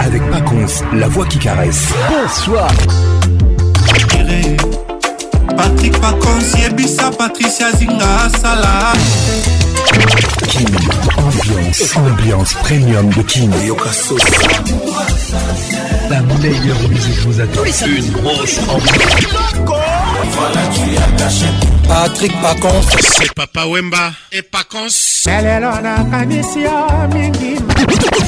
Avec Paconce, la voix qui caresse. Bonsoir. Patrick Pacons yebisa Patricia Zinga asala Kin, ambiance, ambiance premium de Kin. La meilleure musique vous attend. Une grosse ambiance. Patrick Pacons c'est Papa Wemba et Pacons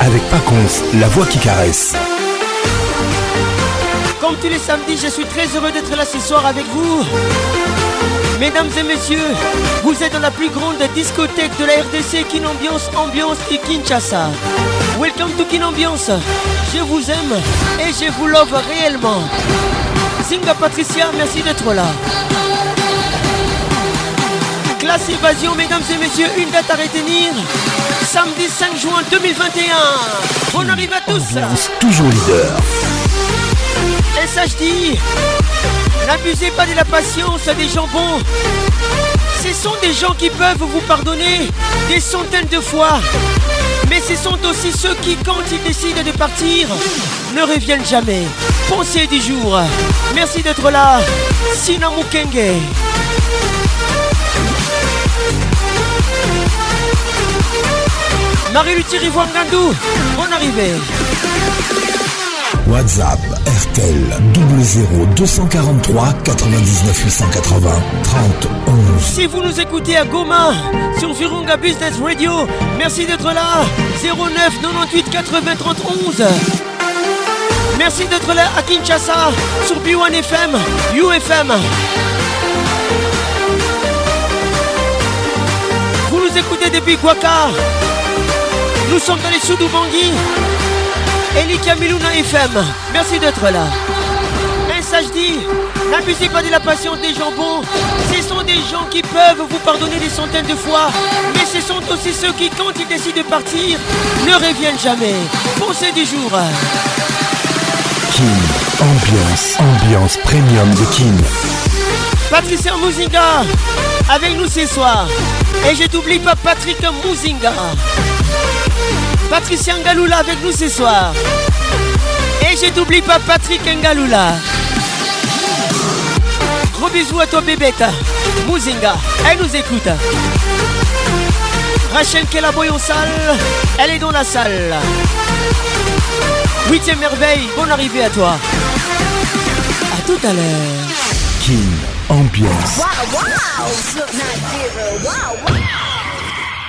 Avec Paconce, la voix qui caresse. Comme tous les samedis, je suis très heureux d'être là ce soir avec vous. Mesdames et messieurs, vous êtes dans la plus grande discothèque de la RDC, Kin Ambiance, et Kinshasa. Welcome to Kin Ambiance. Je vous aime et je vous love réellement. Zinga Patricia, merci d'être là. Classe Évasion, mesdames et messieurs, une date à retenir. Samedi 5 juin 2021. Bonne arrivée à tous. Ambiance toujours leader. SHD N'abusez pas de la patience des gens bons. Ce sont des gens qui peuvent vous pardonner des centaines de fois. Mais ce sont aussi ceux qui, quand ils décident de partir, ne reviennent jamais. Pensez du jour. Merci d'être là. Sina Mukenge. Marie-Luthi Rivouangandou, bonne arrivée. WhatsApp RTL 00 243 99 880 30 11. Si vous nous écoutez à Goma sur Virunga Business Radio, merci d'être là. 09 98 80 30 11. Merci d'être là à Kinshasa sur B1 FM, UFM. Vous nous écoutez depuis Guaka. Nous sommes dans les Soudou Bangui. Eli Kamiluna FM. Merci d'être là. SHD, n'abusez pas de la patience des gens bons. Ce sont des gens qui peuvent vous pardonner des centaines de fois. Mais ce sont aussi ceux qui, quand ils décident de partir, ne reviennent jamais. Pensez du jour. Kin, ambiance, ambiance premium de Kin. Patricia Mouzinga, avec nous ce soir. Et je t'oublie pas Patrick Mouzinga. Patricia Ngaloula avec nous ce soir. Et je t'oublie pas Patrick Ngaloula. Gros bisous à toi bébête. Mouzinga, elle nous écoute. Rachel Kelaboy en salle, elle est dans la salle. Huitième merveille, bonne arrivée à toi. À tout à l'heure. Kin, ambiance,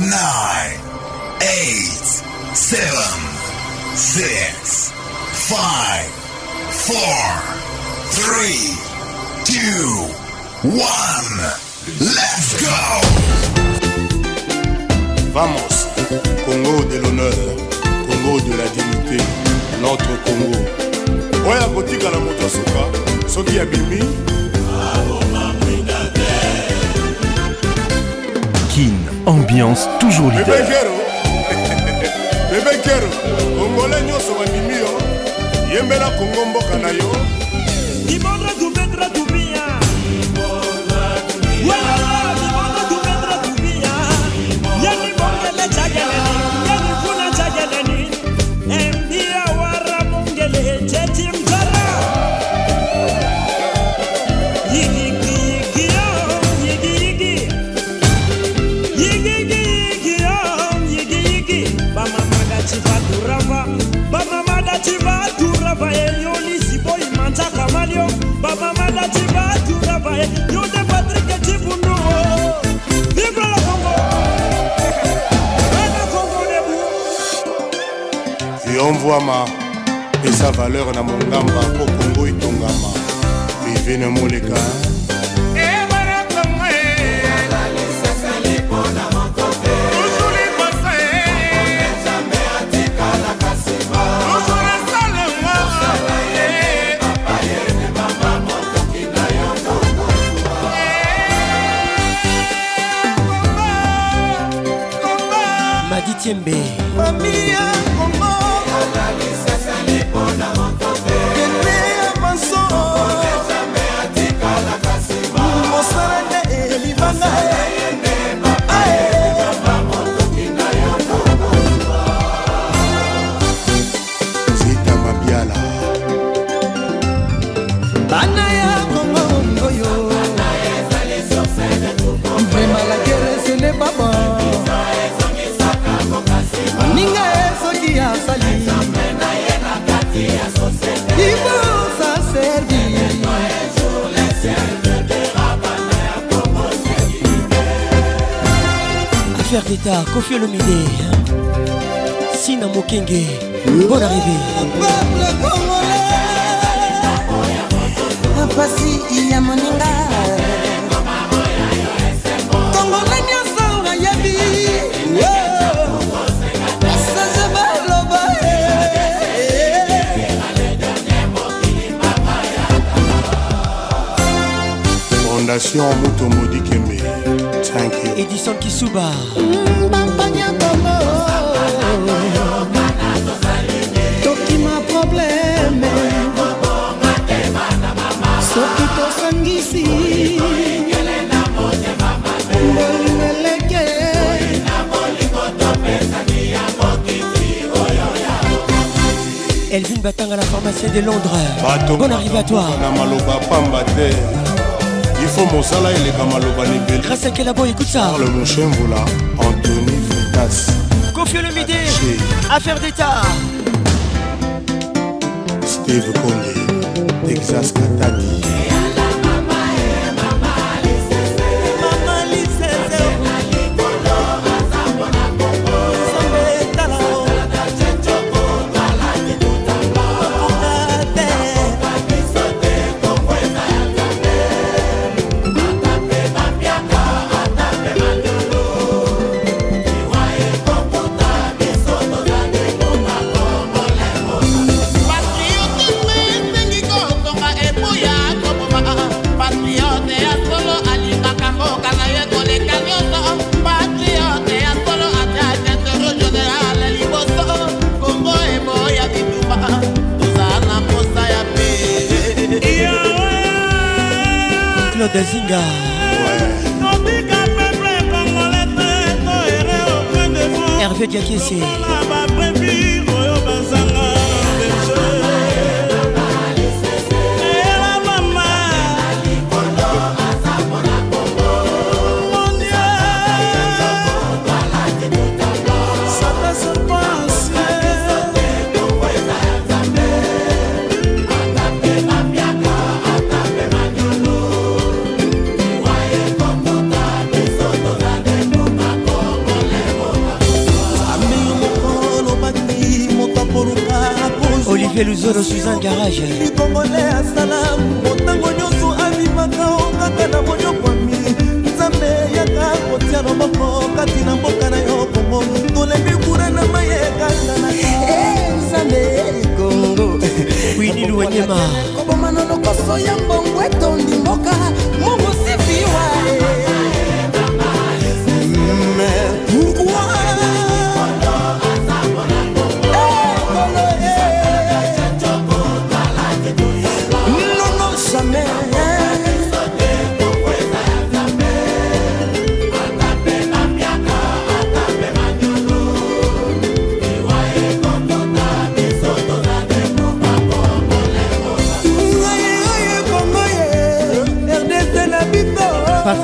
9 8 7 6 5 4 3 2 1 Let's go! Vamos Congo de l'honneur Congo de la dignité Notre Congo. Oyo akotikala moto asuka soki abimi ambiance toujours leader. bebekero bebekero kongole nyonso bandimi yo yembela kongo mboka na yo baye yo lisiboyi manzaka malio bamama dati batura baye yo de patrike tibuno vibra la congo! Ana congo debu yomvwama esa valeur na mongamba po kongo etongama ivene moleka Moussa Kofi Olomide Sina Mokenge Bon arrivé mpasi ya moninga. Tongola nyonso nayebi basaje baloba eh. fondation muto modikeme tank Edison Kisuba. Bampanya kongo tokima probleme soki tosangisi. Bolingeleke Elvin Batanga, la pharmacienne de Londres. Bato Bonne arrivée à toi. na maloba pamba te il faut mosala eleka maloba na ebele grâce akelabo ekutaarle mochin mvula antony fritas kofio le midi. Affaire d'état. Steve conde texas katadi vous Hervé Diakese Olivier Luzolo Suzanne Garage. Likongole asala motango nyonso abimaka o kaka na monyokwami nzambe yaka kotia loboko kati na mboka na yo kongo. Tolembi kura na mayekanganaka nzambe kongo. Winnie Louanyema kobomana lokoso ya mbongo etondi mboka. Mongosifiwa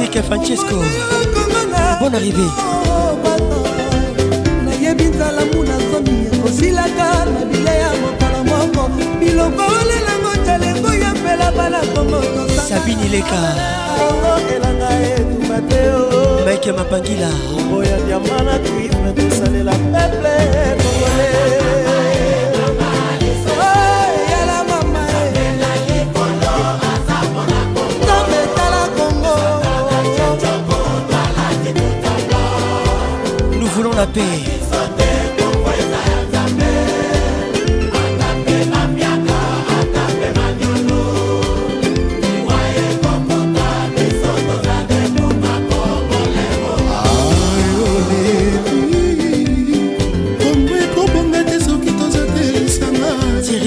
avec francesco. Bon arrivé nayebi nzalamu nazomi kosilaka na bile ya mokolo moko. Biloko olelango talengo yompela bana komokosabini leka elanga etuma te oh. mike mapangila. Oya diama na twif na tosalela peple kongole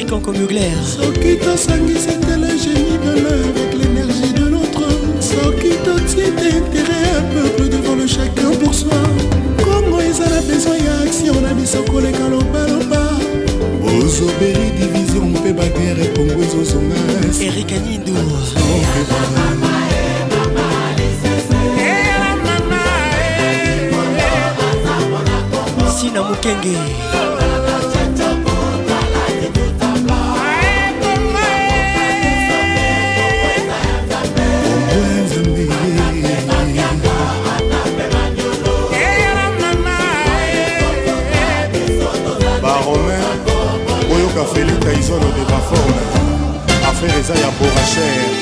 conco mugler soki tosangisi te le génie de l'un avec l'énergie de l'autre. Soki totie te intérêt un devant le chacun pour soi na besoin ya action na biso koleka lobaloba. Ozoberi division mpe bagere kongo ezozonga. Erik anindu sina mokenge Zé e a borracheia. É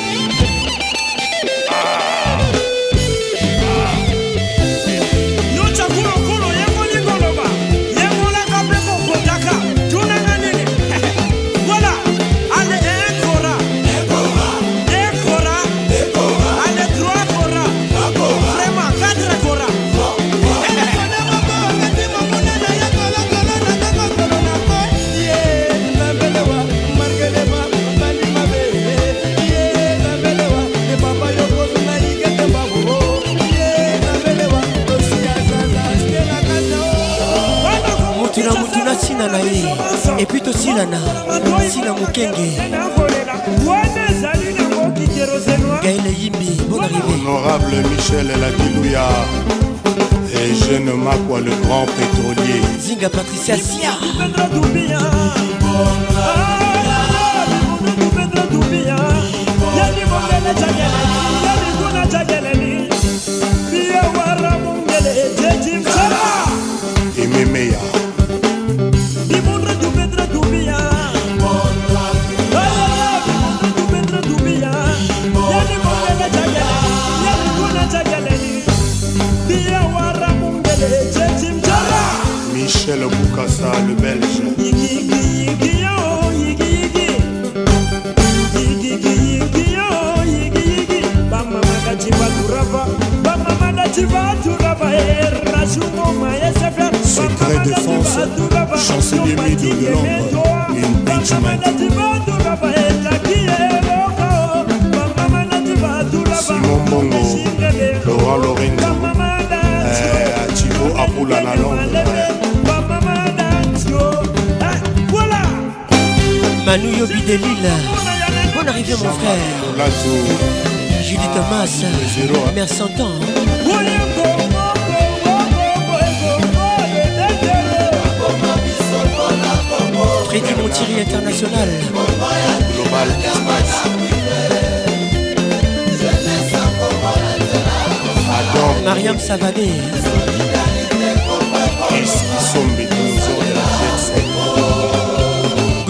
tosilana mokenge yimbi bon arrivé honorable michel et jeune makwa le grand pétrolier zinga patricia sia. Yani yani kuna. Michel Boukassa, le Belge. Secret défense, chancelier Mido de Londres et une Benjamin. Simon Bongo, Laura Lorenzo, eh, Ativo Apoula la Londres. Manu yobi de lille bon arrivé mon frère. Lato, judith mas zéro, hein. mère santan Freddy Montieri international. Global Mariam Savané Isombe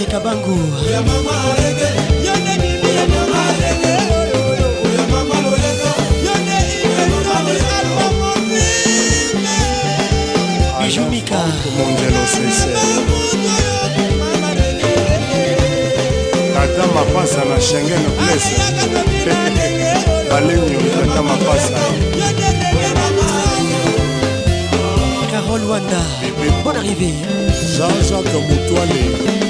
serge kabangu. Bijumika tata mapasa na shengen place balenio tata mapasa. Carole wanda. Bon arrivé jean-jacques motwale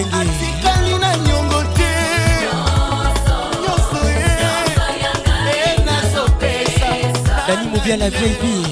ekenge atikali na nyongo te. Nyonso ye nasopesa dani mobia la vieille vie.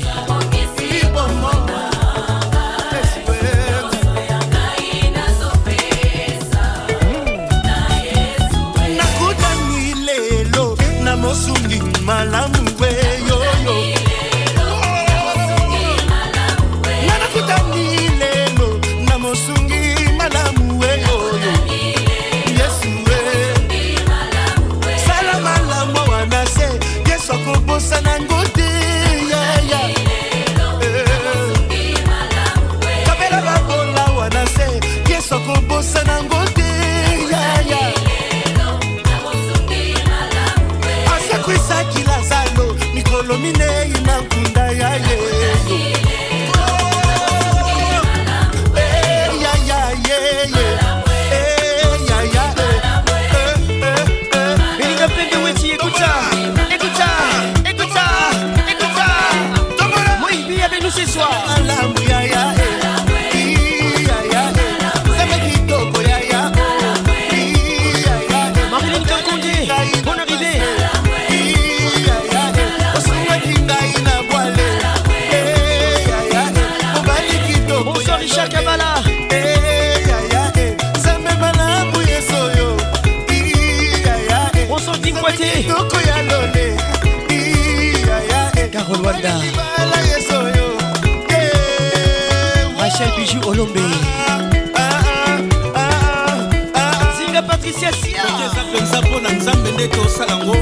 nzambe nde tosala yango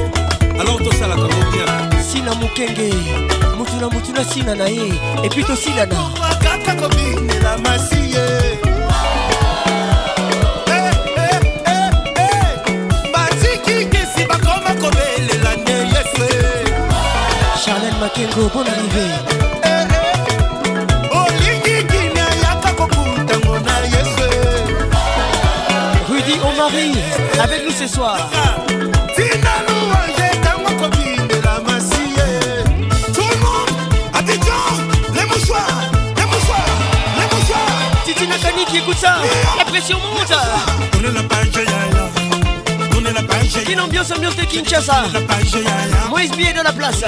alors tosalaka bobia sila mokenge motu na motu na sina na. Ye epui tosilana kaka kobinela masi ye eh, eh, eh, batikikisi bakoma kobelela ne yesu. Charlene makengo bon arrivé. Avec nous ce soir. écoute ça, la pression monte. Tournez la page. Tournez la page. Une ambiance, ambiance de Kinshasa. La page. Moïse Billet de la place.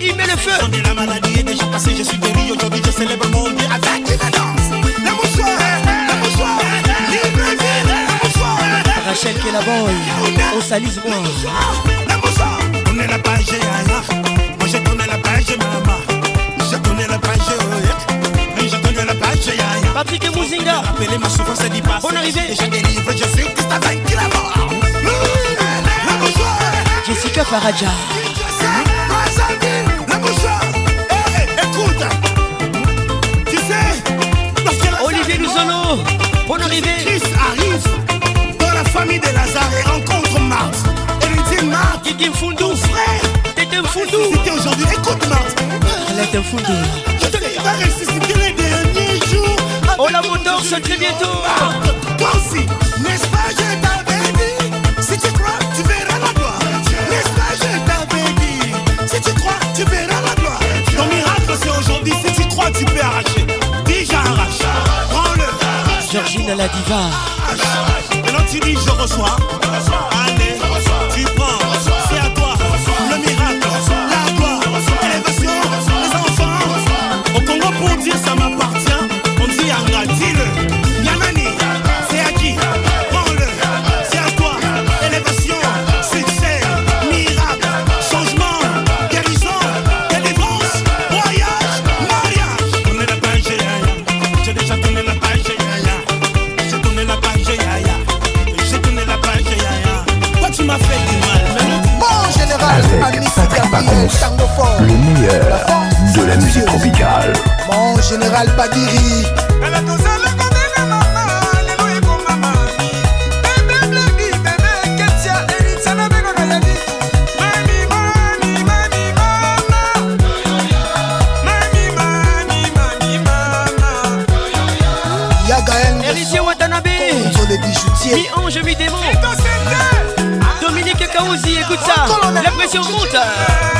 Il met le feu. La maladie est déjà passée. Je suis guéri aujourd'hui. Je célèbre mon Dieu avec la danse. La bonsoir, la bonsoir. La bonsoir. Rachel qui est la boy. On salise moi. La bonsoir, tournez la page. Moi je la page, maman. Et Mouzinga. Rappelez ma souffrance du passé. Bonne arrivée. Je sais que c'est vaincu la mort. La mouchoir. Jessica mouchoir. Eh, écoute. Tu sais, lorsque Olivier Luzolo. Bonne arrivée. Christ arrive dans la famille de Lazare et rencontre Marthe. Et lui dit Marthe, Kiki Mfundu. frère, T'es un foundou. c'était aujourd'hui. Écoute Marthe, Elle est un foundou. je te jours. Moteur, c'est très bientôt. Toi aussi, n'est-ce pas, je t'avais dit. Si tu crois, tu verras la gloire. N'est-ce pas, je t'avais dit. Si tu crois, tu verras la gloire. Ton miracle, c'est aujourd'hui. Si tu crois, tu peux arracher. Déjà arrache. Prends-le. Georgine la diva. Maintenant tu dis je reçois. Allez, tropicale. Mon général Padiri. Mi-ange, mi-démon. Dominique Kaouzi, écoute ça. La pression monte.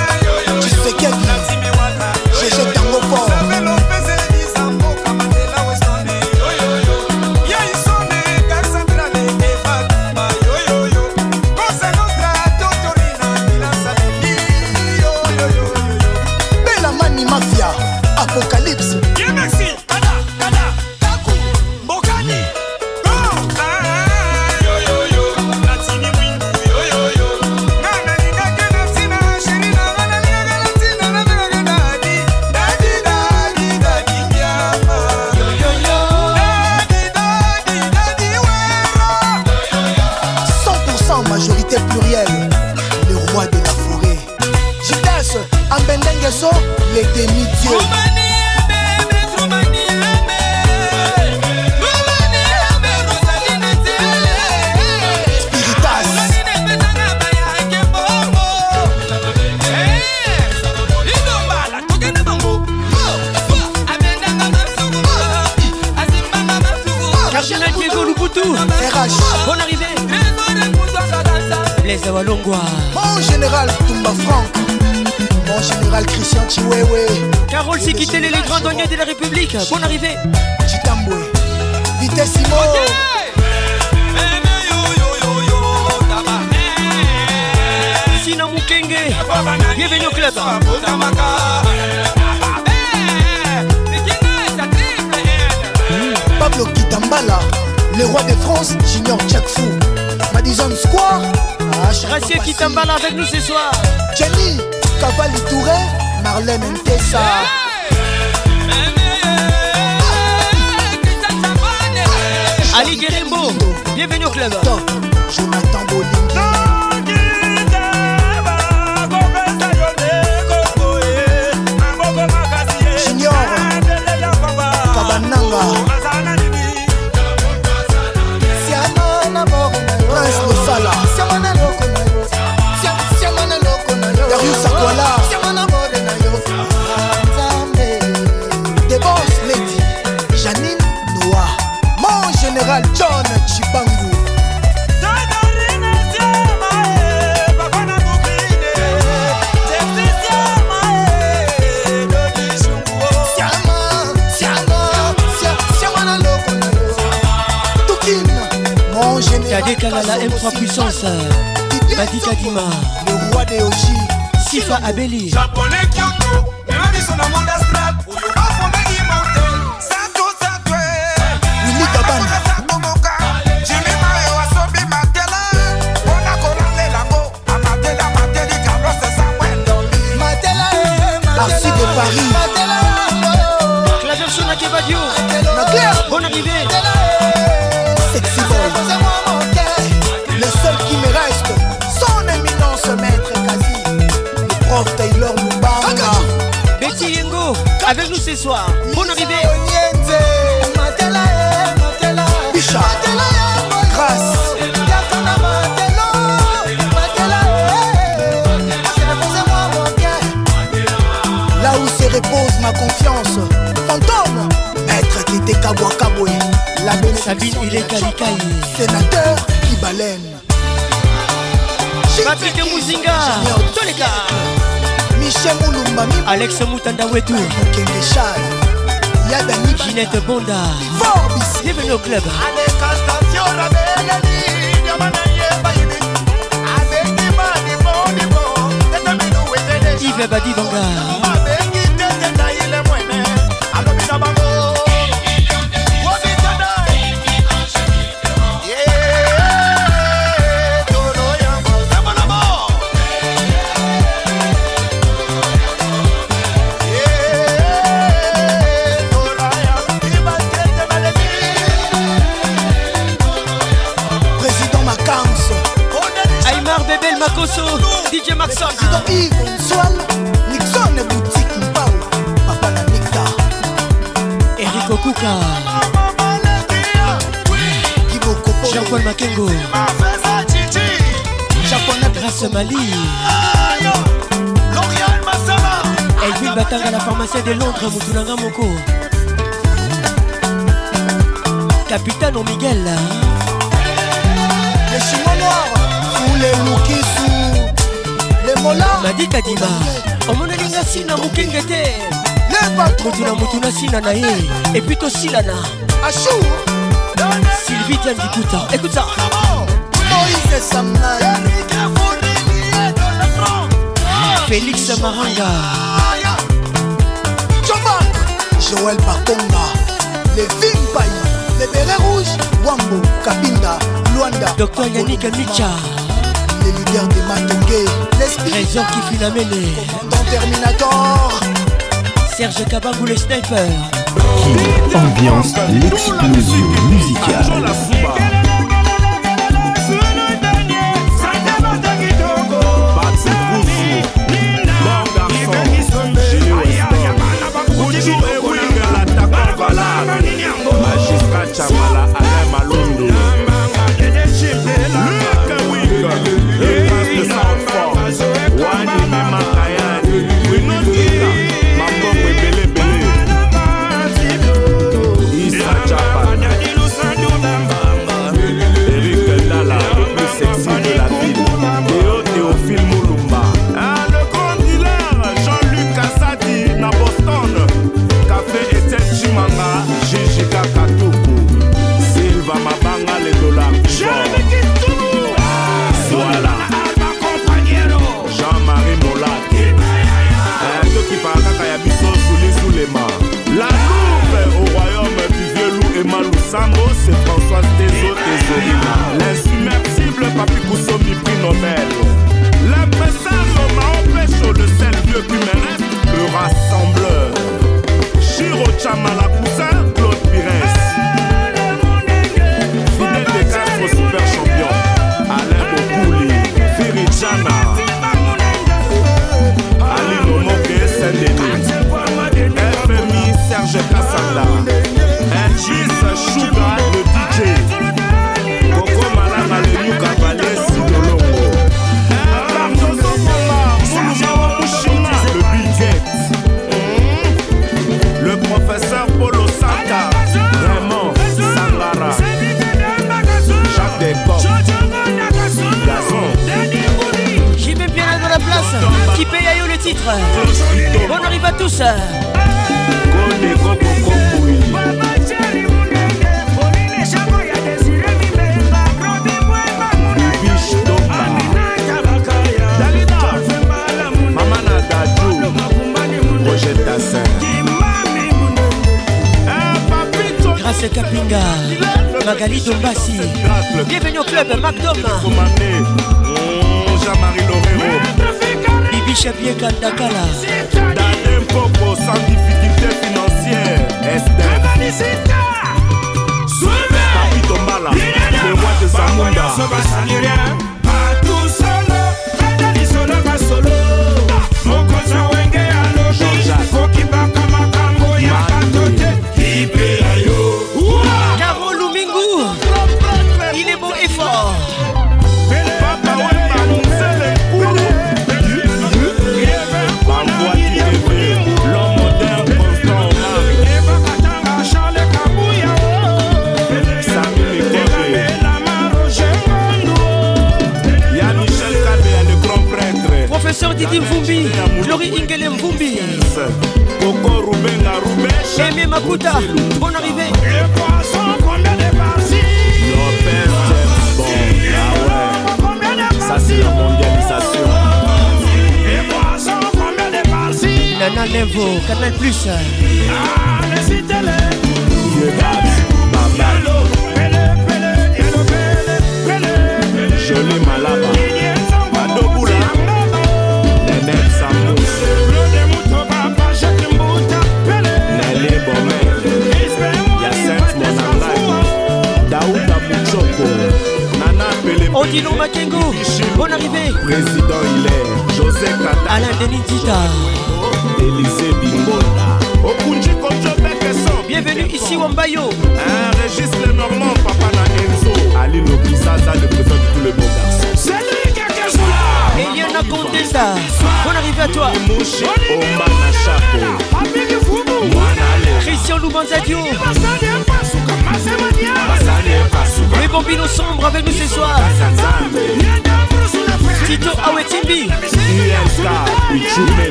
peur.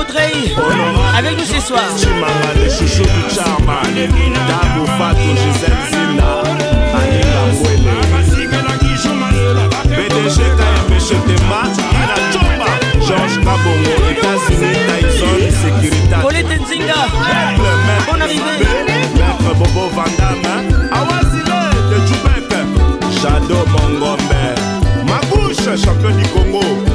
Audrey avec nous ce soir. Chimara, le chouchou du charme, Dabo Fato, Gisèle Zina, Anila Mwele, BDG KMBG Tema, Ila Chomba, Georges Kabongo, États-Unis, Tyson, Sécurité. Colette Nzinga, bonne arrivée. Maître Bobo Vandame, Awazile de Djoubek, Shadow Mongombe, Mabouche, champion du Congo.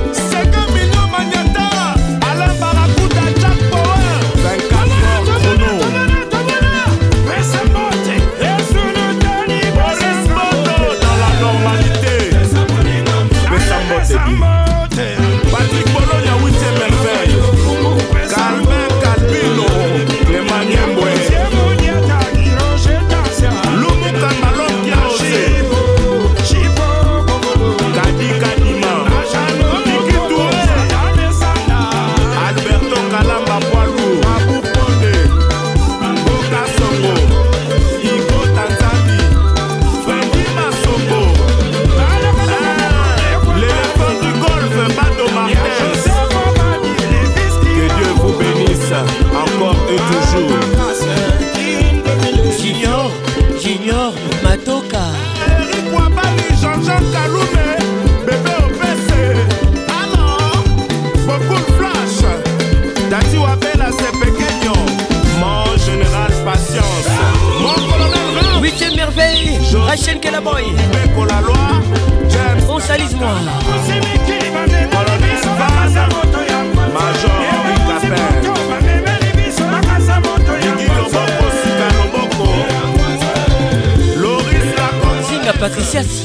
сейчас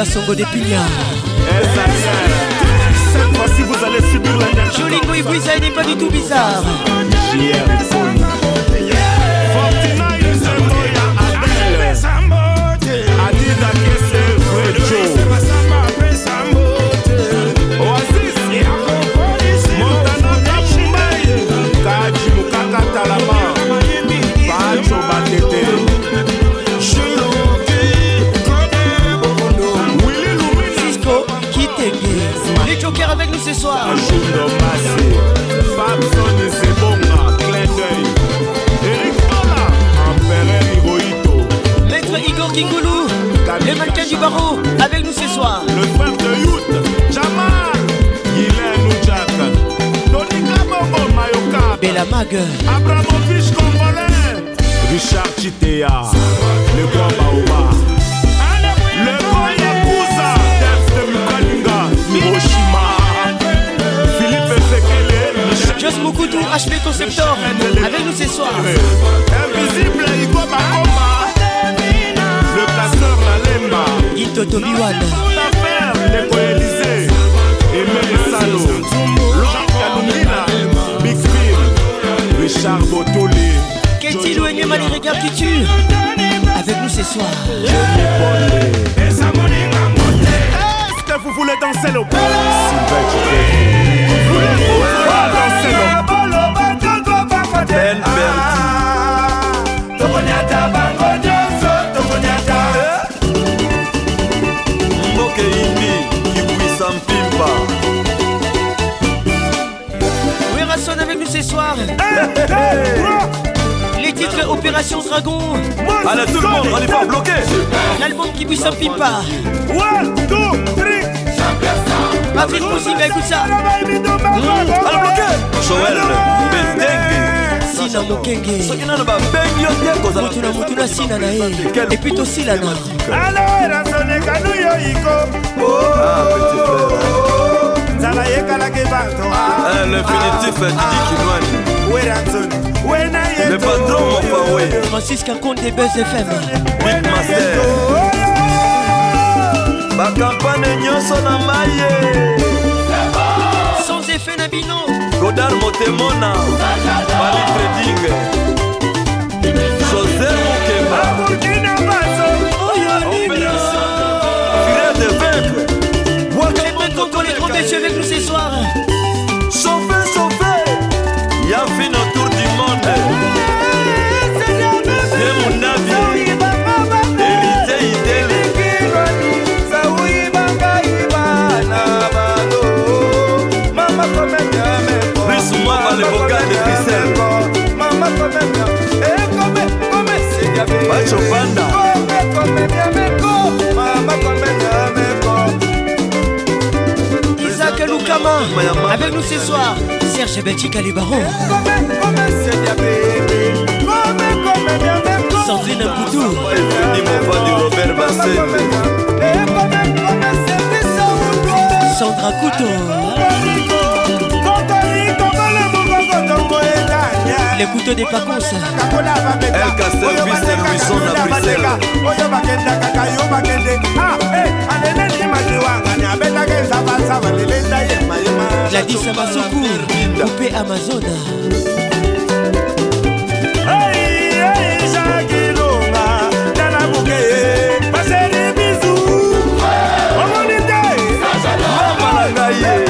Casongo de Pinhal ndenge. Soki nano babengi yo te kozalamotu na motu nasila na ye. epui tosilana alora sonekanu yo iko nzala yekalaki bato ah. eh, le ah. finitif eh, didi kinwani ah. wera nzoni wena ye le patron mofawe francis kakonde bes fm big master bakampane nyonso na maye na bino. Godar motemona bali trading josé mokemba. Frère de vaincre wakimotokolekomeche avec nous ce soir. Chauffé chauffé yafinoto Isaac Lukama avec nous ce soir Serge Belchika Libaro Sandrine Boudou Sandra les couteaux des vacances elka service elwison na bruxelles. Gladis amasuku coupe amazona. Jakilonga tala moke baseri bisu omoni te mama na ngai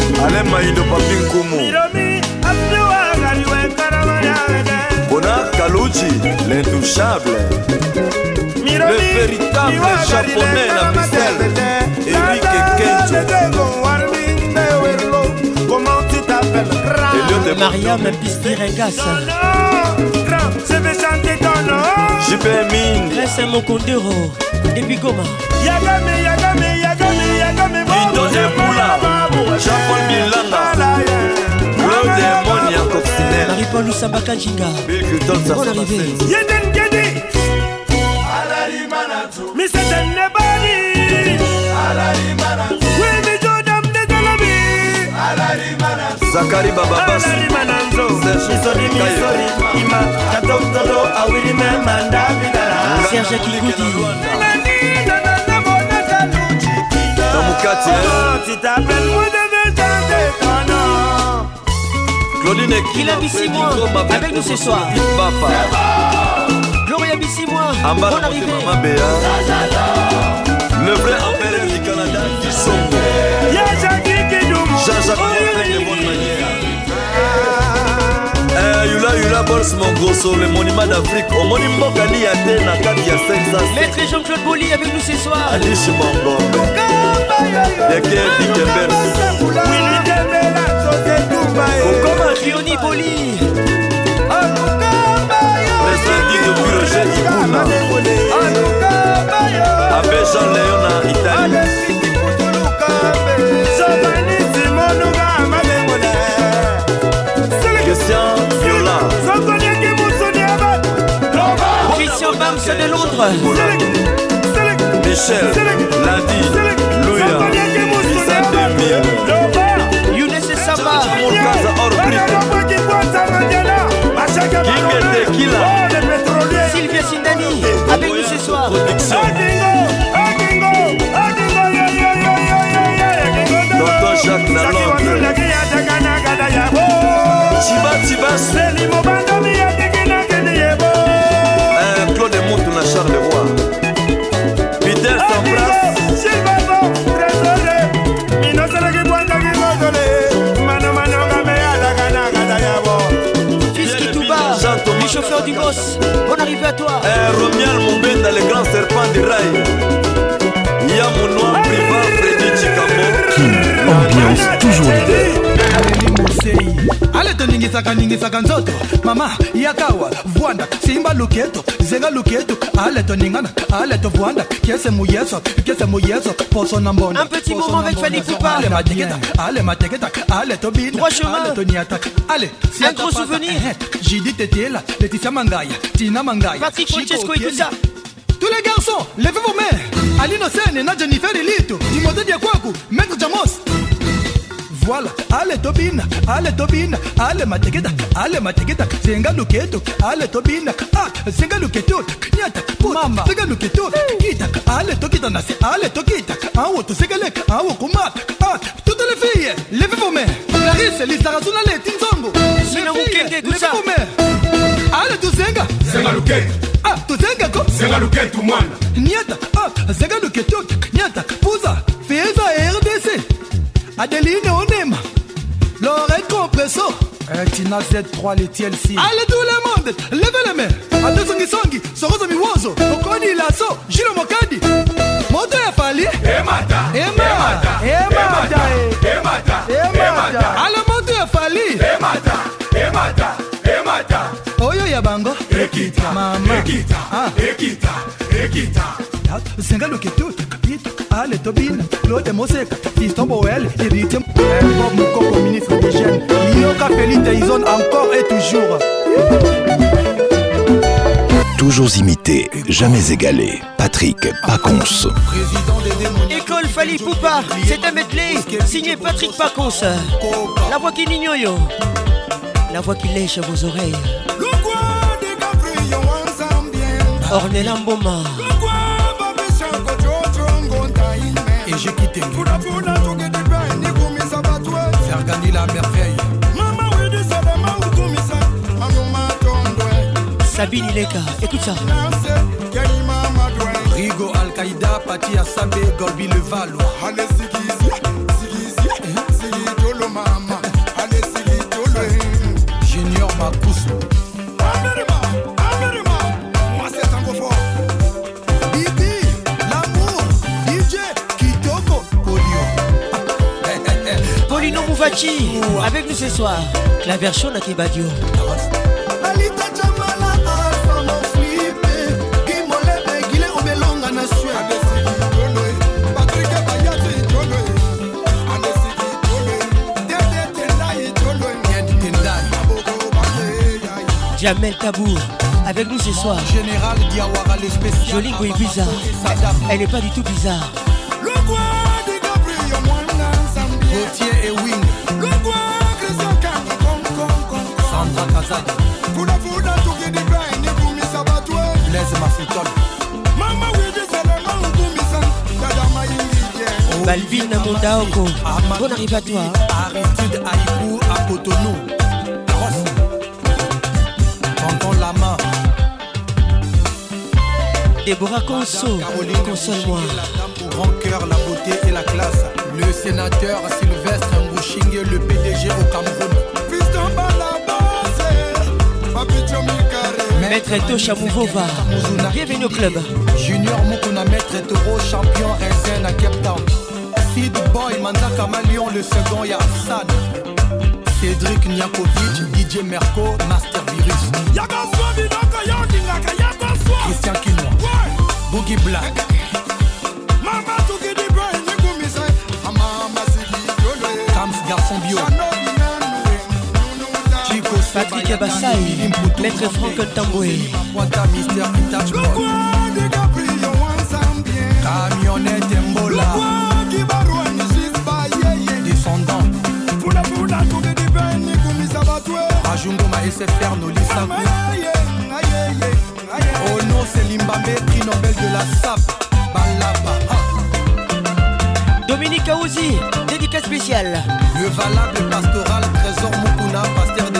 Alain Maïdo Papi Nkumu. Bona Kaluchi, l'intouchable. Le véritable japonais la Bruxelles. Eric Kenjo. Mariam Pistirengas. Je vais chanter ton nom. JP Ming. Grèce Mokondero. Depuis Goma. jean-paul bilanga claude monia coccinelle maripol lusambaka jinga. Bilgilton arrivé yeden gedi miseten nebali. Wemijodam nezalabi zakari bababasisonimisori ima. Katotolo awilime mandabidara serge kikudi na mukati Claudine Il a mis six mois avec nous ce soir. Papa. Gloria. Ambara Bonne arrivée. Le vrai empereur du Canada. Yachaki Kidumu. Jean-Jacques Morin de bonne manière. Eh, Yula Yula Bols Mongoso, le monument d'Afrique. Omoni mboka ni ya te na kati ya 500. Maître Jean-Claude Boli avec nous ce soir. Alice Mongombe. Deke. Kokoma Rioni Boli. Ibuna. Abbé Jean Léon Italie. Christian Viola. Christian Bams de Londres. Michel. Ladi. Issa 2000. okaza or brikingende kila sylvie sindani avec nous ce soir. Docteur Jacques Nalonde Tiba Tiba Seli Mobile chauffeur du boss. Bonne arrivée à toi. Eh, Romial Moubenda, le grand serpent du rail. Yamounouan Priva, Freddy Chikambo. Ambiance toujours leader. ale toningisaka ningisaka nzoto mama yakawa vwanda simba luketo zenga luketo ale toningana ale tovwanda kese muyeso kese muyeso poso na mbona Un petit moment avec Fanny Poupa. ale mateketa ale mateketa ale tobina Trois chemins. ale toniataka ale Un gros souvenir. jidi tetela leticia mangaya tina mangaya Patrick Chico Francesco et tout Otieno. ça. Tous les garçons, levez vos mains. Na Jennifer Elito, Timothée Diakwaku, Maître Jamos. Voilà, ale tobina, ale tobina, ale mateketa, ale mateketa, zenga luketo, ale tobina, ah, zenga luketo, nyata, mama, zenga luketo, kita, ale tokita nasi, ale tokita, awo to segalek, awo kumata, ah, toutes les filles, levez vos mains. Clarisse, Lisa Razuna, le Tinzongo. Sina Les filles, Mukende, tout levez ça. vos mains. Ale tuzenga. Zenga luketo. Ah, tuzenga ko. Zenga luketo mwana. Nyata, ah, zenga luketo, Adeline Onema, Lorette Compresso. Eh, Tina Z3, les TLC. Allez tout le monde, levez les mains. Ate songi songi, sorozo miwozo, okoni laso, Gilles Mokadi. Moto ya fali. Emata. Emata. Emata. Emata. Emata. Ale moto ya fali. Emata. Emata. Emata. Oyo ya bango. Ekita. Mama. Ekita. Ah. Ekita. Ekita. Ale fiston boel bob ministre des jeunes yoka encore et toujours Toujours imité, jamais égalé. Patrick Pacons. École Fali Poupa. C'est un medley signé Patrick Pacons. La voix qui n'ignore. La voix qui lèche vos oreilles. ornela mboma ejekitenge fergani la merveille. Sabine leka écoute ça. Rigo alkaïda pati ya sabe gorbi Avec nous ce soir la version Nakibadio alita jamala alfa moflipe gimolebe gile obelonga na sue Jamel Tabour avec nous ce soir. Général Diawara le spécial bizarre Elle n'est pas du tout bizarre Balvin Mondaoko. Bonne arrivée à toi Aristide Aïkou à Cotonou. Tonton Lama Déborah Conso Console-moi. Grand cœur, la beauté et la classe. Le sénateur Sylvestre Mbouchingue Le PDG au Cameroun. Maître Tosha Mouvova Bienvenue au club. Junior Mukuna Maître Toro Champion Raisin à Cape Town Sid Boy Malion Le second ya Cédric Niakovic DJ Merco Master Virus. Christian Kinois Boogie Black. Kams Garçon Bio. Chico Patrick Abassai Maître Franck Tamboué. Mister Camionnette Mbola Rajungoma SFR Nolisaku Oh non c'est Limbambe prix Nobel de la SAP. Balaba Dominique Aouzi Dédicace spéciale. Le valable pastoral Trésor Mukuna Pasteur de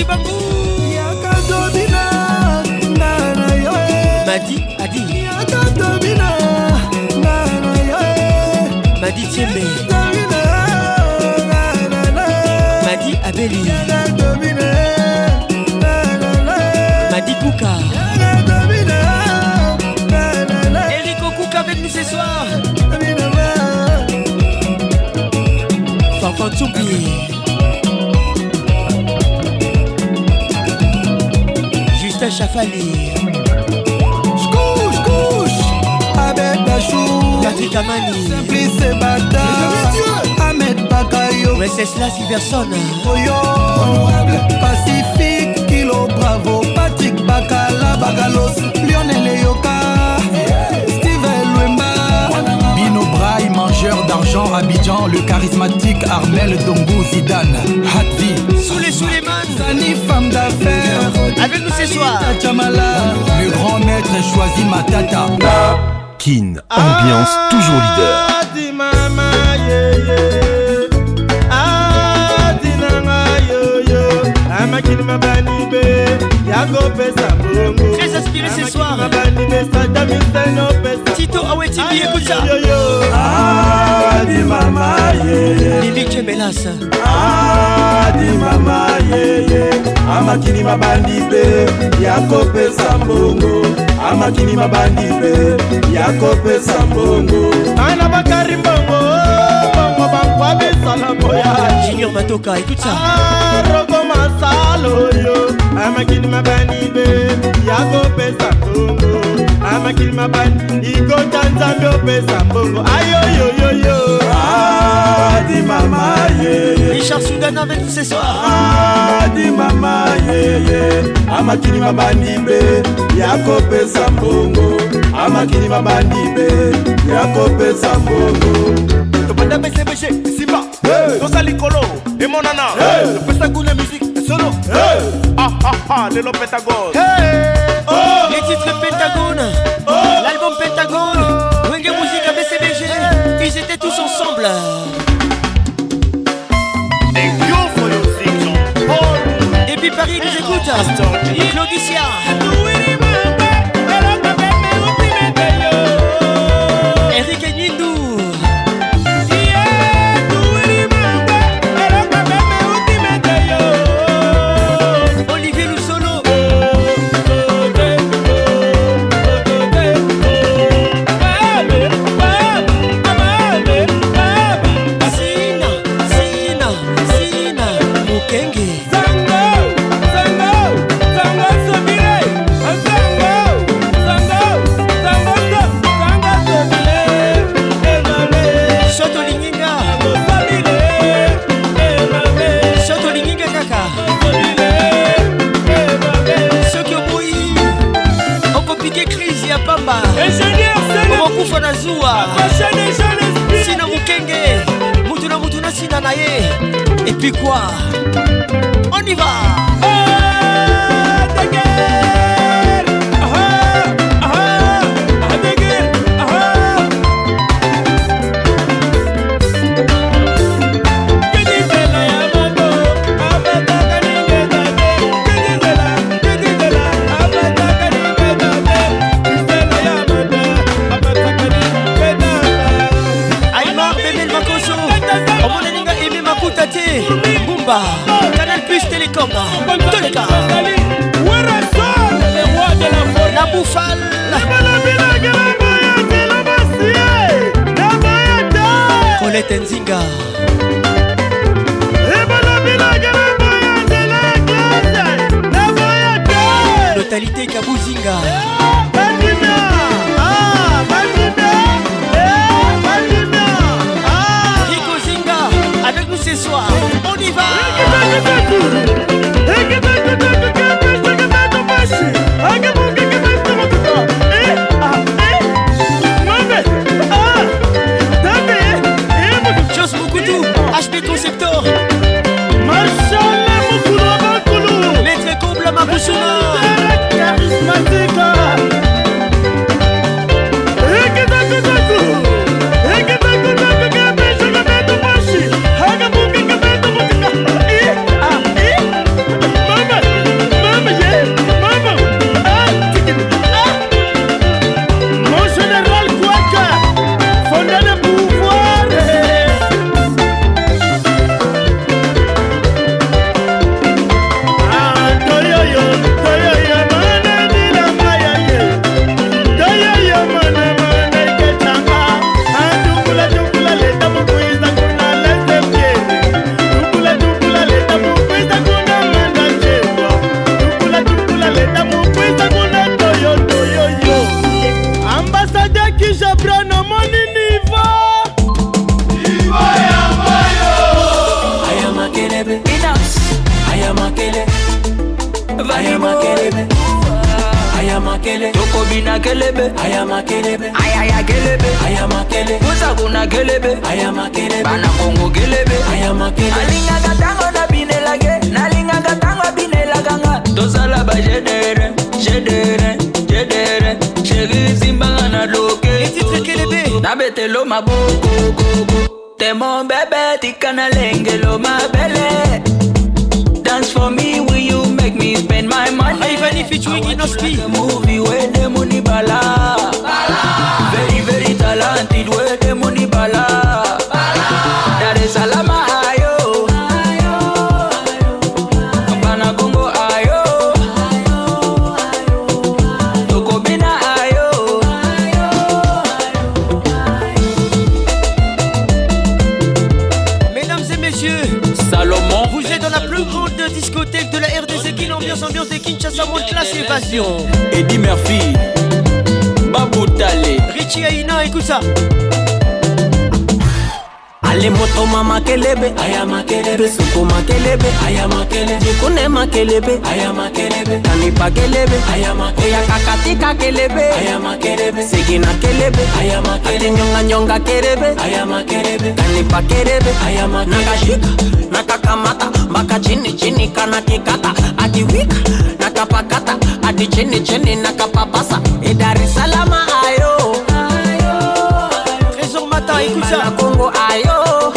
chibangu. Yaka tobina nga na yo e madi adi yaka tobina nga na yo madi tiembe madi abeli madi kuka. Yaka tobina nga na na Eric Okuka avec nous ce soir. Fanfan Couche avec Bachou Patrick Amani. Simplice Bata Ahmed Bakayo. Wenceslas Iverson Oyo. Honorable Pacifique Kilo Bravo. Patrick Bakala Bagalos Lionel Eyoka. Steven Lwemba. Bino Braille Mangeur d'argent Abidjan. Le charismatique Armel Dongo Zidane. Hatvi Soulé Souleymane Sani femme d'affaires Avec nous ce soir. Le grand maître choisi Matata Kin, ambiance toujours leader. Amakini mabani be Yago pesa bongo. Très inspiré ce soir. Mabani be pesa. Tito Awetibi écoute ça. Yoyo Adi mama yeye Adi mama yeye amakini mabandi mpe ya kopesa mbongo. Amakini mabandi mpe ya kopesa mbongo. Bana bakari mbongo bongo bankwa besala moya junior matoka ekuta ah, rogo masalo yo. Amakini mabandi be Yakopesa mbongo Amakini mabandi Iko tanzambi opesa mbongo Ayo yo yo yo. Adi mama yeye Richard Soudan avec nous ce soir adi mama yeye amakini mabandi be yakopesa mbongo amakini mabandi be yakopesa mbongo tobanda besebeshe simba. Toza likolo emonana topesa kuna musike solo lelo pentagone Les titres Pentagone L'album Pentagone Wenge Musique avec CBG Ils étaient tous ensemble. Depuis Paris, nous écoutent Claudicia na ye et puis quoi? On y va. hey télécom toleka na bufal colete nzinga. Notalité kabuzinga Rico Zinga avec nous ce soir. On y va propre namoni nivo ayamakelebe ayamakele vayamakele ayamakele tokobina kelebe. Ayamakelebe ayayakelebe ayamakele kozakuna kelebe. Ayamakele banakongo kelebe. Ayamakele alingaka ntango nabinelake nalingaka ntango abinelaka nga tozala bajedere jedere jedere sheri zimbanga na loke. Loketo nabetelo maboko te mon bebe tikana lengelo mabele Dance for me, will you make me spend my money? Ah, Ivani featuring ah Inospi. Movie where the money bala. Very, very talented where the money bala. Kinshasa monte classe évasion. Eddie Murphy. Babou Tale. Richie Aina, écoute ça. Ale moto mama kelebe aya makelebe suku makelebe aya makelebe jikune makelebe aya makelebe kanipa kelebe aya makelebe oya kakatika kelebe aya makelebe sigina kelebe aya makelebe nyonga nyonga kelebe aya makelebe kanipa kelebe aya makelebe nakashika nakakamata mpaka chini chini kana kikata akiwika nakapakata hadi chini chini nakapapasa e Dar es Salaam ayo. Trésor Matin, écoute ça. na Kongo ayo.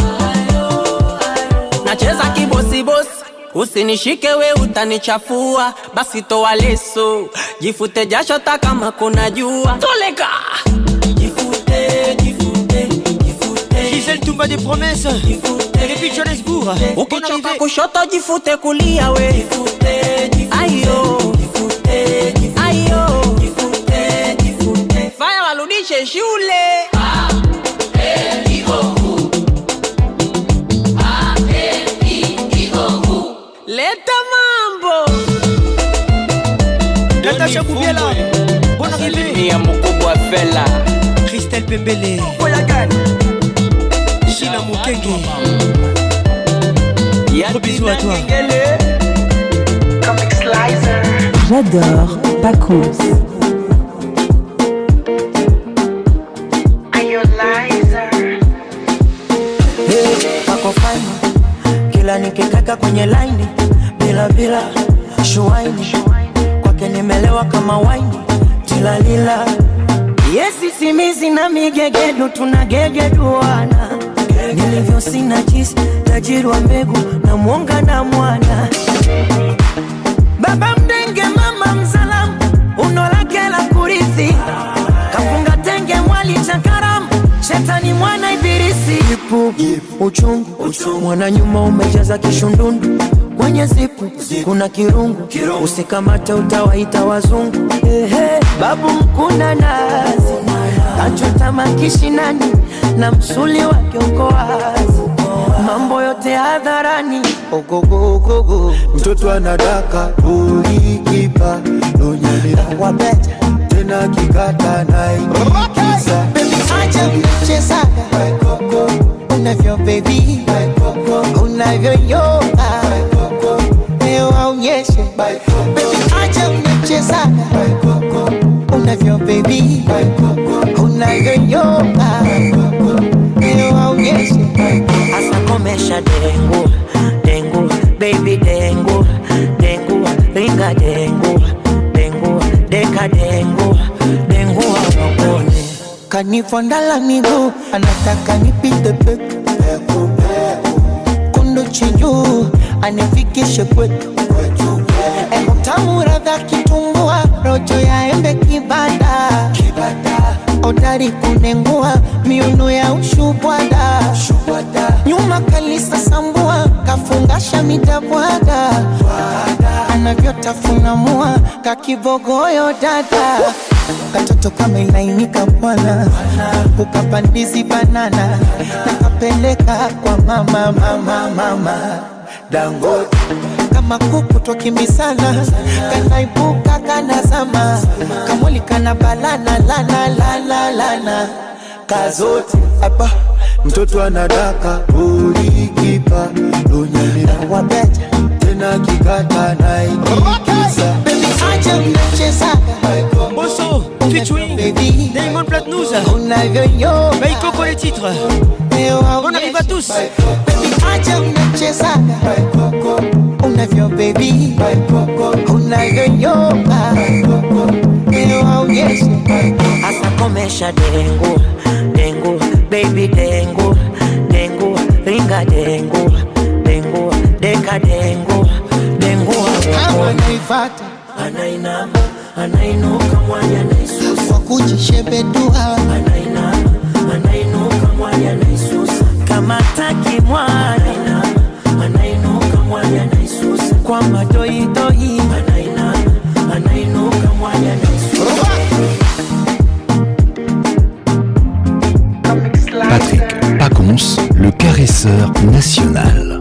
Nacheza kibosibosi usinishike we utanichafua. Basi toa leso jifute jasho ta kama kuna jua. Toleka! Jifute jifute Gisèle Toumba des promesses ukichoka kushoto jifute kulia we. Jifute, ayo. ayo. Faya warudishe shule. Leta mambo. Leta shakubiela bona kile? mkubwa fela. Christelle Pembele. Voyagane Mukenge. Gros bisous à toi. J'adore fine. Kila nikikaka kwenye laini bila bila shuaini kwake nimelewa kama waini tilalila yesi simizi na migegedu tunagegeduana nilivyo sina chis tajiri wa mbegu na mwonga na mwana. Baba mdenge mama mzalamu uno lake la kurithi. Kafunga tenge mwali cha karamu shetani mwana ibilisi. Ipu uchungu mwana nyuma umejaza kishundundu. Kwenye zipu kuna kirungu. Usikamate utawaita wazungu. Ehe, babu mkuna nazi. Kachota makishinani na msuli wake uko wazi, mambo yote hadharani. Ogogogogo, mtoto anadaka ulikipa unyelera tena kikata na ikisa baby, unavyo baby baby, unavyo baby leo aonyeshe asa komesha dengu dengu baby dengu dengu ringa dengu dengu deka dengu dengu awakone kanifondala miguu anataka nipite peku kundu chinjuu anifikishe kwetu tamu radha kitumbua rojo ya embe kibada odari kunengua miuno ya ushubwada. Nyuma kalisa sambua kafungasha mitabwada anavyotafuna mua kakibogoyo dada. Katoto kamelainika bwana. Kukapandizi banana. Nakapeleka kwa mama mama mama. Dangote kama kuku twakimbisana, kanaibuka tena On arrive à tous. acha unachezaga unavyo bebi unavyonyoka iwaujeshe hasa komesha dengu. Dengu baby dengu. Dengu ringa dengu. Dengu deka dengu. Dengu anaifata anainama anainuka mwanya naisusa kwa kujishebedua anainama anainuka mwanya naisusa Patrick Pacons, le caresseur national.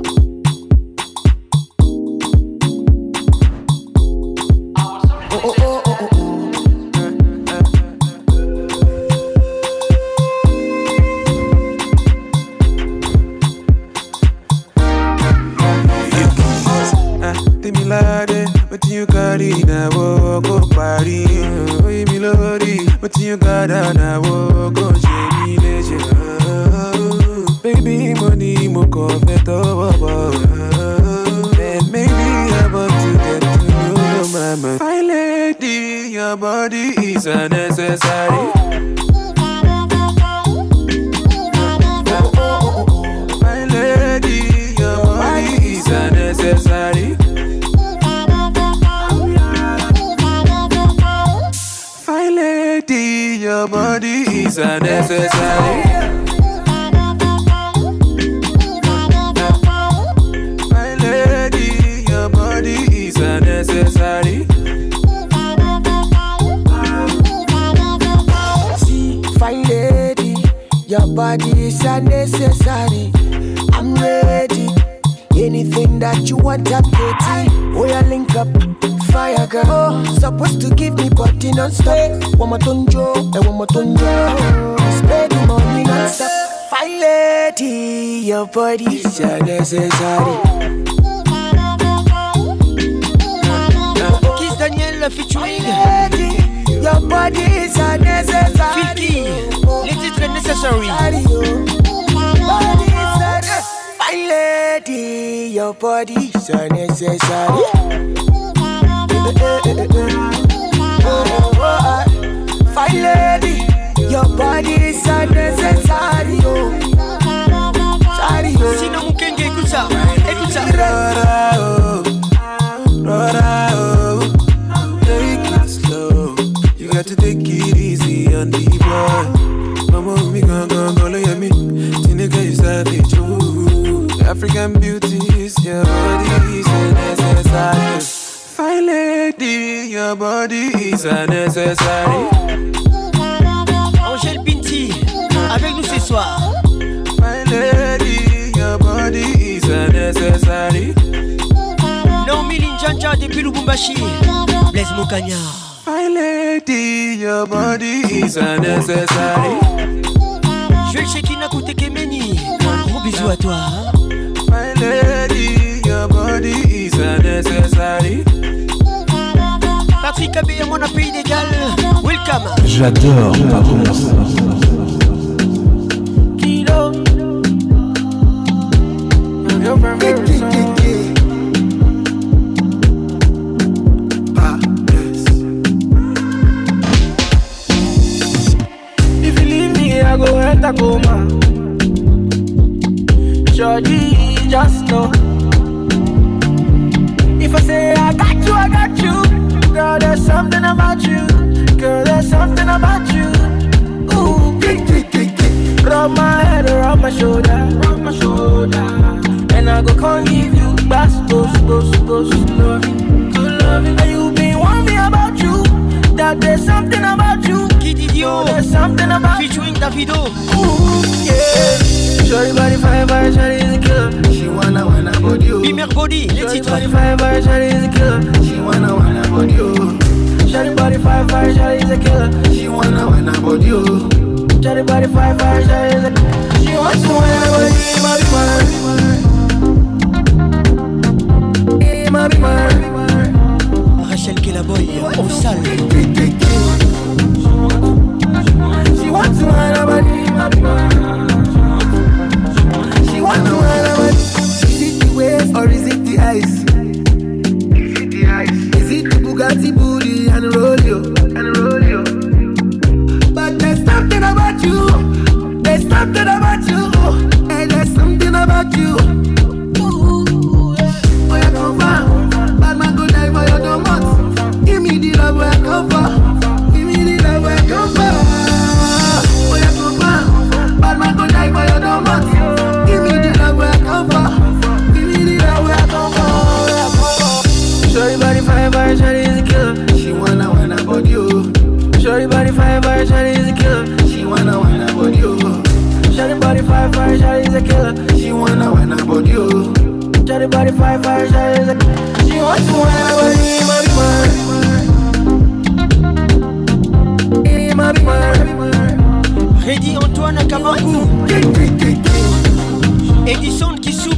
j'adore.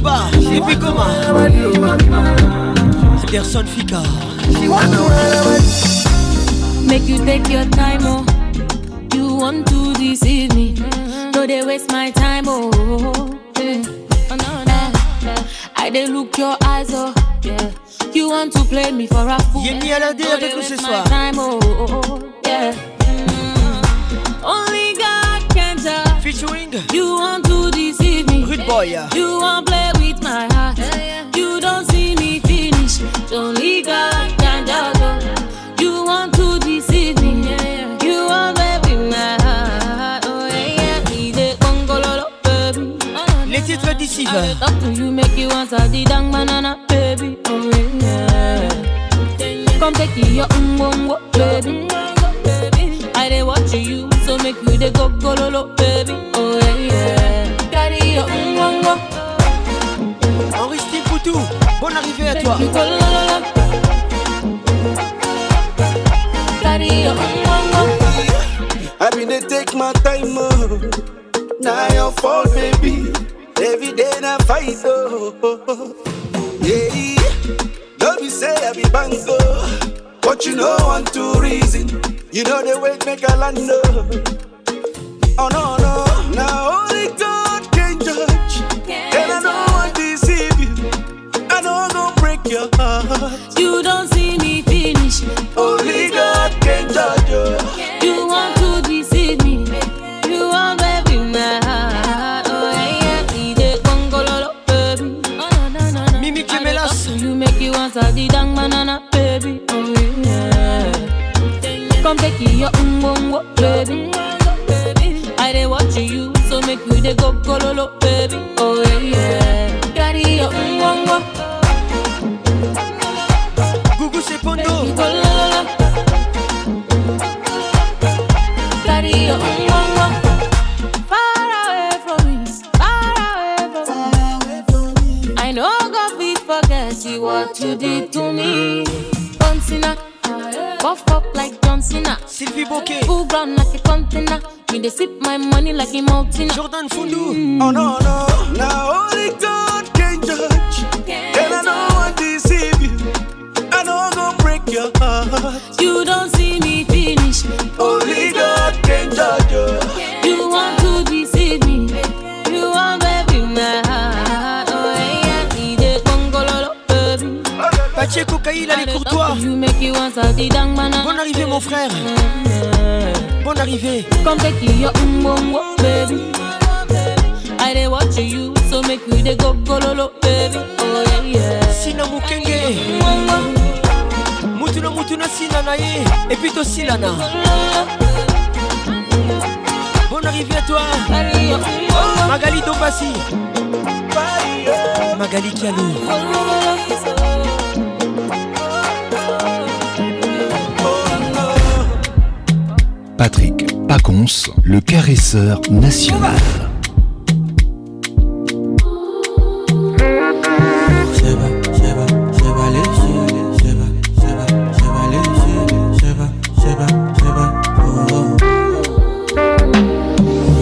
Et puis comment Anderson Fika Make you take your time, oh. You want to deceive me. No, they waste my time, oh. Oh. I they look your eyes, oh. Yeah. You want to play me for a fool. Yemi Alade No, avec nous ce waste my soir. time, oh. Yeah. Mm. Only God can judge. Featuring You want to deceive me. Rude Boy You want play with my heart. You don't see me finish. Only God can judge. oh. You want to deceive me. You want play with my heart. Oh yeah, yeah. He dey gongololo, baby. Les titres d'ici I dey talk to you, make you answer the dang banana, baby. Oh yeah. Come take your umbongo, baby. I dey watch you, so make you dey go gololo, baby. Henri Steve Poutou Bonne arrivée à toi. I been dey take my time, oh. Now your fault, baby. Every day na fight, oh. Yeah, don't be say I be bango, but you know one two reason. You know the way make a land, oh. Oh no no, now only your heart. You don't see me finish. Only God can judge you. You want to deceive me. You want baby my heart. Oh yeah, yeah. He dey gongololo, baby. Oh no no no. Mimi. You make you answer the dang banana, baby. Oh yeah. Come take your umbongo, baby. What you did to me. John Cena, buff up like John Cena. Sylvie Bokeh, full ground like a container. Me they sip my money like a mountain. Jordan Fundu. Mm. Oh no no, now only God can judge, and I don't want to deceive you. I don't go break your heart. You don't see me finish. Only God Pacheco Kaila les courtois. Bonne arrivée mon frère. Bonne arrivée. Come take your umbongo, baby. I dey watch you, so make you dey go gololo, baby. Oh yeah, yeah. Sina Mukenge. Mutuna Mutuna Sina na ye. Et puis Bonne arrivée à toi. Magali Dombassi Magali Kialou Patrick Pacons, le caresseur national.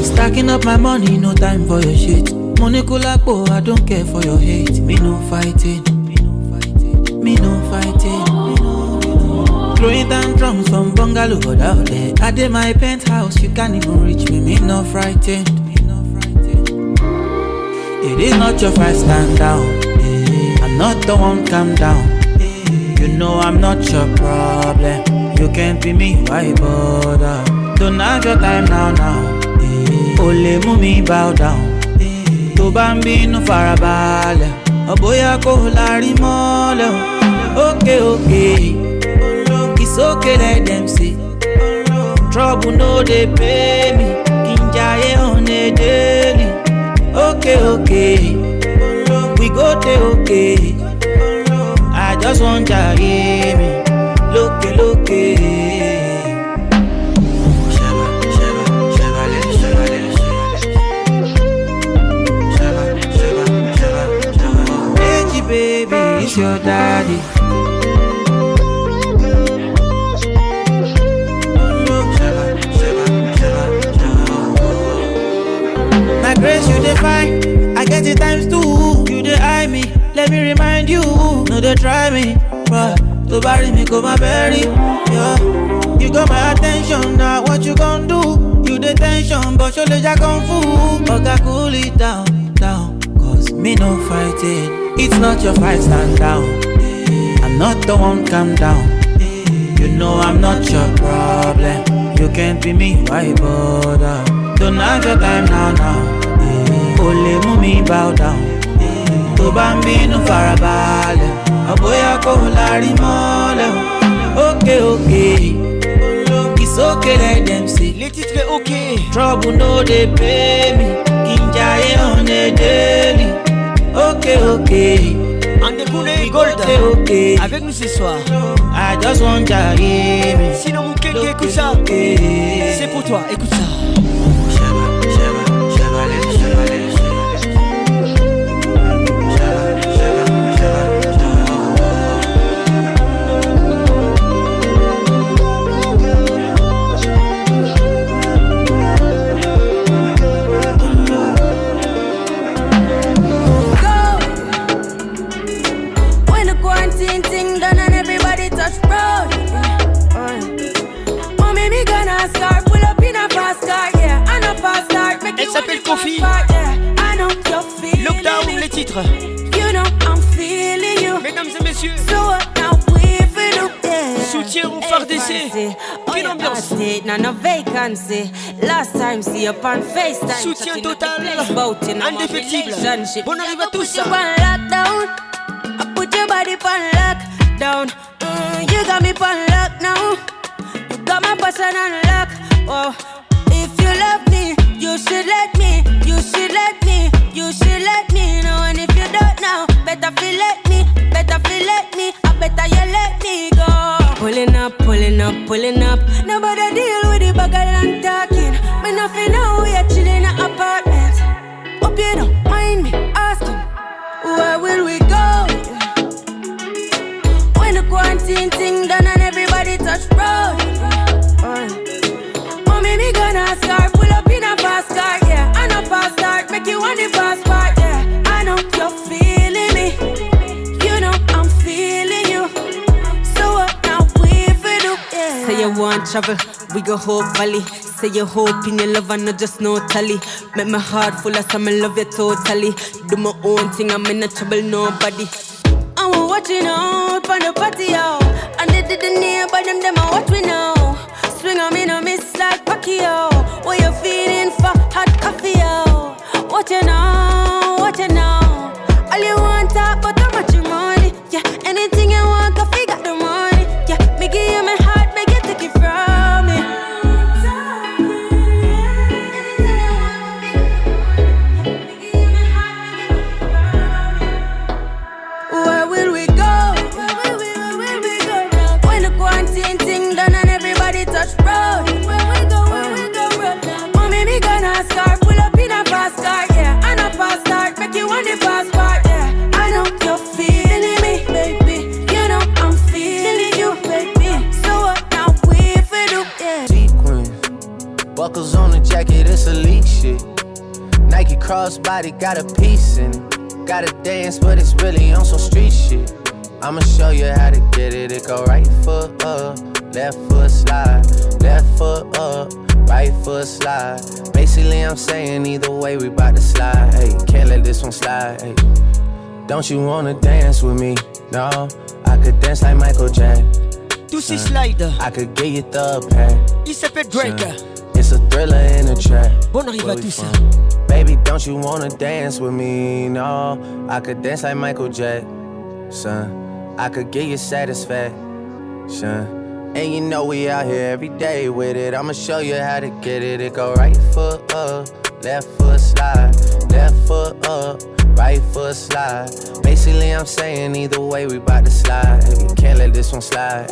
Stacking up my money, no time for your shit. I don't care for your hate. Me no fighting, me no fighting, me no fighting. Throwing down drums from bungalow out there. I did my penthouse, you can't even reach me. Me no frightened. It is not your fight, stand down. Eh, I'm not the one, calm down. Eh, You know I'm not your problem. You can't be me, why bother? Don't have your time now, now. Eh, Ole mú bow down. Tó bá ń bínú farabalẹ̀, ọ̀bóyá kò lárí mọ́lẹ̀. o. Okay, okay. it's okay let them see. Trouble no dey pay me, kinjaye on a daily. Okay, okay, we go dey okay. I just want to hear me, look, look. baby, it's your daddy. Grace, you define. I get it times two. You dey me. Let me remind you. No, they try me. But to bury me, go my berry. Yeah. You got my attention. Now, what you gon' do? You the tension, but legs are kung fu. Oga, cool it down, down. Cause me no fighting. It's not your fight, stand down. I'm not the one, calm down. You know I'm not your problem. You can't be me, why bother? Don't have your time now, now. Only mú mi bow down. Tó bá ń bínú farabalẹ̀, àbóyá kò lárí mọ́lẹ̀. Okay, okay. It's okay, let them say. Les titres. Trouble no dey pay me. Kí n jayé on a daily. Okay, okay. Andekune Gold Okay, okay. avec nous ce soir. I just want jayé me. Sinon écoute ça. C'est pour toi, écoute ça. You're feeling Lockdown, les titres. You know I'm feeling you. Mesdames et messieurs. Soutien au phare d'essai. Quelle ambiance. Now no vacancy. Last time see up on FaceTime. Soutien total. Indéfectible. Bonne arrive à tous. You on lockdown. I put your body on lockdown. Mm, you got me on lock now. You got my person on lock. Oh, if you love me, you should let me. You should let me. You should let me know. And if you don't know, better feel let me. Better feel let me. I better you let me go. Pulling up, pulling up, pulling up. Nobody deal with the bag and talking. Me nothing know we are chilling in an apartment. Hope you don't mind me asking, where will we go? When the quarantine thing done and everybody touch road. Uh. Oh, me, me gonna start. Travel, we go Hope Valley. Say you hope in your love and not just no tally. Make my heart full of some love you totally. Do my own thing, I'm in no trouble, nobody. I'm watching out on the party out. And they didn't hear but them, them I watch me now. Swing on me, no miss like Pacquiao. What you feeling for hot coffee, yo? Watch you shit. Nike crossbody got a piece in it. Gotta dance, but it's really on some street shit. I'ma show you how to get it. It go right foot up, left foot slide, left foot up, right foot slide. Basically, I'm saying either way, we bout to slide. Hey, can't let this one slide. Hey. Don't you wanna dance with me? No, I could dance like Michael Jackson. Tous ces slides. I could get you the pad. Il s'appelle Drake. It's a thriller in a track. Bonne arrive à tous. Baby, don't you wanna dance with me? No, I could dance like Michael Jackson. I could get you satisfaction. And you know we out here every day with it. I'ma show you how to get it. It go right foot up, left foot slide, left foot up, right foot slide. Basically, I'm saying either way, we bout to slide. Hey, can't let this one slide.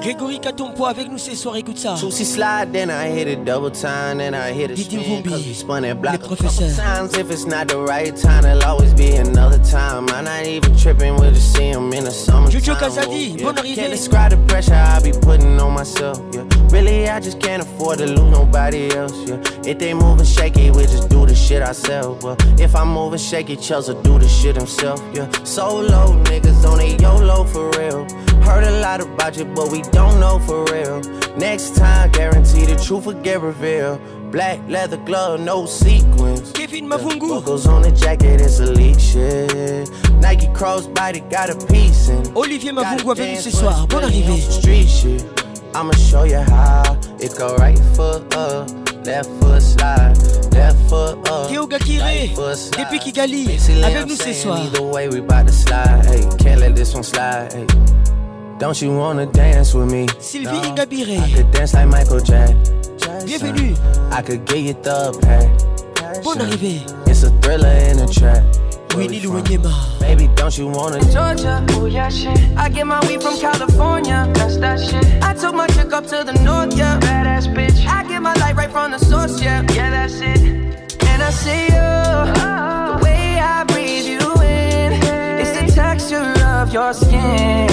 Grégory Catompo avec nous ce soir, écoute ça. Juicy slide, then I hit it double time, then I hit it spin, cause we Vumbi, spun that block a couple times. If it's not the right time, there'll always be another time. I'm not even tripping, we'll just see him in the summer. Jojo Casadi, bonne arrivée. Can't describe the pressure I be putting on myself, yeah. Really, I just can't afford to lose nobody else, yeah. If they moving shaky, we just do the shit ourselves. Well, if I'm moving shaky, Chelsea do the shit himself, yeah. Solo niggas on a YOLO for real. Heard a lot about you, but we don't know for real. Next time, guarantee the truth will get revealed. Black leather glove, no sequins. Kevin Mavungu. Buckles on the jacket, it's elite shit. Nike crossbody got a piece in. it. Olivier Mavungu avec nous ce soir, bonne arrivée. Street shit. I'ma show you how it go right foot up, left foot slide, left foot up. Théo Gakiré, right foot slide. depuis Kigali, avec nous ce soir. Either way, we bout to slide. Hey, can't let this one slide. Hey. Don't you wanna dance with me? Sylvie No. Ingabire. I could dance like Michael Jackson. Bienvenue. I could get you the pack. Bonne arrivée. It's a thriller in a trap. Winnie Louanyema. Baby, don't you wanna Georgia, oh yeah shit. I get my weed from California, that's that shit. I took my chick up to the north, yeah, badass bitch. I get my light right from the source, yeah, yeah that's it. And I see you, the way I breathe you in, it's the texture of your skin.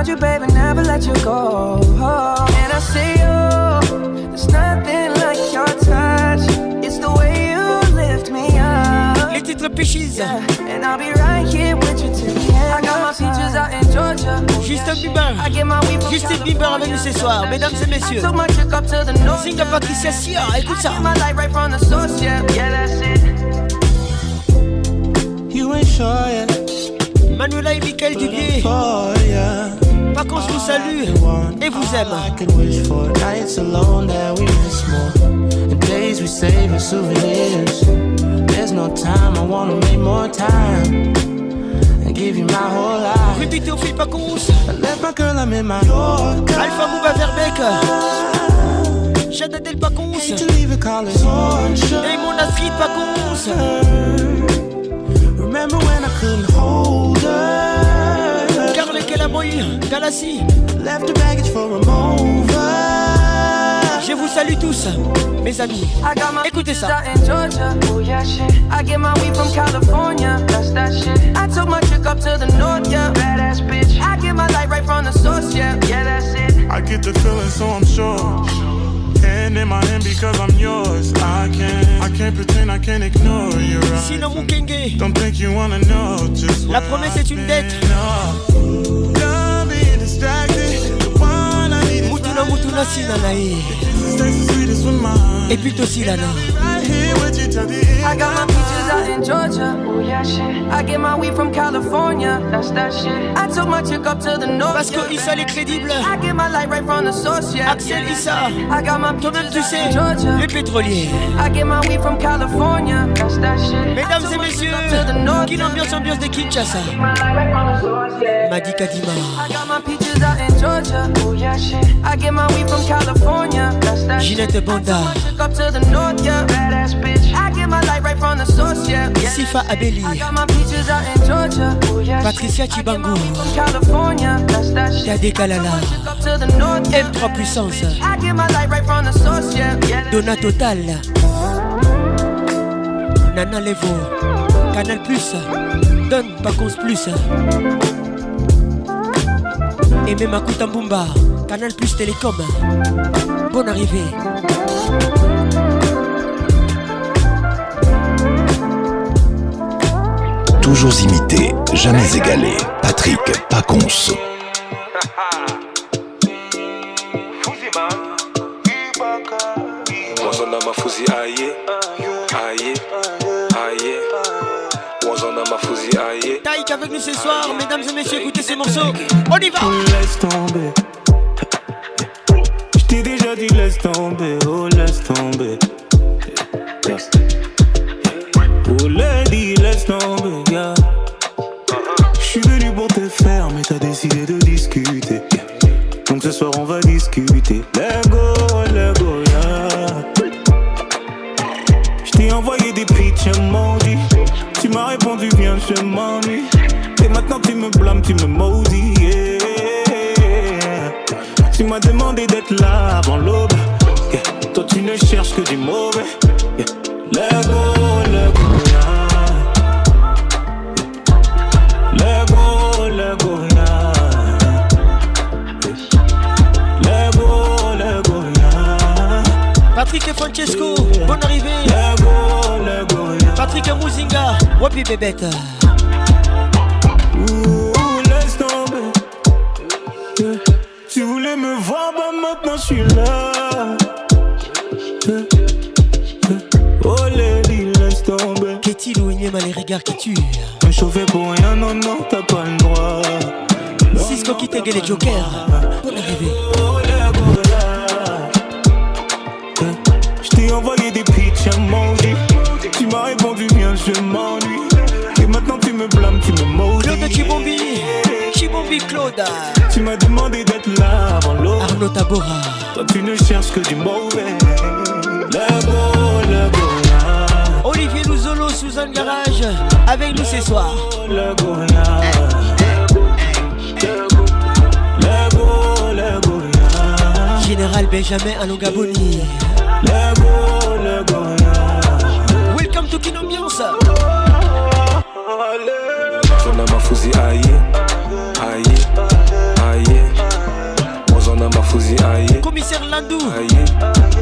Around you, baby, never let you go. And I see you, there's nothing like your touch. It's the way you lift me up. Les titres. And I'll be right here with you till the end. I got my features out in Georgia. Justin Bieber. I get my weed Justin Bieber avec nous ce soir, mesdames et messieurs. I took my chick up to the north. Signe à Patricia Sia, écoute ça. My light right from the source, yeah, yeah, that's it. You ain't sure yet. Manuela et Michael Dubier. Ya. Vacances vous saluent et vous I aiment. could wish for nights alone that we miss more. And days we save as souvenirs. There's no time, I wanna make more time. And give you my whole life. Théophile Pacons. I left my girl, I'm in my. Alpha Mouba Verbeck. Jada Del Pacons. To leave it, call it sunshine. Et mon Astrid Pacons. Remember when I couldn't hold her? Kelamoy, Galassi. Left the baggage for a mover. Je vous salue tous, mes amis. I got my Écoutez ça. out in Georgia. Oh yeah, shit. I get my weed from California. That's that shit. I took my chick up to the north, yeah, badass bitch. I get my light right from the source, yeah, yeah, that's it. I get the feeling, so I'm sure. Hand in my hand because I'm yours. I can't, I can't pretend, I can't ignore you. Right? Sinon Mukenge. Don't think you wanna know just La promesse est une dette. You till the end. I got my peaches out in Georgia. Oh yeah, shit. I get my weed from California. That's that shit. I took my chick up to the north. Parce que Issa est crédible. I get my light right from the source, yeah. Axel Issa. I got my Toi-même peaches tu out sais, in Georgia. le pétrolier. I get my weed from California. That's that shit. Mesdames et messieurs, Kin Ambiance Ambiance de Kinshasa. Madi Kadima. I got my peaches out in Georgia. Oh yeah, shit. I get my weed from California. That's that shit. Ginette Banda. Took up to the north, yeah. Badass bitch. I get my light right from the source, yeah. yeah. Sifa Abeli. I got my peaches out in Georgia. Oh yeah, Patricia Chibango. California. That's that shit. Tadé Kalala. Took up to the north, yeah. M3 Puissance. I get my light right from the source, yeah. yeah. Dona Total. Nana Levo. Canal Plus. Donne Pacons Plus. Et même Akuta Mbumba. Canal Plus Télécom. Bonne arrivée. Toujours imité, jamais égalé. Patrick Pacons. Wazana mafuzi aye, aye, Taïk avec nous ce soir, mesdames et messieurs, écoutez ce morceau. On y va. Laisse tomber. Je t'ai déjà dit laisse tomber, oh laisse tomber. Oh lady, laisse tomber, yeah. Je suis venu pour te faire, mais t'as décidé de discuter. Donc ce soir on va discuter. Let go, let go, yeah. Je t'ai envoyé des pitchs emojis. Tu m'as répondu bien, je m'ennuie. Et maintenant tu me blâmes, tu me maudis. yeah. Tu m'as demandé d'être là avant l'aube. Yeah. Toi tu ne cherches que du mauvais. Yeah. Let go, let go. Let go, let go. Patrick et Francesco, bonne arrivée. Patrick Mouzinga, Wapi Bébête. Ouh, laisse tomber. Yeah. Tu voulais me voir, bah maintenant je suis là. Yeah. Yeah. Oh lady, laisse tomber. Qu'est-il ou Inyema les regards qui tuent Me chauffer pour rien, non, non, t'as pas le droit. Cisco qui t'aiguait les jokers. Bonne arrivée. Je t'ai envoyé des pitchs emojis. Tu m'as répondu bien, je m'ennuie. Et maintenant tu me blâmes, tu me maudis. Claude Chibombi, Chibombi Claude. Tu m'as demandé d'être là avant l'autre. Arnaud Tabora. Toi tu ne cherches que du mauvais. Le beau, le beau. Olivier Louzolo, Suzanne Garage, avec nous ce soir. Le beau. Général Benjamin Alongaboni. Le beau, le beau, Kin Ambiance. Wazana mafuzi aye, aye, aye. Wazana mafuzi aye, Commissaire Landou, aye,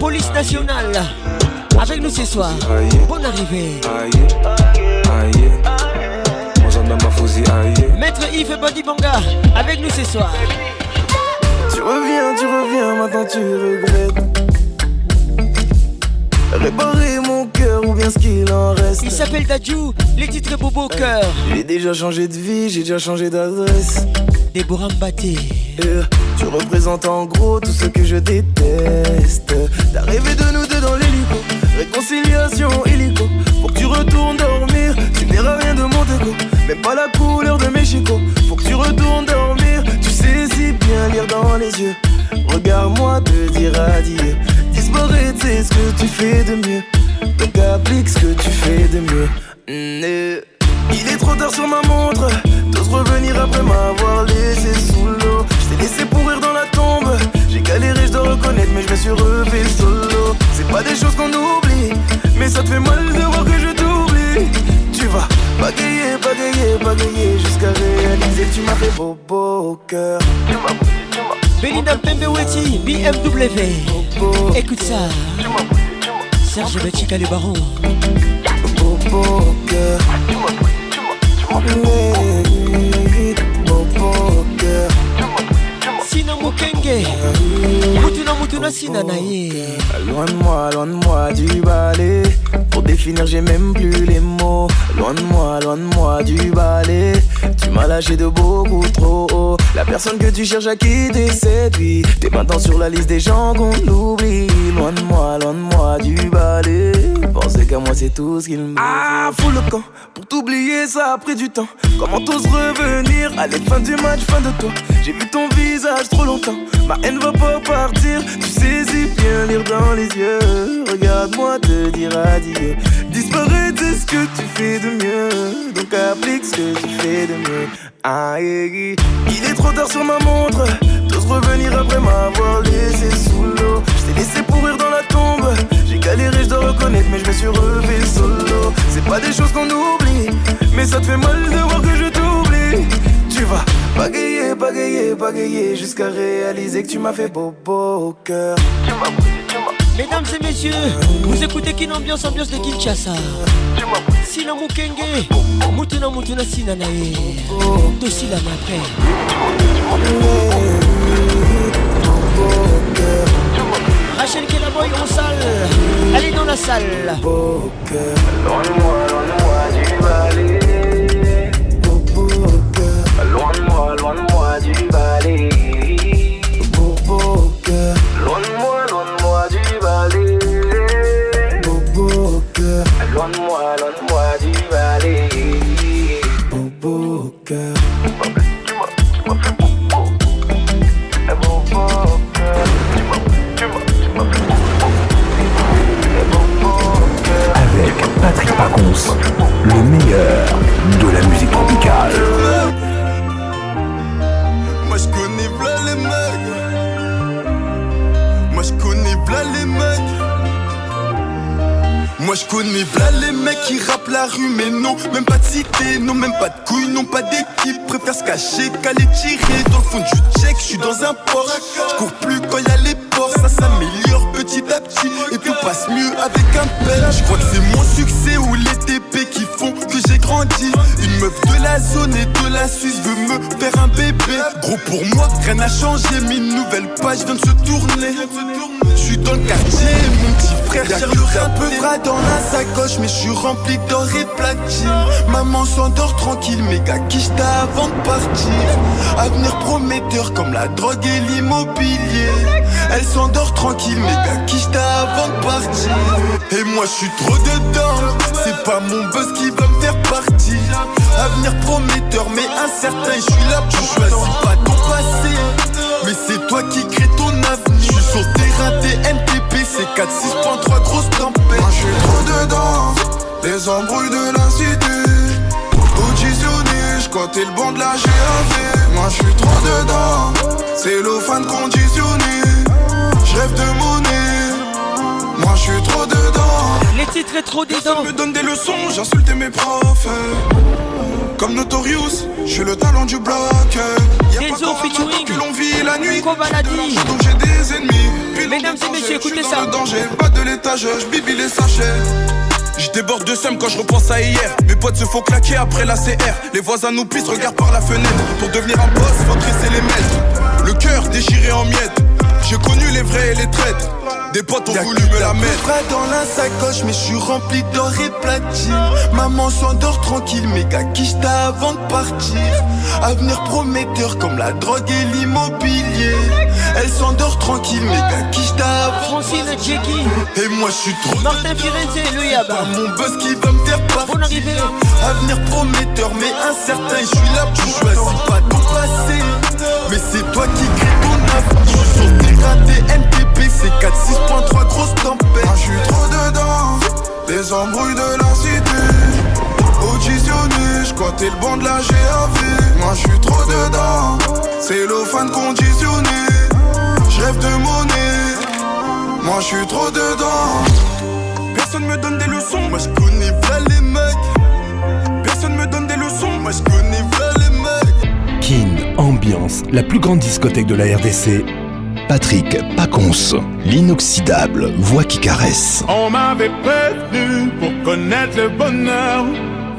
police nationale. Avec nous ce soir. Bonne arrivée. aye, aye. Wazana mafuzi aye. Maître Yves Badibanga, avec nous ce soir. Tu reviens, tu reviens, maintenant tu regrettes. Réparer mon cœur ou bien ce qu'il en reste. Il s'appelle Dadju, les titres Bobo au cœur. J'ai déjà changé de vie, j'ai déjà changé d'adresse. Déborah Mbaté. Euh, tu représentes en gros tout ce que je déteste. T'as rêvé de nous deux dans l'hélico. Réconciliation illico. Faut que tu retournes dormir. Tu verras rien de mon déco. Même pas la couleur de mes chicots. Faut que tu retournes dormir. Tu sais si bien lire dans les yeux. Regarde-moi te dire adieu. Disparaître, c'est ce que tu fais de mieux. Donc applique ce que tu fais de mieux. Mm, euh. Il est trop tard sur ma montre. T'oses revenir après m'avoir laissé sous l'eau. Je t'ai laissé pourrir dans la tombe. J'ai galéré, je dois reconnaître, mais je me suis refait solo. C'est pas des choses qu'on oublie, mais ça te fait mal de voir que je t'oublie. Tu vas bagayer, bagayer, bagayer jusqu'à réaliser que tu m'as fait bobo au cœur. Belinda Pembeweti, BMW. Écoute ça. Serge le baron. Bobo au cœur. Sina Mukenge. Mutuna Sina Naye. Loin de moi, loin de moi du balai. Pour définir, j'ai même plus les mots. Loin de moi, loin de moi du balai. Tu m'as lâché de beaucoup trop haut. La personne que tu cherches à quitter, lui. T'es maintenant sur la liste des gens qu'on oublie. Loin de moi, loin de moi du balai. Pensez qu'à moi, c'est tout ce qu'il me Ah, fous le camp. T'oublier, ça a pris du temps. Comment t'oses revenir Allez, fin du match, fin de toi? J'ai vu ton visage trop longtemps. Ma haine va pas partir. Tu sais si bien lire dans les yeux. Regarde-moi te dire adieu. Disparaître, c'est ce que tu fais de mieux. Donc applique ce que tu fais de mieux. Aïe, il est trop tard sur ma montre. Revenir après m'avoir laissé sous l'eau. Je t'ai laissé pourrir dans la tombe. J'ai galéré, je dois reconnaître, mais je me suis refait solo. C'est pas des choses qu'on oublie, mais ça te fait mal de voir que je t'oublie. Tu vas Bagayer, bagayer, bagayer jusqu'à réaliser que tu m'as fait beau beau au cœur. Mesdames et messieurs, vous écoutez Kin Ambiance, ambiance de Kinshasa. Sina Mukenge, Mutuna Mutuna Sina Nae, Tosila Mapre. Rachel Kinaboy, on salle. Allez dans la salle. Loin one, one. Le meilleur de la musique tropicale. Moi je connais v'là les mecs. Moi je connais v'là les mecs. Moi je connais v'là les mecs qui rappent la rue mais non Même pas de cité, non même pas de couilles, non pas d'équipe. Préfère se cacher qu'aller tirer. Dans le fond du check, je suis dans un Porsche. Je plus quand y a les ports Ça s'améliore petit à petit Et tout passe mieux avec un pelle Je crois que c'est mon succès ou les TP qui font que j'ai grandi. Une meuf de la zone et de la Suisse veut me faire un bébé. Gros pour moi, rien n'a changé Mais une nouvelle page vient de se tourner. Je suis dans le quartier, mon petit frère J'ai un peu vrai dans la sacoche Mais je suis rempli d'or et platine. Maman s'endort tranquille Méga quiche avant de partir. Avenir prometteur comme la drogue et l'immobilier. Elle s'endort tranquille Méga quiche avant de partir. Et moi je suis trop dedans. C'est pas mon buzz qui va me faire partir. Avenir prometteur mais incertain Je suis là, tu choisis pas ton passé Mais c'est toi qui crée ton avenir. Je suis sur terrain TNTP C'est 4-6.3 grosse tempête. Moi je suis trop dedans. Les embrouilles de la cité. Auditionné, j'comptais le banc de la GAV Moi je suis trop dedans. C'est l'eau fan conditionné J'rêve de monnaie. Moi je suis trop dedans. Les titres est trop dedans. Me donne des leçons, j'insultais mes profs. Comme Notorious, je suis le talent du bloc. Y'a pas featuring. que l'on vit la nuit. Donc j'ai des ennemis. Puis Mesdames et messieurs, écoutez ça. le danger, pas de l'étage, je bibi les sachets. Je déborde de seum quand je repense à hier. Mes potes se font claquer après la CR Les voisins nous pissent, regardent par la fenêtre. Pour devenir un boss, faut tresser les maîtres. Le cœur déchiré en miettes J'ai connu les vrais et les traites. Des potes ont voulu me la mettre. Près dans la sacoche mais je suis rempli d'or et platine. Maman s'endort tranquille Méga quiche avant de partir? Avenir prometteur comme la drogue et l'immobilier. Elle s'endort tranquille quiche avant Francine Jackie Et moi je suis trop Martin Firenze, Yaba pas mon buzz qui va me faire partir. Arrivée. Avenir prometteur mais incertain Je suis là, tu choisis pas ton passé Mais c'est toi qui crée ton avenir Ratés NPP C'est 4-6.3 grosse tempête. Moi je suis trop dedans Les embrouilles de la cité. Auditionné, j'comptais le banc de la GAV Moi je suis trop dedans C'est l'eau fan conditionné. J'rêve de monnaie. Moi je suis trop dedans. Personne me donne des leçons, moi je connais v'là les mecs. Personne me donne des leçons, moi je connais v'là les mecs. Kin Ambiance, la plus grande discothèque de la RDC. Patrick Pacons, l'inoxydable voix qui caresse. On m'avait prévenu pour connaître le bonheur.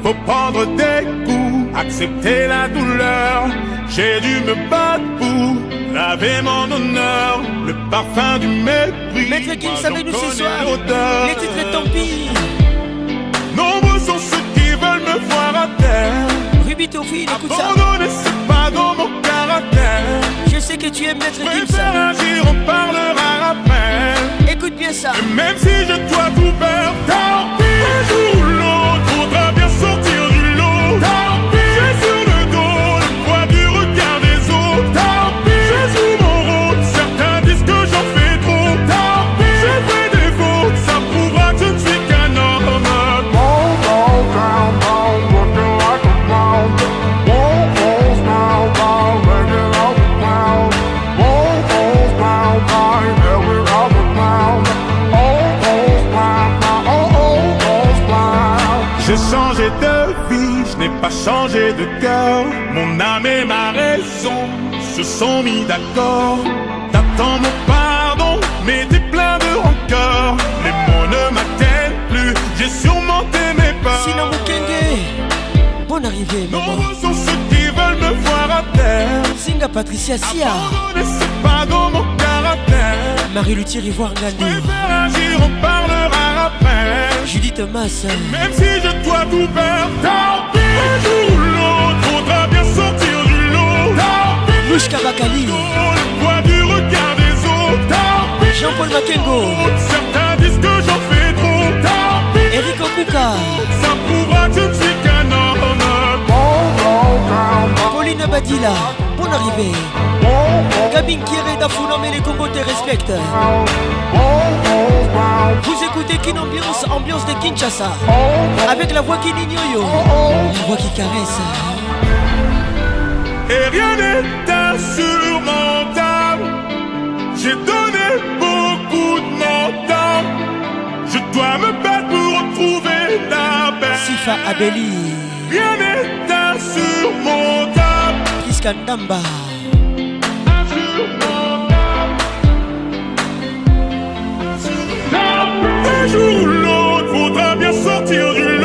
Faut prendre des coups, accepter la douleur. J'ai dû me battre pour laver mon honneur. Le parfum du mépris. Maître Gims avec nous ce soir. Les titres tant pis Nombreux sont ceux qui veulent me voir à terre. Ruby Tofi, écoute ça pas dans mon caractère. Je sais que tu aimes Maître Gims Préfère agir, on parlera après. Écoute bien ça Et même si je dois tout perdre, tant pis. Un jour pas changé de cœur. Mon âme et ma raison se sont mis d'accord. T'attends mon pardon, mais t'es plein de rancœur. Les mots ne m'atteignent plus, j'ai surmonté mes peurs. Sinon Mukenge, bonne arrivée, maman. Nombreux sont ceux qui veulent me voir à terre. Singa Patricia Sia. C'est pas dans mon caractère. Marie-Luthier Ivoire Ngandou. Préfère agir, on parlera après. Judith Massa. Même si je dois tout perdre, tant pis. L'autre, faudra bien sortir du lot. Jean-Paul Makengo. Certains disent que j'en fais trop. Eric Okuka. Ça qu'un homme. Pauline Badila. Bonne arrivée. Gabin Kieré mais les Congos te respectent. Vous écoutez Kin Ambiance, ambiance de Kinshasa. Avec la voix qui n'ignore, la voix qui caresse. Et rien n'est insurmontable. J'ai donné beaucoup de mon temps. Je dois me battre pour retrouver la paix. Sifa Abeli. Rien n'est insurmontable. Iskandamba. Un jour ou l'autre, faudra bien sortir du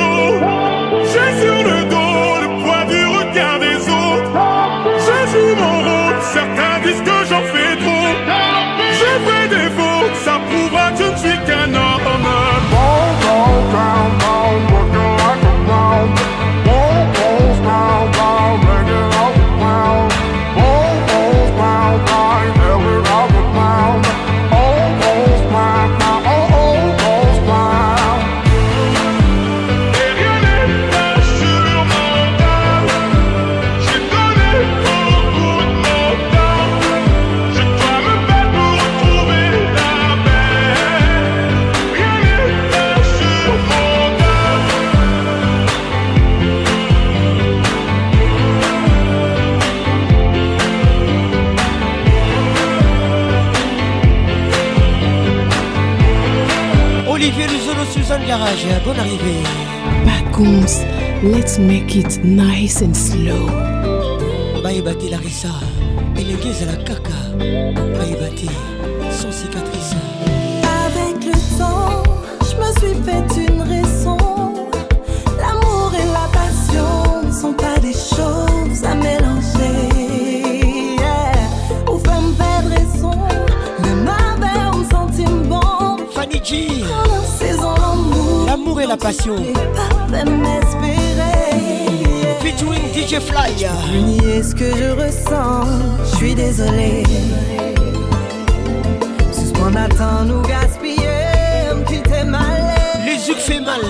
Suzanne Garage. Bonne arrivée. Pacons, let's make it nice and slow. Baïbati Larissa. Élégués à la caca. Baïbati. Sans cicatrice. Avec le temps, je me suis fait une raison. L'amour et la passion ne sont pas des choses à mélanger. Yeah. L'amour, et la passion. Featuring DJ Fly. Nier ce que je ressens, je suis désolé. Suspendre temps nous gaspiller, me quitter mal. Les yeux fait mal.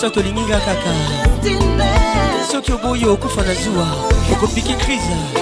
Nyonso tolinginga kaka. Soki oboyi okufa na zuwa okopiki crise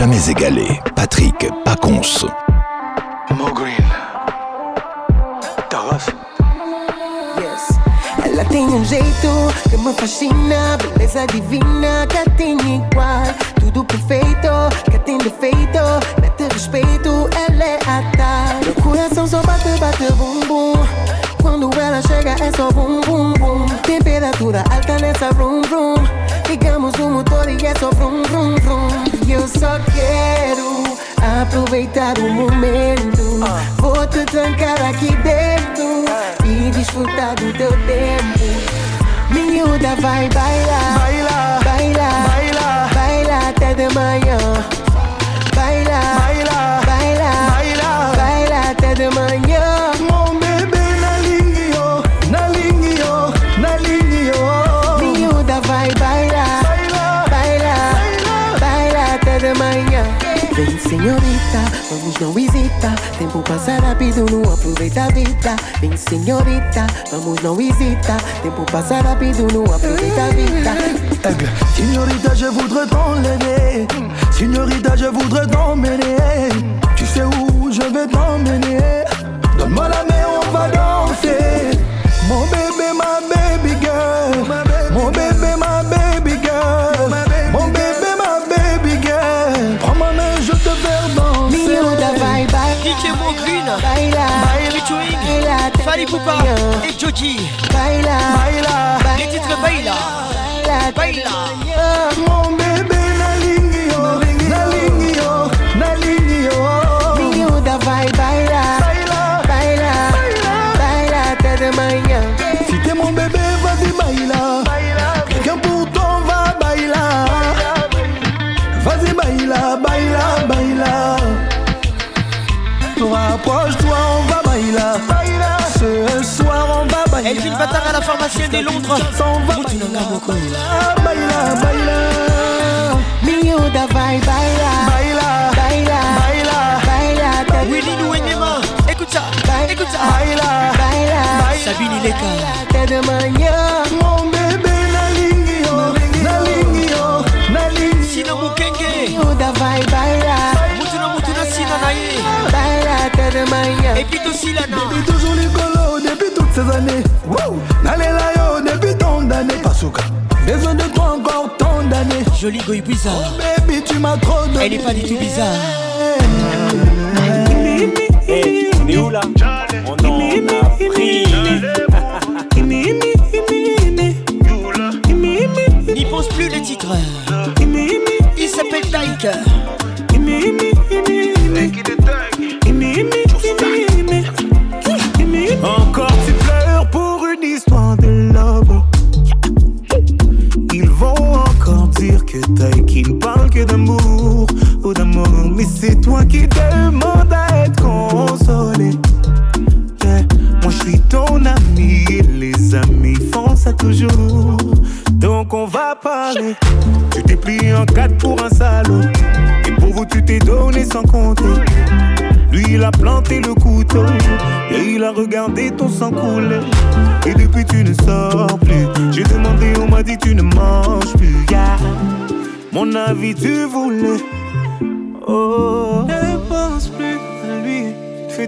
jamais égalé. Patrick Pacons. Ela tem um jeito que me fascina, beleza divina que tem igual. Tudo perfeito, que tem defeito, mete respeito, ela é a tal. Meu coração só bate, bate, bum bum. Quando ela chega é só bum bum bum. Temperatura alta nessa room room. Ligamos o motor e é só vrum vrum vrum. E eu só quero aproveitar o momento. Vou te trancar aqui dentro e desfrutar do teu tempo. Miúda vai bailar, baila, baila, baila, baila até de manhã. Baila, baila, baila, baila, baila até de manhã. Vem senhorita, vamos não hesita Tempo passa rápido, não aproveita a vida Vem senhorita, vamos não Tempo passa rápido, não aproveita a vida Aigle. Signorita, je voudrais t'enlever. Signorita, je voudrais t'emmener. Tu sais où je vais t'emmener. Donne-moi la main, on va danser. It's et Jody. Baila, baila, les baila, Baila, Baila. chaîne de Londres. Moutinanga Moko Baila, baila Mio da vai, baila. Baila, baila Baila, baila Willy Nouenema, écoute ça, écoute ça. Baila, baila. Sabine Ileka. T'es de mania, mon bébé Nalingi yo, oh. nalingi oh. yo, oh. nalingi yo Sina Mukenge Mio da vai, baila. Moutuna, moutuna, sina naye Baila, t'es de mania. Et puis aussi là, non. Baby, toujours les gars ces années. Wow. Nalela yo, depuis tant d'années. Pasuka. Besoin de toi encore tant d'années. Jolie Goy bizarre. Baby, tu m'as trop donné. Elle est pas du tout bizarre. Hey, on est où là? On en a pris. N'y pense plus les titres. Il s'appelle Tyke. Toi qui demandes à être consolé. Moi je suis ton ami et les amis font ça toujours. Donc on va parler. Tu t'es plié en quatre pour un salaud. Et pour vous tu t'es donné sans compter. Lui il a planté le couteau et il a regardé ton sang couler. Et depuis tu ne sors plus. J'ai demandé, on m'a dit tu ne manges plus. Yeah. Mon avis tu voulais. Oh,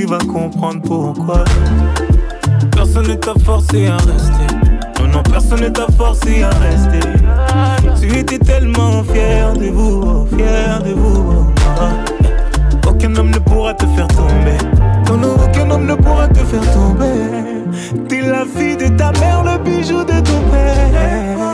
Tu vas comprendre pourquoi. Personne ne t'a forcé à rester. Non, non, personne ne t'a forcé à rester. Tu étais tellement fier de vous, fier de vous. Aucun homme ne pourra te faire tomber. Non, aucun homme ne pourra te faire tomber. T'es la fille de ta mère, le bijou de ton père.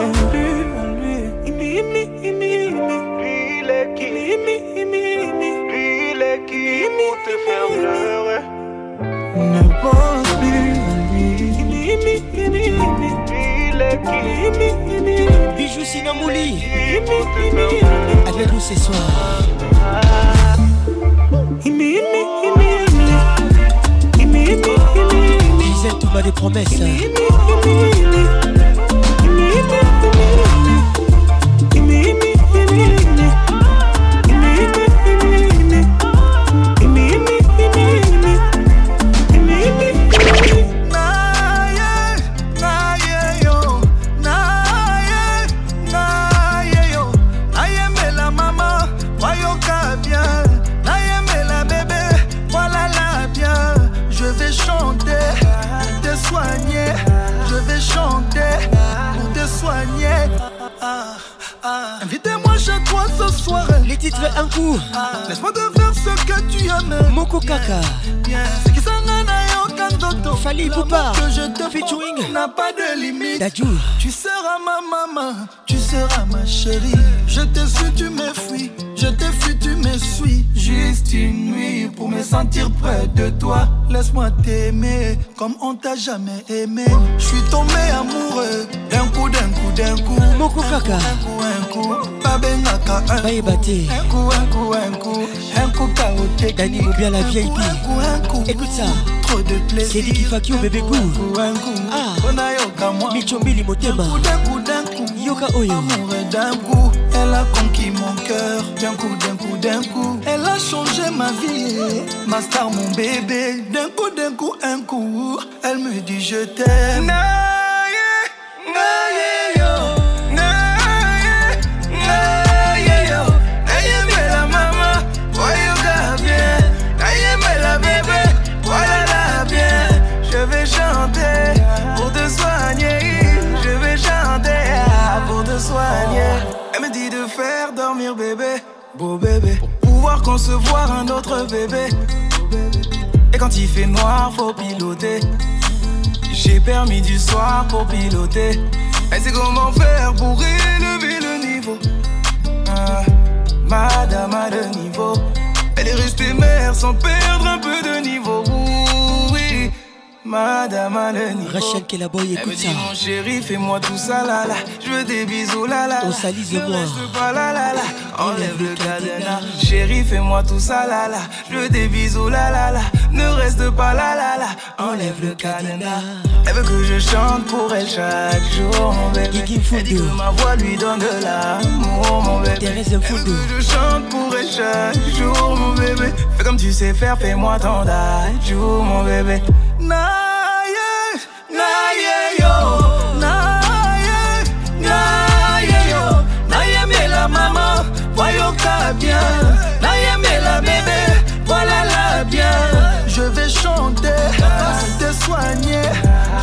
Avec nous ce soir. Gisèle Touma des promesses jamais aimé. Je suis tombé amoureux d'un coup, d'un coup, d'un coup. Moko Kaka Un coup, un coup. Babengaka, un Baebate un coup, un coup, un coup. Un coup, chaotique. Dani Moubia la VIP Un coup, un coup. Écoute ça Trop de plaisir. C'est Diki Fakio bébé goût Un coup, Ah Onayoka, moi. Michombili Motema D'un coup, d'un coup, d'un coup. Yoka Oyo Amour d'un coup, elle a conquis mon cœur. D'un coup, d'un coup, d'un coup, elle a changé ma vie. Ma star, mon bébé. D'un coup, d'un coup, un coup, elle me dit je t'aime. Concevoir un autre bébé. Et quand il fait noir, faut piloter. J'ai permis du soir pour piloter. Elle sait comment faire pour élever le niveau. Ah, madame a le niveau. Elle est restée mère sans perdre un peu de niveau. Madame a le niveau. Rachel Kelaboy Elle me écoute dit ça mon chéri, fais-moi tout ça là là. Je veux des bisous là là. On là. salise Ne moi. reste pas là là là. Enlève le cadenas. Chéri, fais-moi tout ça là là. Je veux des bisous là là là. Ne reste pas là là là. Enlève le cadenas. Elle veut que je chante pour elle chaque jour, mon bébé. Elle dit que ma voix lui donne de l'amour, mon bébé. Thérèse Elle veut que je chante pour elle chaque jour, mon bébé. Fais comme tu sais faire, fais-moi ton jour, mon bébé. Naye, yo. Naye, mais la maman, voyoka bien. Naye, mais la bébé, voilà la bien. Je vais chanter te soigner.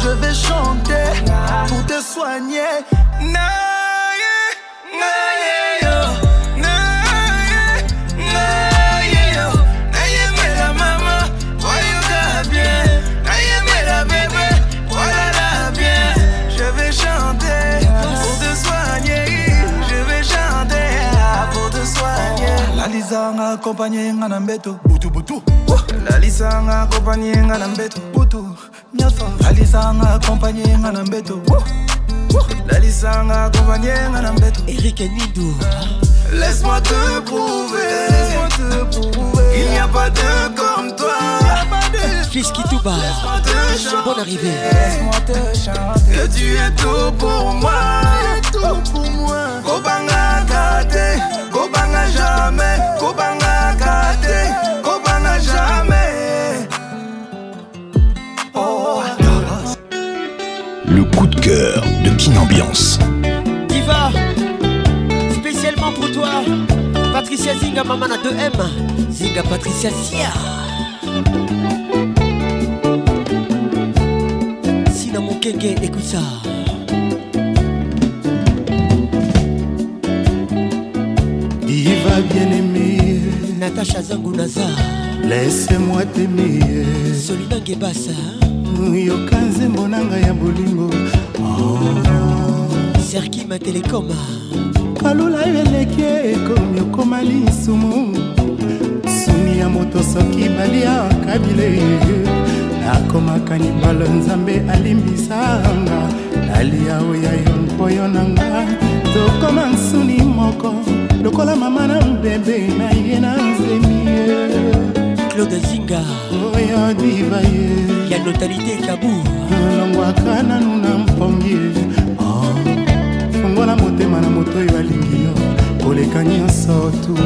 Je vais chanter pour te soigner. Lisa nga na mbeto butu butu. La lisa nga accompagné nga na mbeto butu. Nyasa. La lisa nga accompagné nga na mbeto. La lisa nga accompagné nga na mbeto. Eric Nidou. Laisse-moi te prouver, laisse-moi te prouver qu'il n'y a pas de comme toi. Fils. Laisse-moi te chanter, Bonne arrivée. Laisse-moi te chanter que tu es tout pour moi. Tout pour moi. Kobanga kate, kobanga jamais, kobanga Le coup de cœur de Kin Ambiance. Diva Spécialement pour toi Patricia Zinga Mamana 2M Zinga Patricia Sia. Sina Mokenge écoute ça. Diva bien-aimée, Natacha Zangunaza laisse-moi t'aimer. Solina Ngebasa yoka nzembo na ngai ya bolingo. Serki Matelekoma kalula yo eleki ekomi okoma lisumu. Suni ya moto soki baliaka bile nakomaka libalo nzambe alimbisanga. Nalia oya yo mpoyo na nga tokoma nsuni moko. Lokola mama na bebe na ye na nzemi Claude Zinga. Oyo diva ye. Ya notalité kabu longwaka nanu na mpongi. Fungola motema na moto oyo alingi yo koleka nyonso tu.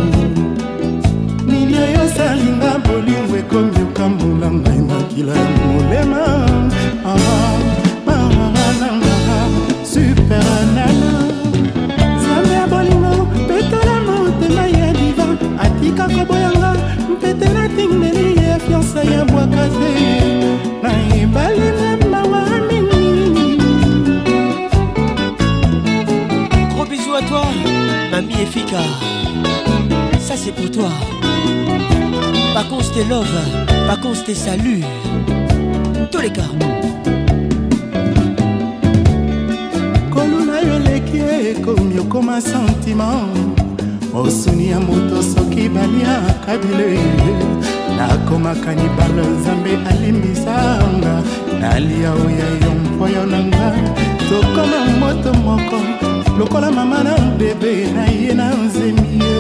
Nini oyo osalinga bolingo ekomi okambola ngai makila ya molema. Supernana nzambe ya bolingo petola motema ya diva atika koboyanga mamie Efika. Ça c'est pour toi. Par contre, c'était love. Par contre, c'était salut. Tous les cas. koluna yo eleki ekomi okoma sentiment mosuni ya moto soki baliaka bile nakomaka libalo nzambe alimbisanga. Nalia oya yo mpoyo na nga. Tokoma moto moko lokola mama na bebe na ye na nzemi ye.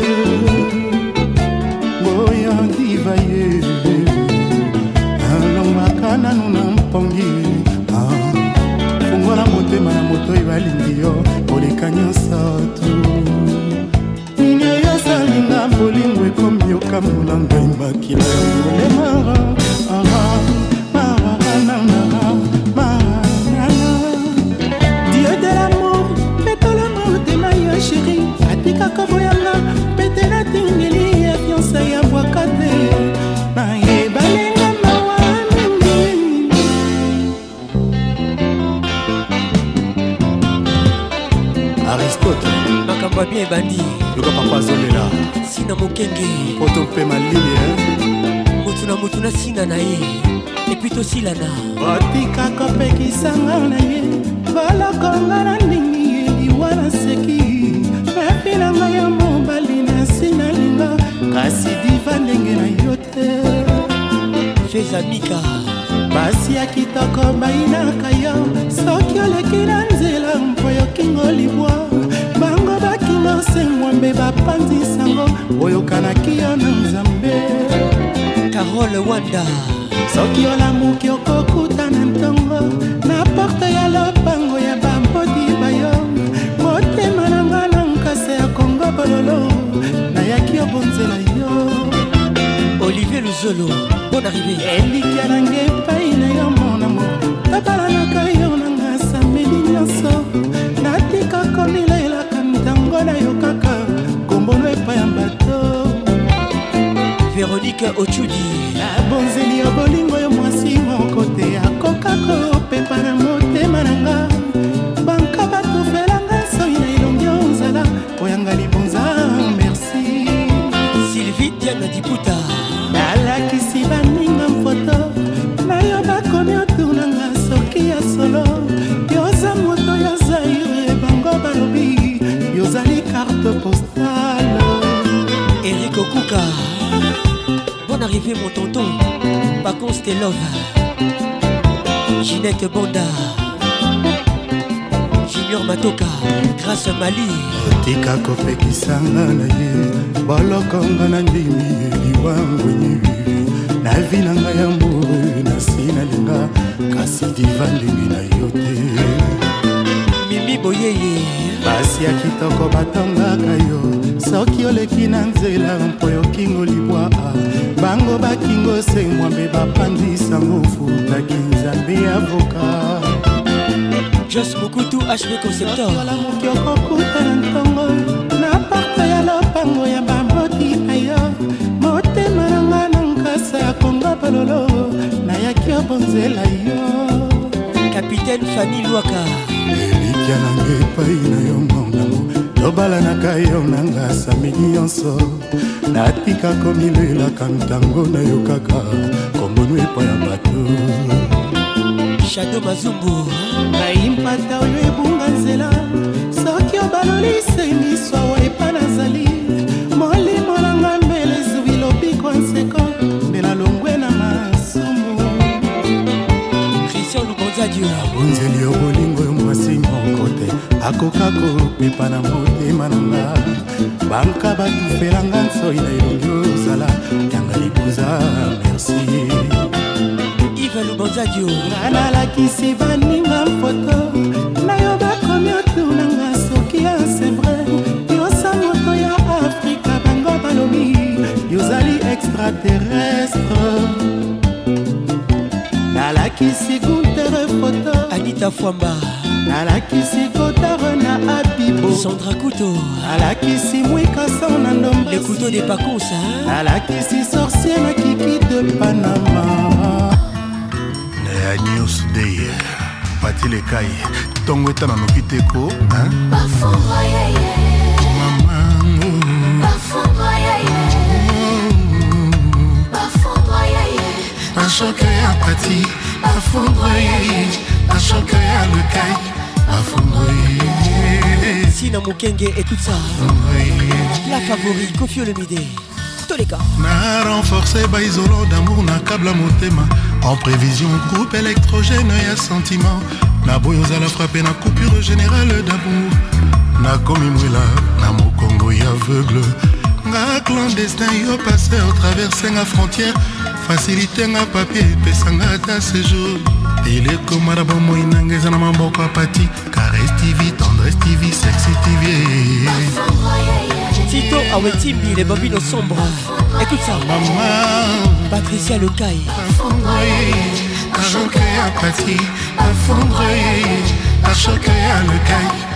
Boya diva ye. Alongwaka nanu na mpongi. Fungola motema na moto oyo alingi yo koleka nyonso tu. Nini oyo osalinga bolingo ekomi okambola ngai makila ya molema dieu de lamour petola motema yo sheri atikaka boyanga ya bien ebandi yoka papa azolela. Sina mokenge. Poto mpe malili motu na motu na nsina na ye. Epui tosilana otika kopekisanga na ye. Balokonga na ndingi liwa na seki. Epi na ngai ya mobali na nsi nalinga kasi diva ndenge na yo te. Fezamika basi ya kitoko bayinaka yo. Soki oleki na nzela mpo yokingo libwa bakingo sengwambe bapanzisango oyokanaki yo na nzambe. Carole wanda soki olamuki okokuta na ntongo na porte ya lopango ya bambodi bayo. Motema na nga na nkase ya kongo bololo nayaki obonzela yo. Olivier luzolo bon arrivé elikya nange epai na yo monamo tabalanaka yo nanga samedi nyonso natika komilelaka ntango na yo kaka kombono epai ya bato. Véronique ochudi abonzeli yo bolingo yo mwasi moko te akoka kopepa na motema na nga. Banka batufelanga soi na elongi ozala oyanga libonza merci. Sylvie diana diputa okuka bon arrivé mon tonton. Pacon stelov ginette bonda. Junior matoka grâce mali. Tika kopekisanga na ye bolokonga na ndimi liwangwenyi na vi na ngai ya mbore nasi nalinga kasi diva ndenge na yo te mimi boyeye. Basi ya kitoko batongaka yo. Soki oleki na nzela mpo yokingo libwa. Bango bakingo semwambe bapanzisango futaki nzambe avoka. Jos mokutu hb conceptor moki okokuta na ntongo na porte ya lopango ya bamboti na yo motema na nga na nkasa ya kongo bololo nayaki obonzela yo. Kapitaine fani lwaka elikya nanga epai na yo monamo tobalanaka yo nanga samedi nyonso natika komilelaka ntango nayokaka kombonu epai ya bato. Shado mazumbu ngai mpata oyo ebunga nzela. Soki obalolise miso awa epa nazali. Molimo nanga mbele ezwi lobiko nseko. Mbe nalongwe na masumu. Christian lukonzadio abonzeli yo bolingo mwasi moko te akoka kopepa na motema na nga. Banka batufelanga nsoi na elongi ozala yanga libuza merci. Ive lukonzadio nga nalakisi baninga foto na yo bakomi otunanga soki ya c'est vrai. Yosa moto ya afrika bango balobi yozali extraterrestre. Nalakisi guntere foto. Anita fwamba nalakisi kotare na abibo. Sandra kuto nalakisi mwikason na ndomba le couteau de pakonsa nalakisi sorcier na kiki de panama. Na news day pati lekai ntongo etana noki te ko bashoke ya pati bafondroye bashoke ya lekai bafondroye sina mokenge écoute ça. La favori kofi olomide toleka na renforce baisolo d'amour na kabla motema en prévision groupe électrogène ya sentiment. Na boyo ozala frappe na coupure générale d'amour. Nakomi mwela na mokongo ya aveugle. Nga clandestin yo passeur traverse nga frontière. Facilité nga papier epesanga ata séjour elekomara bomoi nanga eza na maboko apati cares tv tendresse tv sexy tv tito awetimbi les bambino sombre écoute ça. Maman, patricia lokai. Par choqué apati afondré par choqué à lekai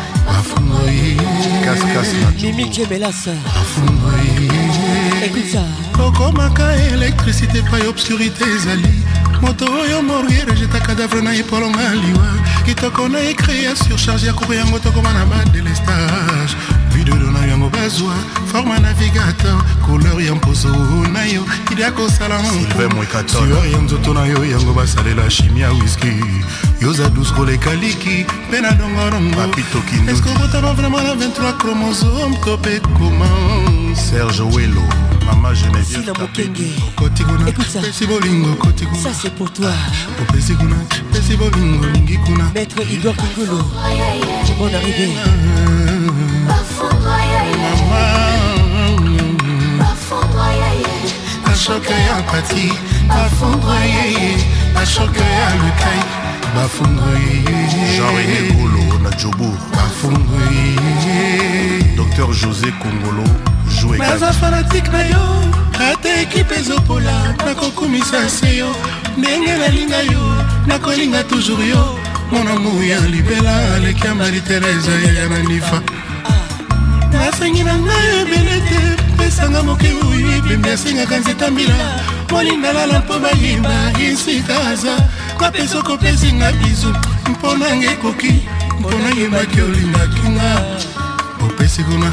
mimikebelasa okomaka électricité pai obscurité ezali moto oyo moriere jeta cadavre na epolonga liwa. Kitoko na écrit ya surcharge ya kuru yango tokoma na badelestage videodo na yango bazwa. Forme navigateur couleur ya mposo na yo. Idi ya kosala sueur ya nzoto na yo yango basalela chimie ya wiski yoza dus koleka liki mpe na dongorongo eske obotama vraiment na 23 chromosome to mpe comment serge welo mama geneviève mokenge kotikunapesi bolingo kotikunapesi kuna. Pesi bolingo lingi kuna. Maître igor kingolo bon arrivé. Bashoka ya pati bafondroyeye bashoka ya lukai bafondroyeyegenregolo na jobour bafondroyeye docteur josé congolo naza fanatike na yo ata ekipe ezopola nakokumisa se yo ndenge nalinga yo nakolinga toujours yo. Monamu ya libela aleki ya marie terese yaya na nifa nasengi na ngai ebele te pesanga moke oyi pembe asengaka nzeta mbila. Molinga lala mpo bayimba esika aza. Napesa kopesinga bizu mpo nanga ekoki mpo nayembaki olingaki nga. Opesi kuna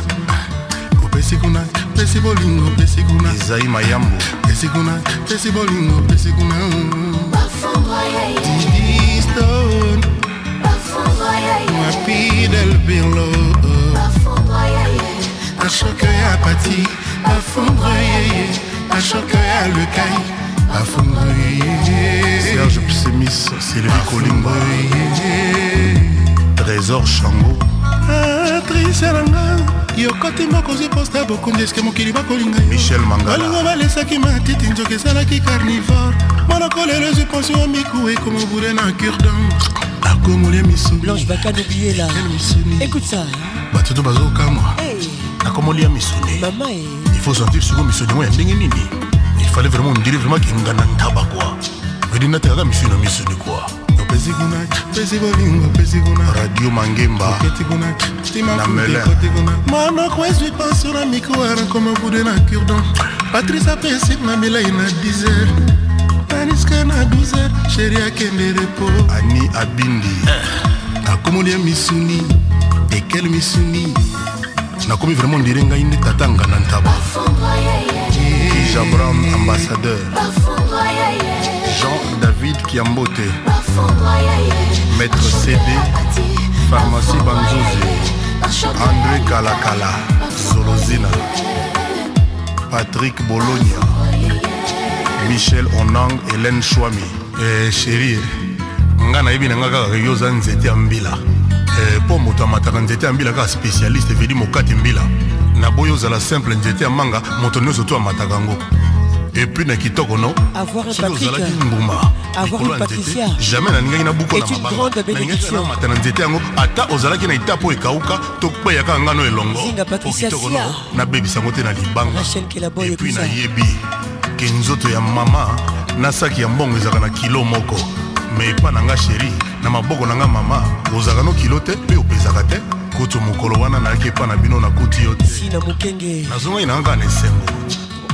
opesi kuna pesi bolingo pesi kuna. Ezai mayambo. Pesi kuna pesi bolingo pesi kuna. Mapidel Birlo Achoke ya pati ya lekai serge psemis sylvie kolimbo trésor chango atrice nanga yokoti moko ozwi posta bokundi eske mokili bakolinga michel mangala. Balingo balesaki matiti nzoki ezalaki carnivore. Monoko lelo ezwi pension miku ekomobule na curdan akomolia blanche écoute ça bato to bazokamwa nakomolia misuni mama e il faut sentir ya ndenge nini? Il fallait vraiment ondire vraiment kinga na ntaba kwa edi natekaka misuni na misuni kwa opesi kuna pesi bolingo opesi kuna. Radio mangemba. Na kuna. Monoko ezwi pension na miku wana komobude na curdan patrice apesi na milai na 10 heures. Aniska na 12 heures sheri akende repo ani abindi. Akomolia misuni ekel misuni. Nakomi vraiment ndire ngai nde tatanga na ntaba. Jabram ambassadeur. Jean david kiambote maître cd pharmacie banzuzi andré kalakala solozina patrick bologna michel onang hélène chwami eh, chéri nga nayebi na nga kaka yo oza nzete ya mbila. Eh, mpo moto amataka nzete ya mbila kaka spécialiste evedi mokati mbila. Naboyi ozala simple nzete ya manga moto nyonso to amataka yango epuis na kitoko no soki ozalaki mbuma avoir likolo ya nzete, Patricia. jamais nalingaki nabukola est une mabanga. grande nalingaki bénédiction. namata na nzete yango ata ozalaki na ita mpo ekauka to kpeyaka ngano elongo. Zinga Po Patricia kitoko Sia. no nabebisango te na libanga. Ekuza nayebi ke nzoto ya mama na saki ya mbongo ezalaka na kilo moko. Me epa na nga sheri na maboko na nga mama ozalaka no kilo te mpe opezaka te. Kutu mokolo wana nayaki epa na bino nakuti yo te. Nazongaki na nga na esengo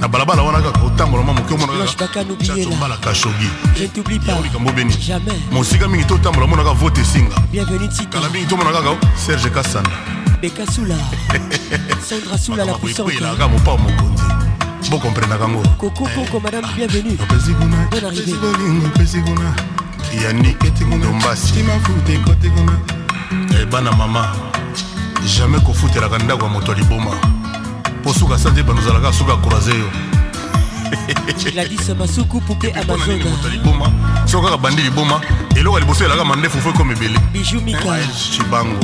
na balabala wana kaka otambola mwa moke omonakaombalaka shogi likambo beni. Mosika mingi to otambola omonaka vote esinga. Kala mingi tomona kaka oh. serge kasanda bekasula sandra sula la puissanteyelaka mopao mokonzi. Bokomprendaka ngo. Kokokoko eh, madame bienvenu bon arrivéolingo yaniketedombasi ebana mama jamais kofutelaka ndako ya moto ya liboma. Mpo suka sa nzeba nozalaka suka akroise yo. Gladys Masuku poupée Amazon liboma? Soki kaka bandi liboma eloko ya liboso elaka mandefu fo ekoma ebele. Bijou Mika cibango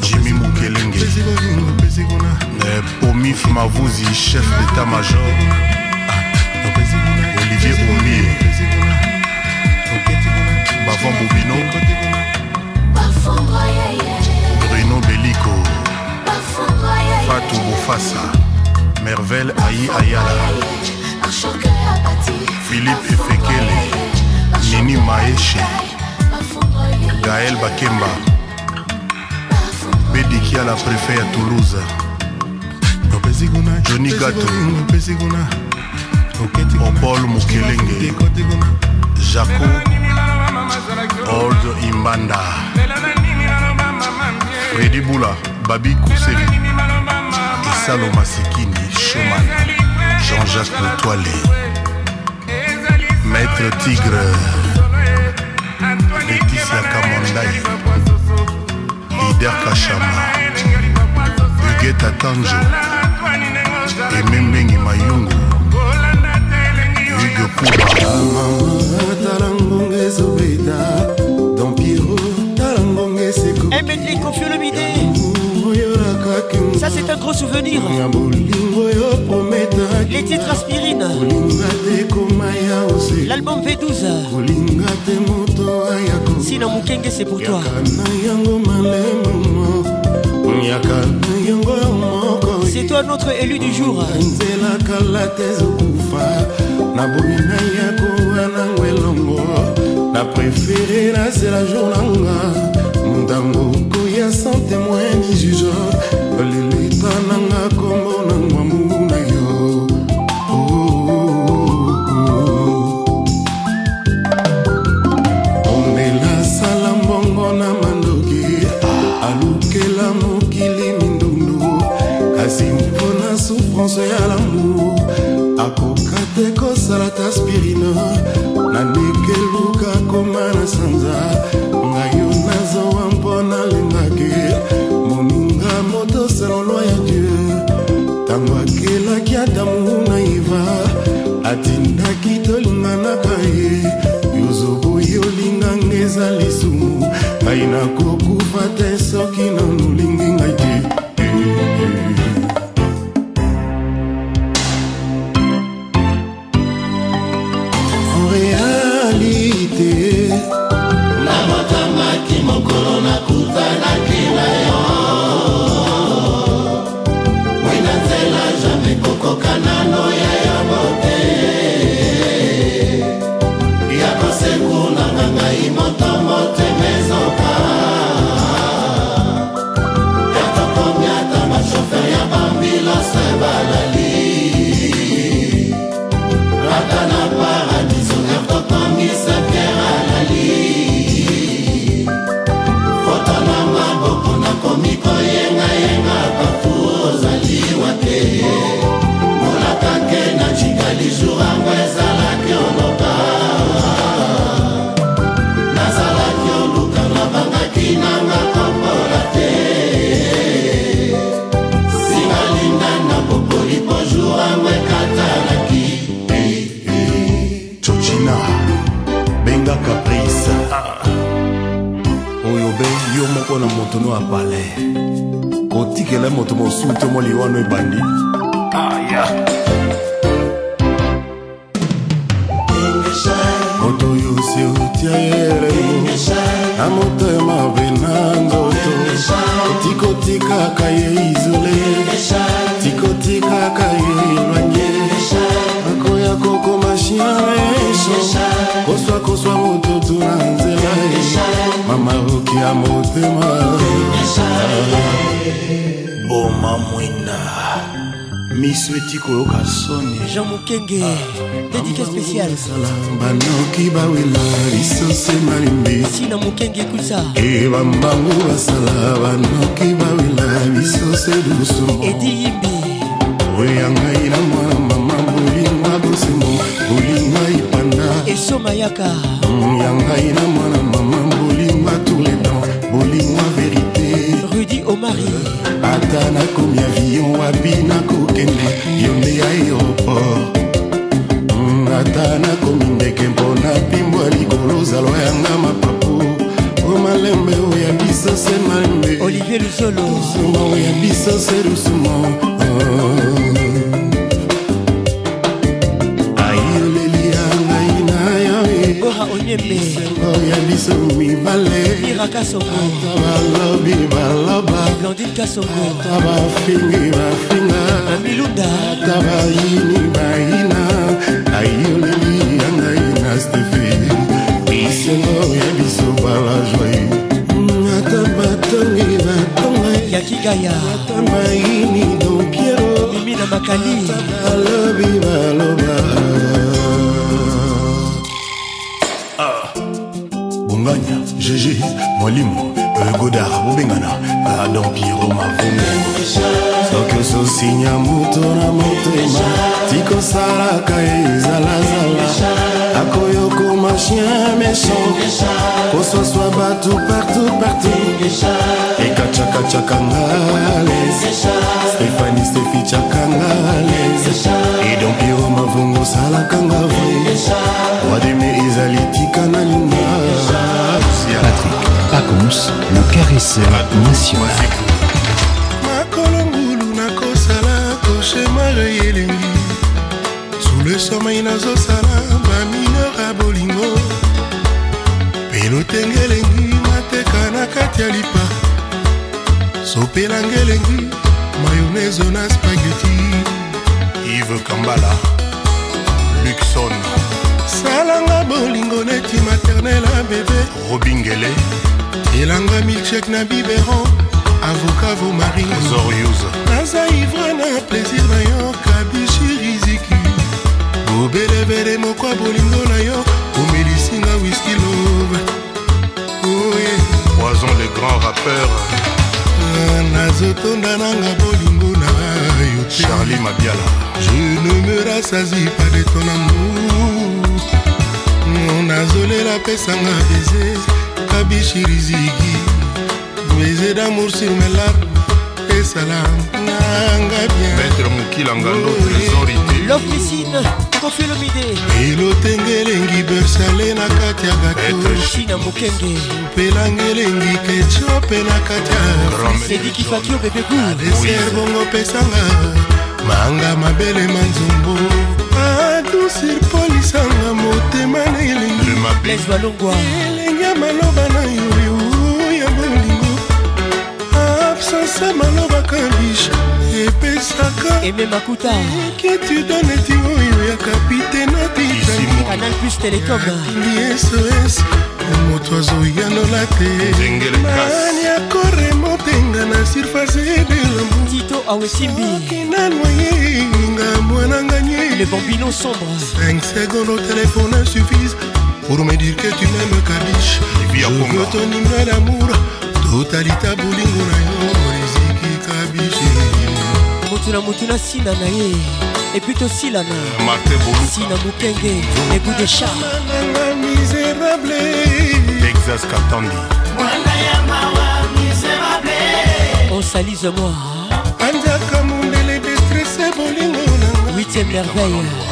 jimi mukelenge Eh, pomif mavuzi chef d'état major Ah, olivier omie. Bavon bobino fatu bofasa merveille ayi ayala philippe efekele nini maeshe gaël bakemba bediki à la préfet à toulouse johnny gato opol mokelenge jaco old imbanda fredi bula babi kuseli esalo masikini shoman jean-jacques letoile maître tigre leticia kamondai lider kashama ugeta tanjo emembengi mayungu hugo kuba tala ngonga Ça c'est un gros souvenir. Les titres aspirine L'album V12 kolinga te moto ayako Sina Mukenge c'est pour toi. C'est toi notre élu du jour. Naboyi na ya kowa nango elongo na préféré nasela jour nanga ntango koya sans témoin ni a lily. Ngai nakokufa te soki nanolingi ngai moto no apale. Kotikela moto mosusu to mo liwano ebandi. Aya. Moto oyo osi otia yeremo na motema mpe na nzoto. Tikotikaka ye izole. Tikotikaka ye elwanye. Akoya kokoma chien meso koswa koswa moto tuna nzela. Mama oki ya boma mwina miso eti koyoka soni. Jean mokenge dédicace spéciale. banoki bawela lisose malimbi. Sina mokenge ekusa e bambangu basala banoki bawela lisose dusumo edi yimbi. Oya ngai na mwana mama bolingwa bosembo bolingwa ipanda. Eso mayaka. Ya ngai na mwana mama ata nakomi avion wapi nakokende? Yo nde aéroport. Mm, ata nakomi ndeke mpona pimbwa likolo ozalwa yanga mapapu. O malembe oya biso se malembe. Olivier luzolo suma oya biso se lusuma ayoleli ya ngai na yo gora onyembe oya biso mibale. Mira kasongo. Balobi baloba. Blandine kasongo. Ata bafingi bafinga. Amilunda. Ata bayini bayina. Ayoleli ya ngai na stefe bisengo ya biso bala joi ata batongi batonga yakigaya ata bayini don piero mimi na makali. Balobi baloba adon piero mavungu soki ososinya moto na motema tikosalaka ezalazala. Akoyokoma chien méchant koswaswa bato partout partout. Ekacakacaka ngales stefani stefi cakangales edon piero mavungu osalaka nga vre wademe ezali tika na linga Patrick Pacons, le caresseur national. makolo ngulu nakosala koshemare elengi sule somai nazosala bamineur ya bolingo. Pelotenge elengi mateka na kati ya lipa. Sopelanga elengi mayonezo na spageti ive kambala luxon. Salanga bolingo neti maternel a bebe. Robingele elanga milchek na biberon avocat vo mari naza ivre na plaisir na yo kabishi riziki. Obelebele moko ya bolingo na yo omelisinga wiski love. Oye. Poison le grand rappeur. Nazotonda nanga bolingo na yo te. charlie mabiala. Je ne me rassasie pas de ton amour. Nazolela pesanga beze kabishi riziki beze d'amour sur mes larmes esala nanga bien. Maître mokilangando trésorité lofisine kofi olomide elotenge elengi bersale na kati ya gato china mokenge. Pelanga elengi ketiope na kati ya sediki fakio bebeku deser bongo pesanga. Manga mabele manzombo adusir polisanga motema na elengi ndenge maloba na yuyuu ya bolingo. Absence malobaka bisha epesaka. Ememakuta inquiétudaneti oyo ya kapitene canal plus telecom sos moto azoyanola te. Mani akoremotenga na surface delambu tito awesimbiokina noye inga mwananga nye. Le bambino sombre. 5 secondes au téléphone suffise pour me dire que tu m'aimes kabish je veux ton hymne d'amour totalita bolingo na yo riziki kabishi motu na motu na sina na ye epui martin boluka. Sina mokenge ebu de char nanga misérable texas katandi. Osalise moi anjaka mondele destresse bolingo nanga huitième merveille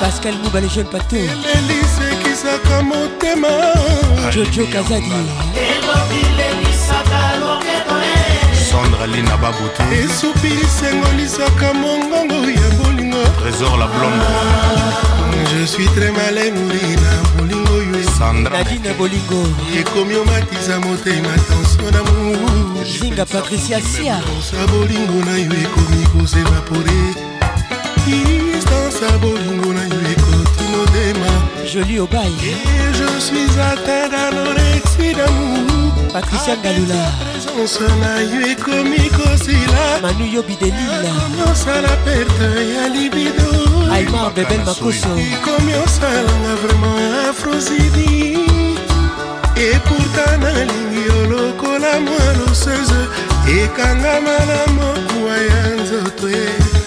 pascal mouba le jeune pato elisekisaka motema. Jojo kazadi. Sandra lina babote esupili sengolisaka mongongo ya bolingo. Trésor la blonde. Je suis très malemouri na bolingo oyo nadine bolingo. Ekomi omatisa motema tension damour zinga patricia sia. Sa bolingo na yo ekomi kosevapore distance ya bolingo na yo ekoti motema joli obai et je suis atteint d'anorexie d'amour. Patricia ngalula. présence na yo ekomi kosila. Manu yobi de lila osala perte ya libido. Aimar bebel makoso. Ekomi osalanga vraiment afrosidi et pourtant nalingi yo lokola mwa loseuse ekangama na mokuwa ya nzoto ye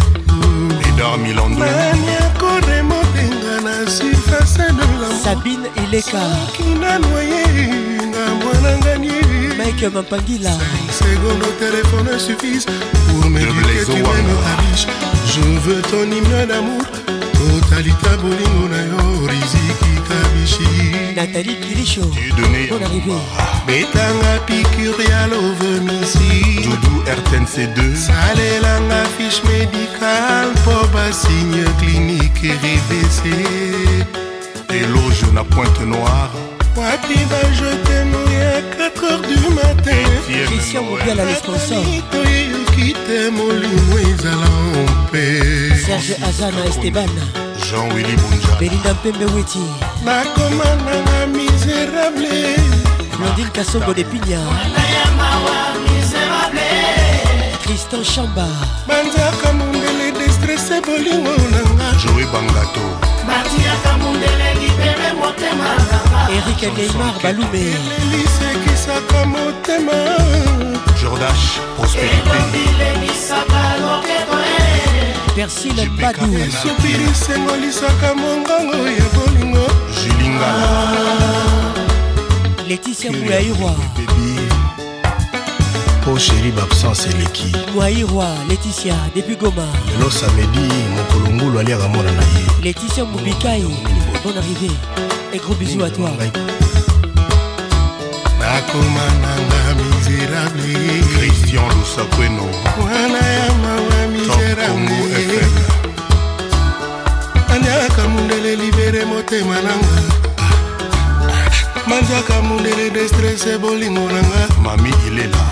edar milando nani akoremotenga na surface de la sabine ileka. Kinanoye nga mwanangani mike mampangila secondes au téléphone suffisent pour me dire que tu m'aimes ta biche je veux ton hymne d'amour totalité bolingo na yo riziki nathalie kilisho bon arrivé betanga dudu rtnc2 salelanga fiche médical mpo basigne clinique rbc éloge na pointe noire. Wapi bajetemo ya 4 heures du matin. Christian le sponsor molimo ezala serge azana esteban. Jean willi bunja belinda mpembe weti nakoma nanga miserable. Blondine kasongo de pinya tristan chamba. Banzaka mondele destresse bolingo nanga joe bangato. Batiaka mondele libere motema erik neymar balume elisekisaka motema. Jordash prospérité persile mbadu esopiri sengolisaka mongongo ya bolingo julingala leticia muyairwa po sheri baabsence eleki muyairwa leticia depuis goma. Lelo samedi mokolo ngulu aliaka mwana na ye. Laetitia Moubikai, bonne arrivée. Et gros bisous à toi. nakoma nanga miserable christian lusakweno. Mwana ya mawa miserable andiaka mundele libere motema nanga manzaka mundele destresse bolingo nanga mami ilela.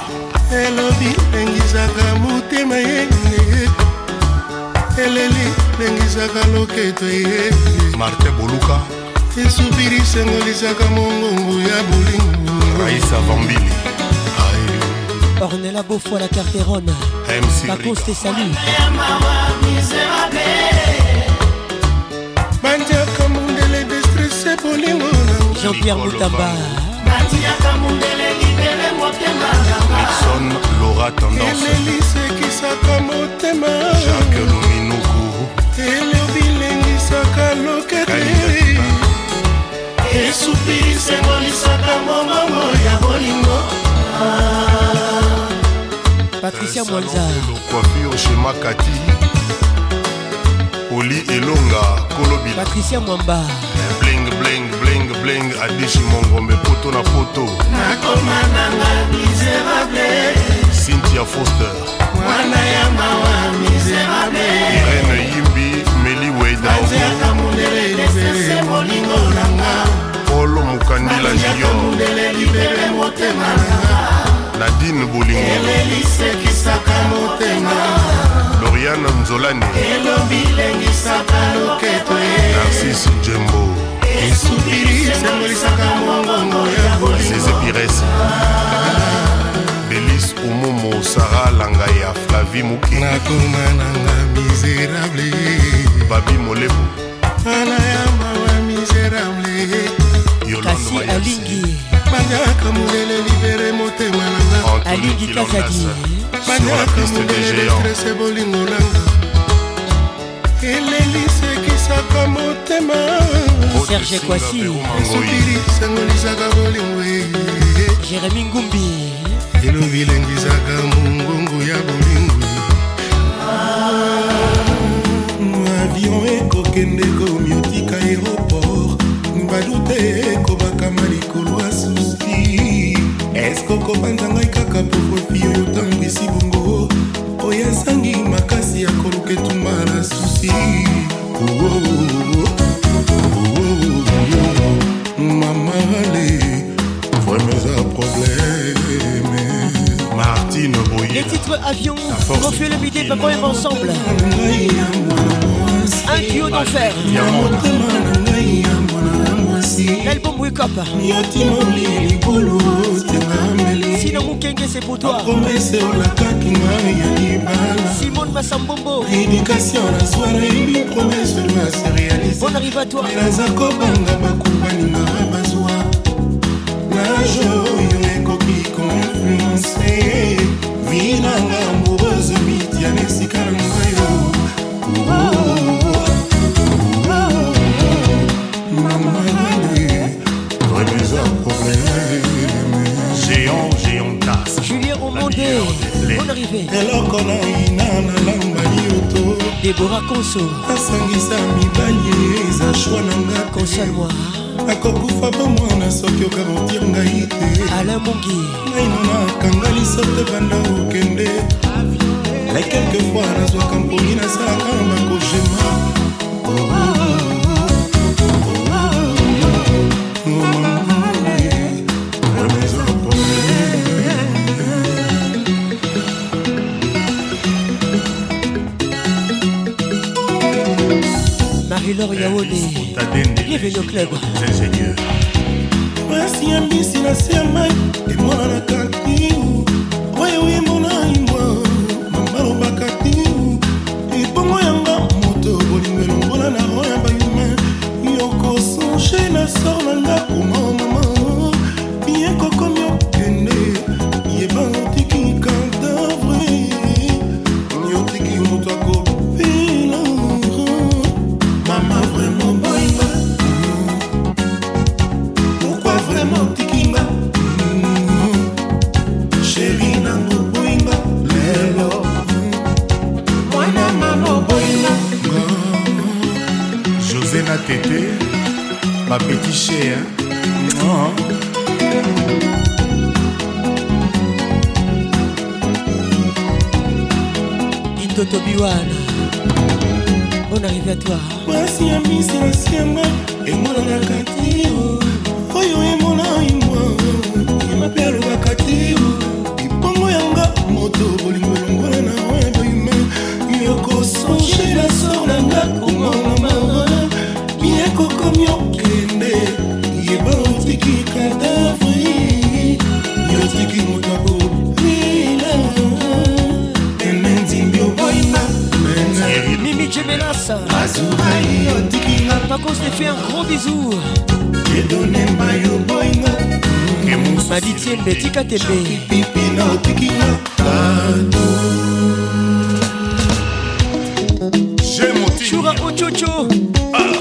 Elobi lengisaka motema yene eleli lengisaka loketo ye martin boluka. Esupiri sengolisaka mongongo ya bolingo. Raisa vambili Ornella Beaufoy la Carterone. MC Pacos te salue. bandiaka mondele destresse bolingo Jean-Pierre Moutamba. Batiaka mondele libele motema nangaason lora tendance. Elisekisaka motema. Jacke luminuku elebilengisaka lokete. Esupirisengolisaka momongo ya bolingo. Ah. Patricia mwanza. coiffure chez makati. Oli elonga kolobi patricia mwamba. Bling bling bling adishi mongombe poto na poto. Nakoma nanga miserable cynthia foster. Mwana ya mawa miserable irene yimbi meli weidao banziaka mondele libere bolingo nanga. Polo mokandila libere motema nanga. Nadine bolingo. Elelisekisaka motema. Loriane nzolani. Elobi lengisaka loketo narcise njembo esukirisengolisango mongongo ya bolingoezepires belis omomo sara langa ya flavi moke nakoma nanga miserable. Babi molemo ana ya mawa miserable. Kasi alingi. Bandaka molele libere motema nanga alingi kasadi bandaka molele detrese bolingo nanga. Elelisi esengelaka motema. Serge kwasi. Sokilisangolizaka bolingo jérémi ngumbi. Elobi elengisaka mongongo ya bolingo avion ekokende komiotika aéroport. Badute ekobakama likolo ya susi. Eske okobanza ngai kaka pokopi oyo otambwisi bongo? Oyo esangi makasi ya koluka etumba na susi. mamale vraiment eza problème martine boye les titres avion confie le midi papa et ensemble. Un duo d'enfer. L'album wake up. Yotimoli likolo tina mokenge c'est pour toi. Promese olakaki ngai ya libala simone masambombo éducation na soire ebi promese na se réalise bon arrive à toi. Naza kobanga bakumbaninga bazwa nage oyo ekoki konfluence vinanga amoureuse mitiana esika na ngai yo arrivé. Eloko naina nalamba yoto. Debora konso nasangisa mibali eza shwa na nga konsalwa nakokufa po mwana soki okarotir ngai te. Ala mongi naino nakanga lisote banda okende. La quelquefois nazwaka mponi nasalaka bakogema oh, oh. yawone bienvenu au club ingénieur. Mwasi ya mbisi na sema etika tepeshura ochocho. Ah.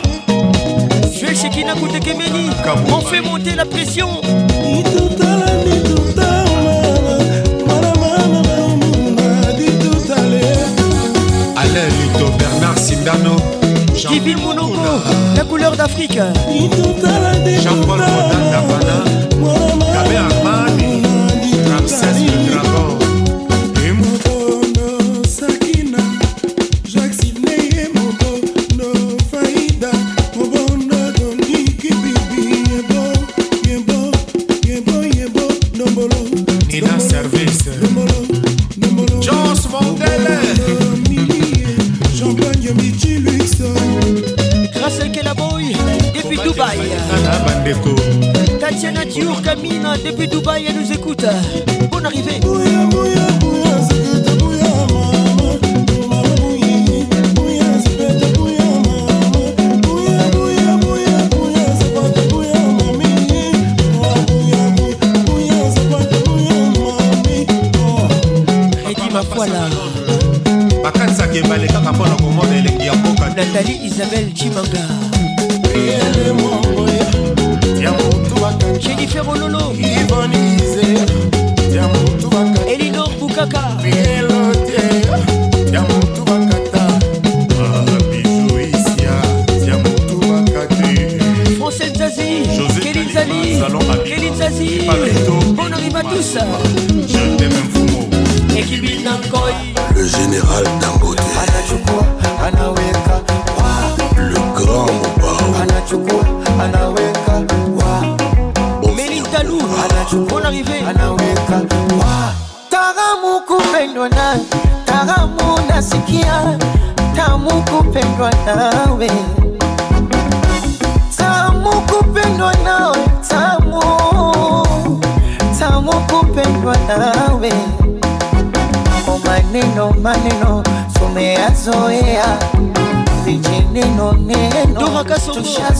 Feshekina kutekemeni on fait monter la pression. Alain Lito Bernard Sindano Divine Monoko, la couleur d'Afrique. Jean-Paul Rodin Dabana, Kabé Ahmad,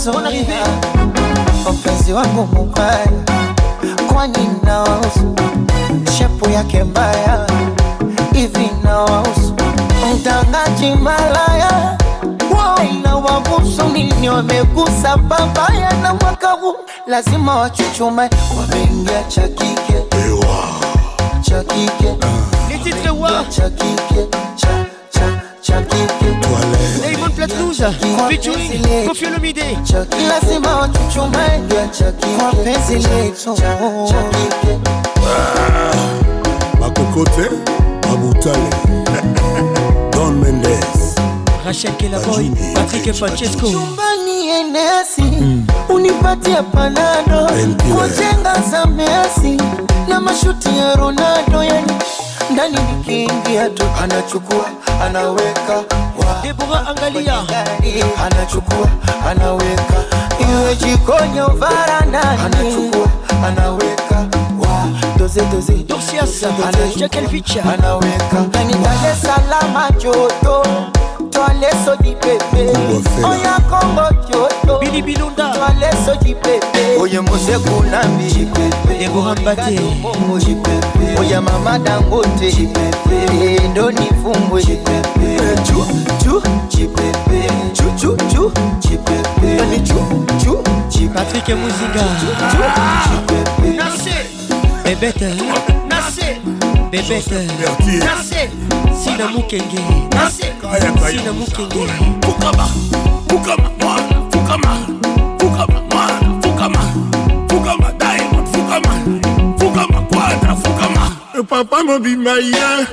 tushazoea mpenzi wangu mubaya kwani nawausu shepu yake mbaya. Hivi nawausu mtangaji malaya. Na wabusu nini wamegusa babaya na mwaka huu. Lazima wachuchume. Wameingia cha kike. Cha kike. Cha kike. Cha cha cha kike Raymond Platnouze, featuring Kofi Olomide. lazima wachuchume wapenzi letu makokote mabutale don mendes. Rachel Kelaboy, Patrick Francesco. chumbani enesi unipatie panado. Wajenga za Messi. Na mashuti ya Ronaldo yani. Ndani nikiingia tu anachukua anaweka hebu angalia, anachukua anaweka, iwe jikoni au varandani, anachukua anaweka. Doze doze. Dosia sana, check and feature. Anaweka. Ndani Dar es Salaam joto twaleso jipepe oya Kongo joto. Bilibilunda twaleso jipepe oye mose kunambi jipepe ebohambate jipepe oya mama dangote endo nifumbwe patrik muzinga bebete. Bebete. Sina mukenge. Sina mukenge. Fukama fukama fukama fukama Papa mobimba ye,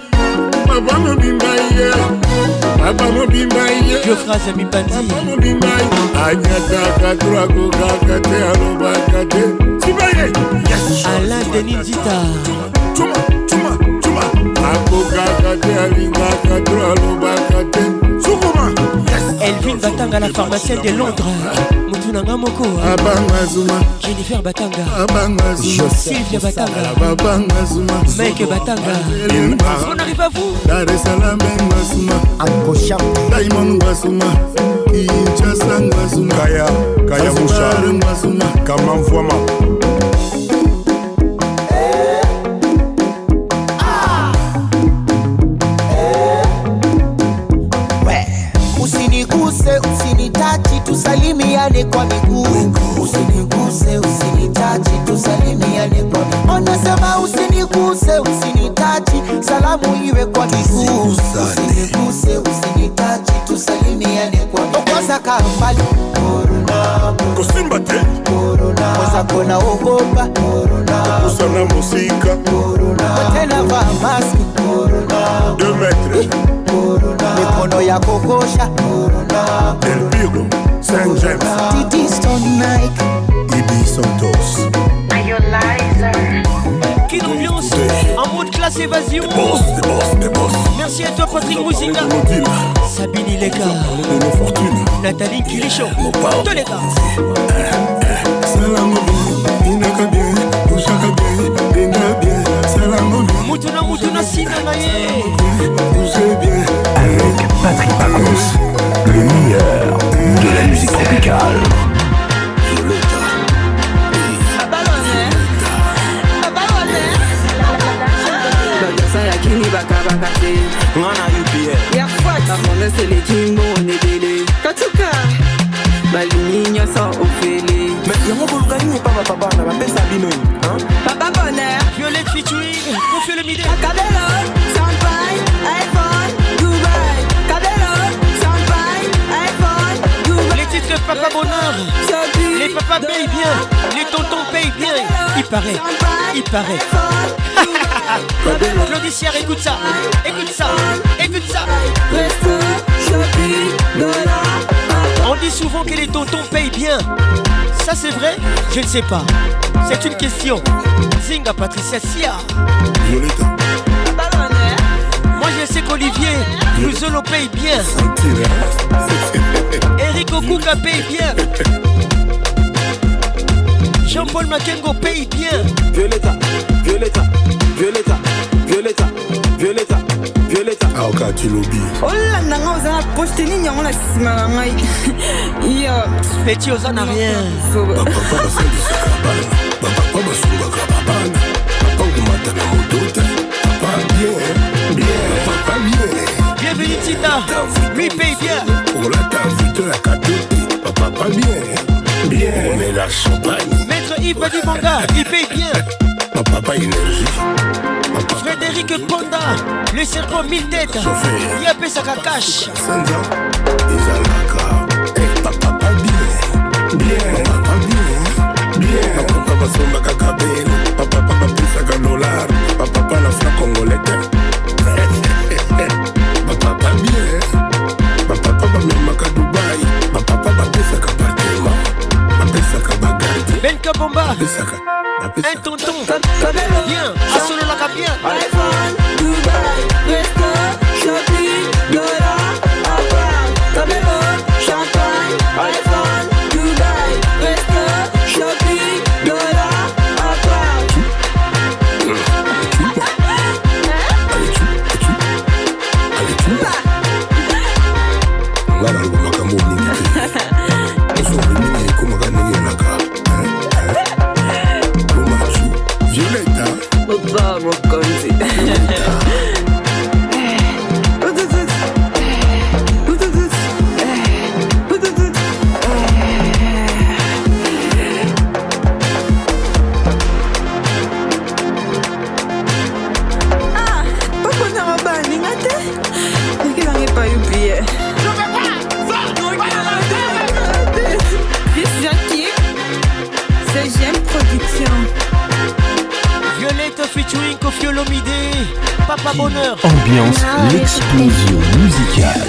papa mobimba ye, papa mobimba ye. Geoffrey Mibandi. Papa mobimba ye. Anyataka turakokaka te alobaka te. Sibaye, Chuma, chuma, chuma. Akokaka te alingaka to alobaka te. Sukuma. Elvin Batanga, la pharmacienne de Londres Moutounanga Moko Abanga Zuma. Jennifer Batanga Abanga Zuma. Sylvia Batanga Babanga Zuma. Mike Batanga On arrive à vous Dar es Salaam. Diamond. Kinshasa. Kaya, Kaya Musha. Zanzibar Ngwasuma. Kama Mvwama. Korona kwanza kona ogopa korona Usana musika. korona tena vaa maski korona Deux metres. mikono ya kokosha. Korona Del Piro. Saint James. Titi Stone Nike. Ibi Santos. Quelle ambiance En mode classe évasion Boss, des boss, des boss. Merci à toi Patrick Mouzinga. Sabine Ileka. Nathalie Kilicho Tous mutu na mutu na sina na ye. Avec Patrick Pacons le meilleur de la musique tropicale. Kini bakabaka te nga na upl ya fat bamonda seleki mbone ebele katuka balimi nyonso ofele yango koluka nini epa bato bana bapesa bino. Papa bonheur. Violette featuring Kofi Olomide kabelo champagne iphone dubai kabelo champagne iphone dubai Les titres Papa Bonheur. Les papas payent bien. Les tontons payent bien. Il paraît. Il paraît. Claudicière, écoute ça. Écoute ça. Écoute ça. Resto shopping dollar dit souvent que les tontons payent bien. Ça c'est vrai? Je ne sais pas. C'est une question. Zinga Patricia Sia. Violetta. Moi je sais qu'au Olivier, Luzolo paye bien. Eric Okuka paye bien. Jean-Paul Makengo paye bien. Violetta, Violetta, Violetta, Violetta, Aoka tilobi olanda nga oza na poste nini yango na nsima na ngai? Yo peti oza na rien. Bapapa basalisaka bana bapapa basungaka babana papa komata na moto te papa bien bien papa bien. Bienvenue Tita, paye bien. olata vito ya kato te bapapa bien bien. Omela champagne. Maître Yves Badi Manga, il paye bien. bapapa énergie Eric Ponda, le serpent mille têtes, il apesaka cash. papa basombaka kabelo papa papa pisaka dolar papapa na fra congolete bapapa bien. Bapapa bamemaka dubai bapapa bapesaka partema bapesaka bagarde benka bomba bapesaka un tonton. Bien asololaka bien. L'explosion musicale.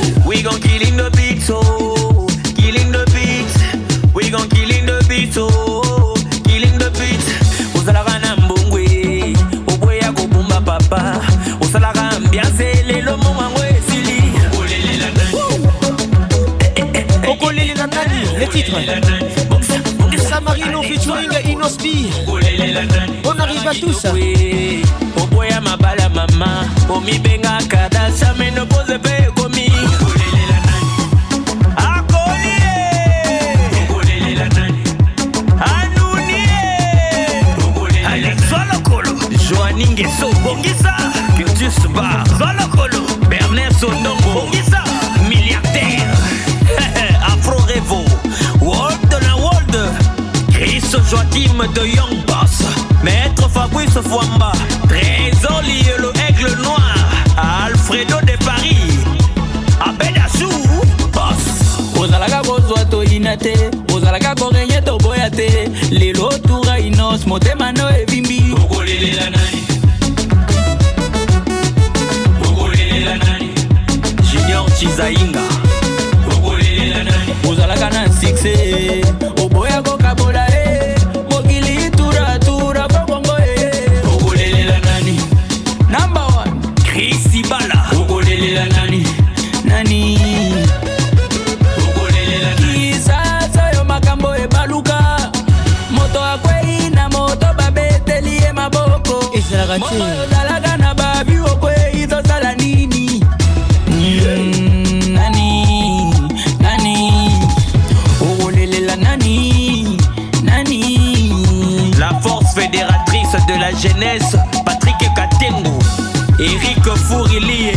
Eric fourilie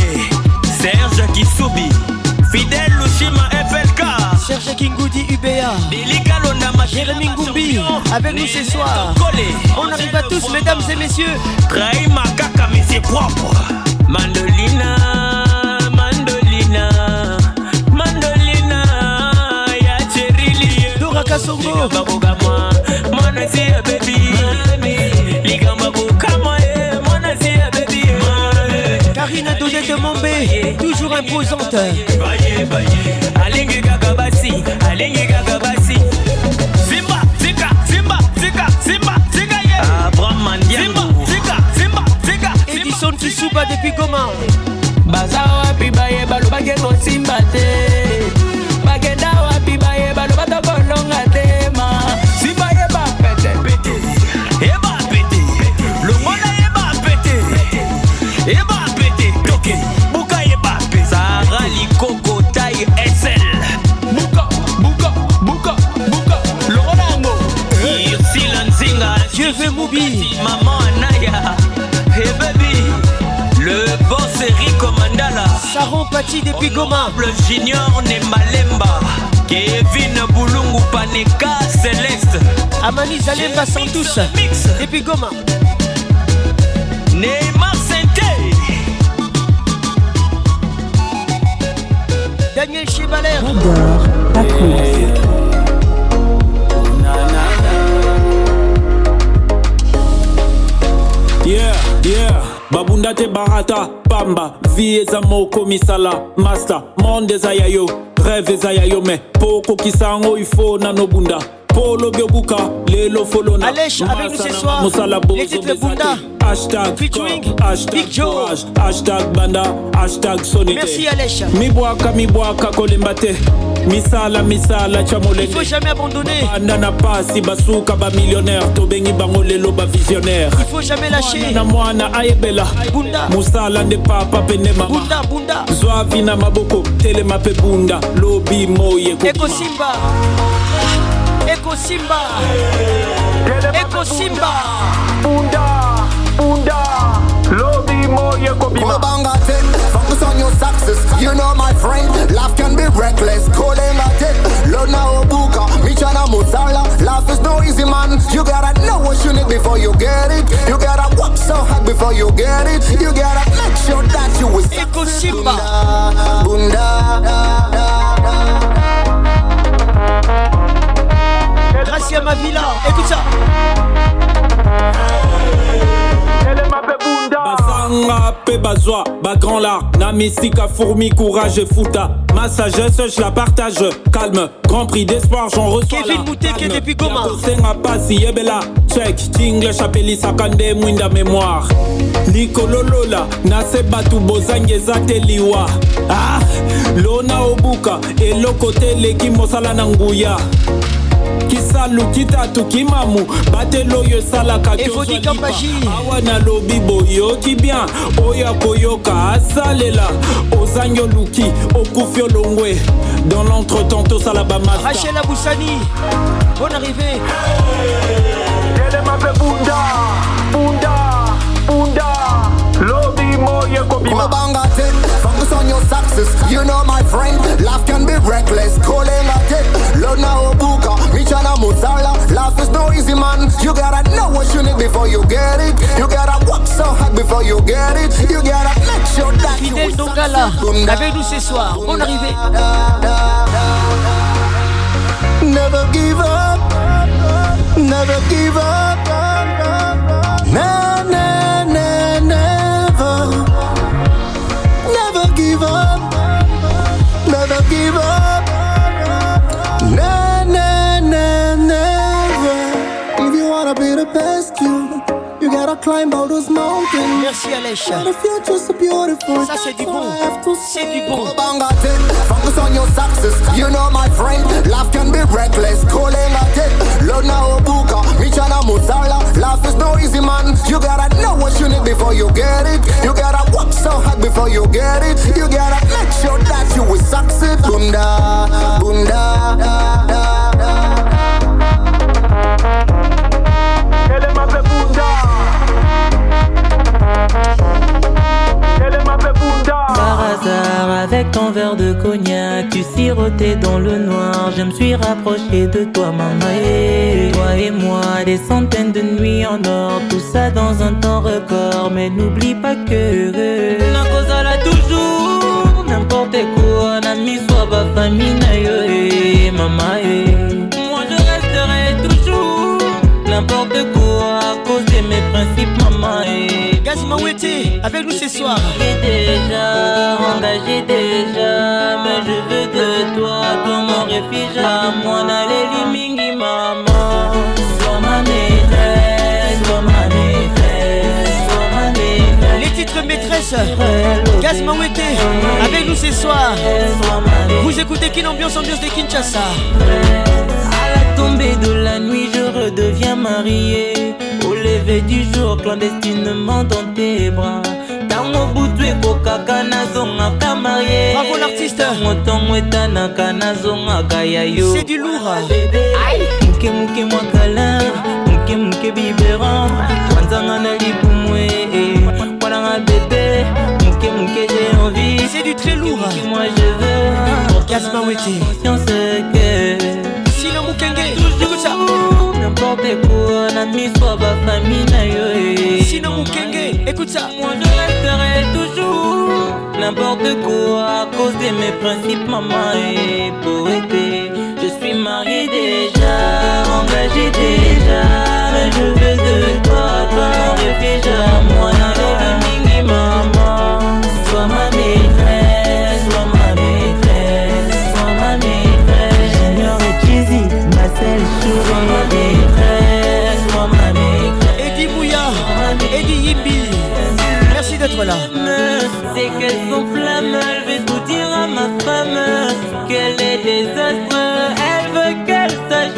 serge kisubi fidèle lushima flk Serge Kingoudi UBA Jérémy Ngumbi avec nous ce soir. On arrive à tous mesdames et messieurs. Trahi Makaka mais c'est propre. Mandolina Mandolina Mandolina Ya Cherili Dora Kasongo. Baboga moi Mwana si a baby Ligamba Karine Dodette Mombé Toujours imposante. Baye baye Alingi gaga basi Alingi gaga basi. Simba Zika Simba Zika Simba Zika yeah. Abraham Mandiango Simba Zika Simba Zika Edison Kisuba depuis Goma. Bazawa kosimba te. Bakenda wapi bayeba loba Saron Pati depuis Goma. Le junior Nemalemba Kevin Boulungu Paneka Céleste Amani Zalemba Santos Depuis Goma. Neymar Santé Daniel Chevaler Adore la course Yeah, yeah. babunda te barata pamba. Vi eza moko misala. Master monde eza ya yo. Rêve eza ya yo me mpo okokisa yango ifo nanobunda obuka lelo folona Alèche avec nous ce soir. Les titres Bunda hashtag Featuring hashtag courage hashtag banda. Hashtag sonite Merci Alèche. Mibwaka mibwaka kolemba te misala misala molende faut jamais abandonner. Banda na pasi basuka bamillionnaire tobengi bango lelo bavisionnaire Il faut jamais lâcher. Na mwana ayebela. Bunda. Mosala nde papa pene mama. Bunda Bunda. Zwavi na maboko telema mpe bunda. Lobi moye Simba Eko Simba Eko Simba Bunda Bunda lobi moye Come bang at it, focus on your success. You know my friend, life can be reckless. Calling at it, Lord now Obuka, Michana Musala. Life is no easy man. You gotta know what you need before you get it. You gotta work so hard before you get it. You gotta make sure that you will. Eko Simba Gracia Mavila Écoute ça. Bazanga mpe bazwa bagrand lard na misika fourmi courage et futa ma sagesse je la partage. Calme grand prix d'espoir j'en reçois Kevin Mouteke depuis Goma kosenga pasi yebela check tingle apelisaka nde mwinda mémoire. Likololola na se bato bozangi eza te liwa. Ah, lona obuka eloko te eleki mosala na nguya kisalu kitatu kimamu. Batelo oyo esalaka awa nalobi boyoki bien. Oyo akoyoka asalela. Ozangi oluki okufi olongwe. Dans l'entretemps tosala bamasta Rachel Aboussani Bonne arrivée. Bunda bunda bunda lobi moye Come bang at it, focus on your success. You know my friend, life can be reckless. Calling at it, Lord now Obuka, Michana Musala. Life is no easy man. You gotta know what you need before you get it. You gotta work so hard before you get it. You gotta make sure that you Fidèle Dongala avec nous ce soir Bonne arrivée Never give up, never give up. Climb all those mountains. Merci Alèche The future's so beautiful. Ça c'est du bon C'est du bon Bang at it, focus on your success. You know my friend, life can be reckless. Calling at it, Lord now Obuka, Michana Musala. Life is no easy man. You gotta know what you need before you get it. You gotta work so hard before you get it. You gotta make sure that you will succeed. Bunda, bunda. Par hasard, avec ton verre de cognac, tu sirotais dans le noir. Je me suis rapproché de toi, maman. Et toi et moi, des centaines de nuits en or. Tout ça dans un temps record. Mais n'oublie pas que la cause elle a toujours n'importe quoi. N'ami soit ma famille, maman. Moi je resterai toujours n'importe quoi à cause de mes principes, maman. Gaz Mawete avec nous ce soir Engagé déjà, engagé déjà, mais je veux de toi, toi mon refuge à moi, n'allez limingi maman. Sois ma maîtresse, sois ma maîtresse, sois ma maîtresse. Les titres maîtresse Gaz Gaz Mawete avec nous ce soir. Vous écoutez Kin Ambiance, ambiance de Kinshasa. À la tombée de la nuit, je redeviens marié. Lever du jour, clandestinement dans tes bras. ntango butu ekokaka nazongaka marie bravo l'artiste. Motongo etanaka nazongaka ya yo c'est du lourd. Mwakala biberon. Wanzanga na j'ai envie. C'est du très lourd. Moi je veux? Gasma Wete conscience que n'importe quoi na miso ya bafamille na yo Sina Mukenge écoute ça. Moi je resterai toujours n'importe quoi à cause de mes principes maman et poété je suis marié déjà engagé déjà mais je veux de toi pas réfugié à moi mingi maman sois ma maîtresse sois ma maîtresse sois ma maîtresse. Junior et cheesy ma seule chérie Yimbi merci d'être là. C'est qu'elle sont flamme elle veut tout dire à ma femme. Qu'elle est désastreuse. Elle veut qu'elle sache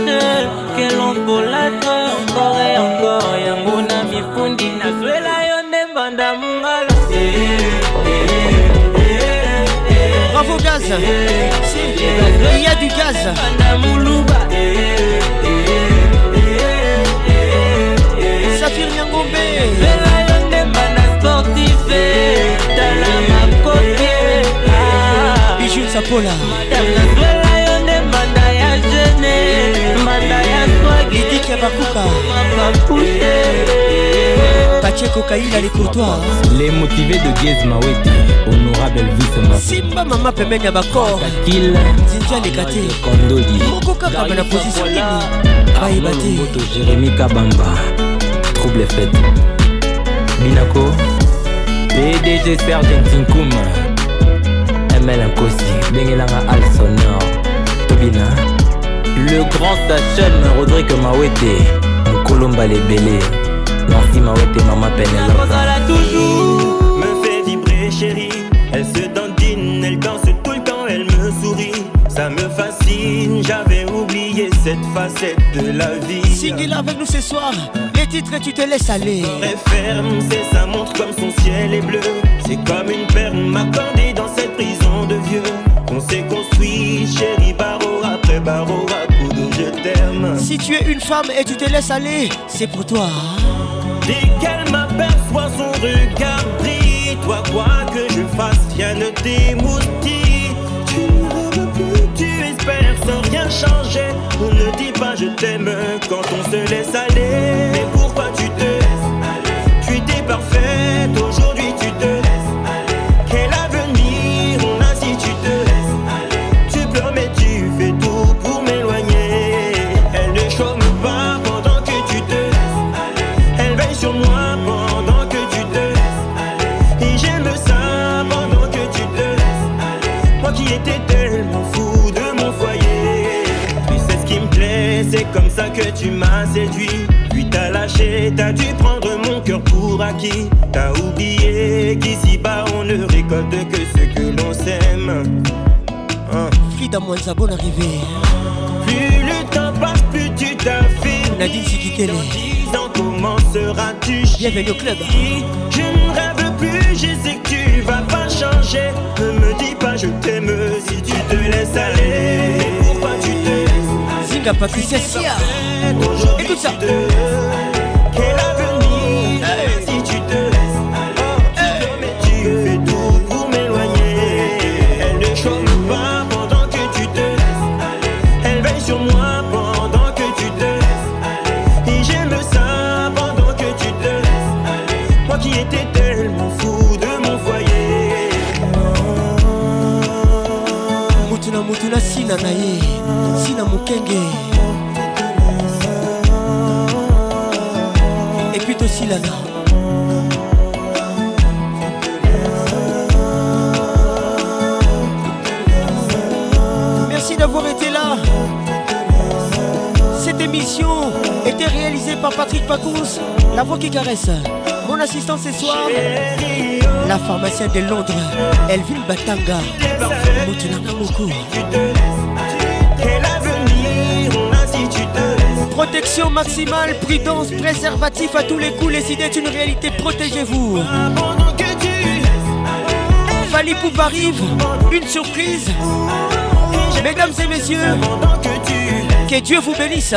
qu'elle enfolâtre encore et encore yango na mifundi nazwela yo nde mbanda mongala Bravo Gaz. Il y a du gaz Sapola nazwela yo nde mbanda ya jeune mbanda ya swagi Lidiki ya Bakuka. Mapapushe Pacheko Kaila les courtois. Les motivés de Gez Mawete Honorable Mafou Simba mama pembeni ya bakor Kill Zinja Lekate. Moko kaka bana position nini? Bayeba te Moto Jérémy Kabamba. Trouble fête Binako. PDG Sergent Tinkuma ML Nkosi Bengelanga Al Sonor Tobina. Le grand Sachem Rodrigue Mawete Nkolomba Lebele Nancy Mawete Mama Penelope kozala toujours me fait vibrer chérie. Elle se dandine, elle danse tout le temps, elle me sourit. Ça me fascine, j'avais oublié cette facette de la vie. Singila avec nous ce soir. Les titres tu te laisses aller. Très ferme, c'est sa montre comme son ciel est bleu. C'est comme une perle m'accorder dans cette prison de vieux. On s'est construit, chérie, barreau après barreau à coup de je t'aime. Si tu es une femme et tu te laisses aller C'est pour toi. Dès qu'elle m'aperçoit son regard brille Toi quoi que je fasse, rien ne t'émoustille. Tu ne rêves plus, tu espères sans rien changer. On ne dit pas je t'aime quand on se laisse aller. Mais pourquoi tu te laisses aller? Tu étais parfaite, comme ça que tu m'as séduit. Puis t'as lâché, t'as dû prendre mon cœur pour acquis. T'as oublié qu'ici bas on ne récolte que ce que l'on sème. Hein. Frida Mwanza bonne arrivée Plus le temps passe, plus tu t'affirmes. Nadine Sikitele Dans dix ans, comment seras-tu Bienvenue au club. Je ne rêve plus, je sais que tu vas pas changer. Ne me dis pas je t'aime si tu te laisses aller Zinga Patricia Sia Aujourd'hui Écoute ça. Quel avenir si tu te laisses aller Tu mais tu fais tout pour m'éloigner. Elle ne chôme pas pendant que tu te laisses. Aller Elle veille sur moi pendant que tu te laisses. Aller Et j'aime ça pendant que tu te laisses. Aller Moi qui étais tellement fou de mon foyer. Mutu na mutu na sina na ye mokenge epuis tosilana merci d'avoir été là. Cette émission était réalisée par Patrick Pacous la voix qui caresse. Mon assistant ce soir La pharmacienne de Londres, Elvin Batanga. Protection maximale, prudence, préservatif à tous les coups. Les idées est une réalité, protégez-vous. Fali Poup arrive, une surprise. Mesdames et messieurs, que Dieu vous bénisse.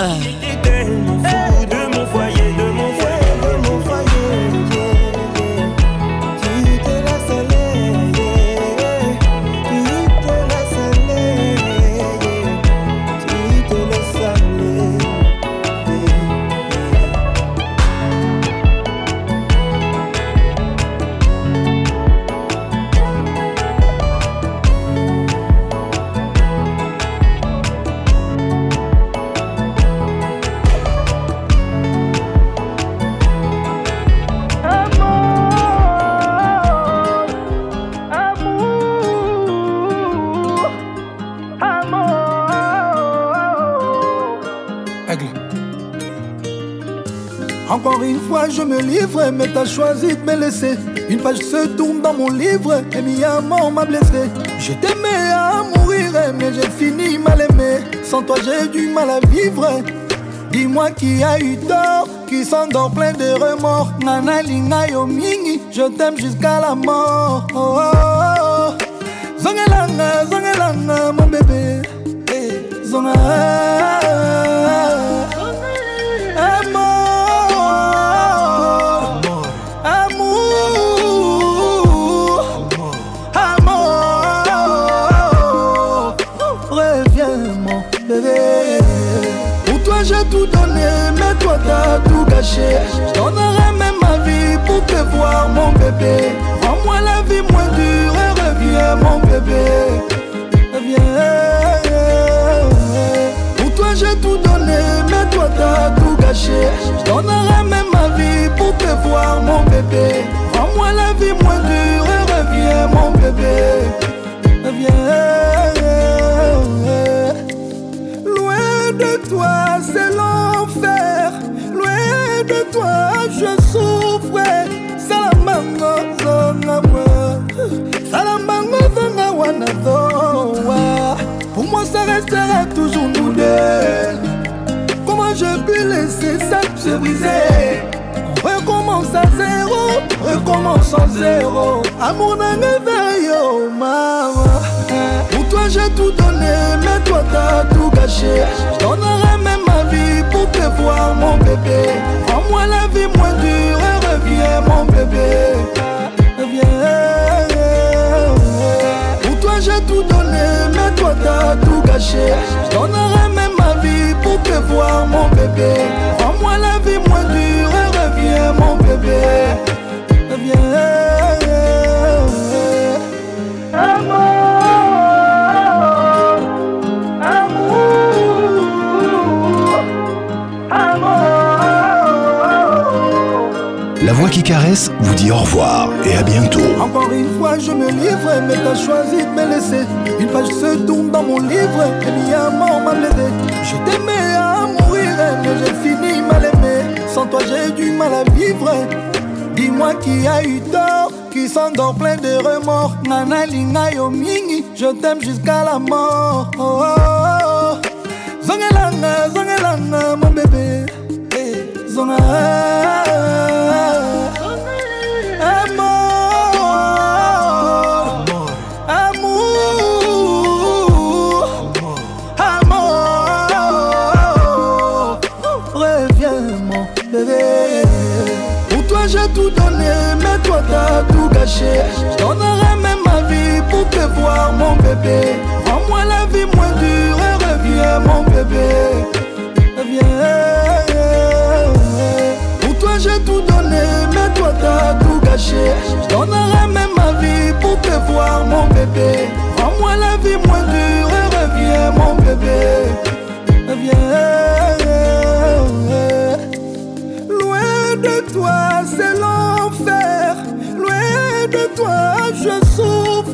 Mais t'as choisi de me laisser. Une page se tourne dans mon livre, et mi mort m'a blessé. Je t'aimais à mourir, mais j'ai fini mal aimé. Sans toi, j'ai du mal à vivre. Dis-moi qui a eu tort, qui s'endort plein de remords. Nana linga yo mingi, je t'aime jusqu'à la mort. Oh, oh, oh. Mon bébé. Hey, zonga. Donnerai même ma vie pour te voir, mon bébé. Rends-moi la vie moins dure et reviens, mon bébé. Reviens. Pour toi, j'ai tout donné, mais toi, t'as tout gâché. Je même ma vie pour te voir, mon bébé. Rends-moi la vie moins dure et reviens, mon bébé. Toi, je souffre. Salamango, zonga moi. Salamango, zonga wana zoa. Pour moi, ça restera toujours nous deux. Comment je peux laisser ça se briser? Recommence à zéro, recommence à zéro. Amour n'a veille, oh maman. Pour toi, j'ai tout donné, mais toi, t'as tout gâché. Je pour te voir, mon bébé. Rends-moi la vie moins dure et reviens, mon bébé. Reviens. Pour toi, j'ai tout donné, mais toi, t'as tout gâché. Je donnerai même ma vie pour te voir, mon bébé. Rends-moi la vie moins dure et reviens, mon bébé. Reviens. Vous dit au revoir et à bientôt. Encore une fois, je me livre, mais t'as choisi de me laisser. Une page se tourne dans mon livre, et mi mort m'a blessé. Je t'aimais à mourir, mais j'ai fini mal aimé. Sans toi, j'ai du mal à vivre. Dis-moi qui a eu tort, qui s'endort plein de remords. Nana linga yo mingi, je t'aime jusqu'à la mort. Oh, oh, oh. Zongelanga, zongelanga, mon bébé. Hey, zonga. Bébé. Rends-moi la vie moins dure et reviens, mon bébé. Reviens. Pour toi, j'ai tout donné, mais toi, t'as tout gâché. Je donnerai même ma vie pour te voir, mon bébé. Rends-moi la vie moins dure et reviens, mon bébé. Reviens. Loin de toi, c'est l'enfer. Loin de toi, je souffre.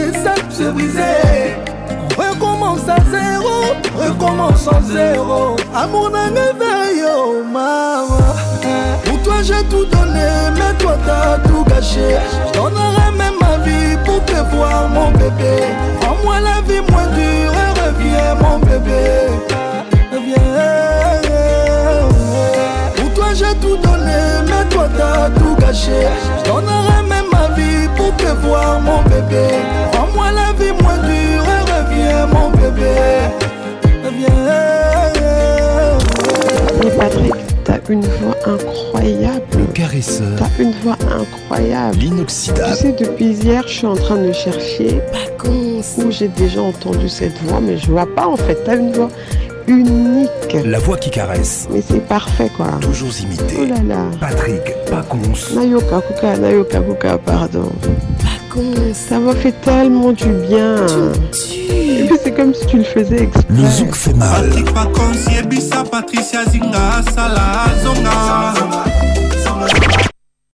Toujours nous deux. Comment je peux laisser ça se briser? commence à zéro, recommence à zéro. Amour n'a éveillé, oh maman. Pour toi j'ai tout donné, mais toi t'as tout gâché. Je même ma vie pour te voir, mon bébé. Rends-moi la vie moins dure et reviens, mon bébé. Reviens. Pour toi j'ai tout donné, mais toi t'as tout gâché. Pour te voir, mon bébé. Rends-moi la vie moins dure et reviens, mon bébé. Reviens. Et Patrick, t'as une voix incroyable. Le caresseur. T'as une voix incroyable. L'inoxydable. Tu sais, depuis hier, je suis en train de chercher où j'ai déjà entendu cette voix, mais je vois pas en fait. T'as une voix unique. La voix qui caresse. Mais c'est parfait quoi. Toujours imité. Oh là là. Patrick Pacons. Nayoka Kuka, Nayoka Kuka, pardon. Ça m'a fait tellement du bien. C'est comme si tu le faisais exprès. Le zouk fait mal. Patrick Pacons, Yebisa, Patricia Zinga, Sala, Zonga.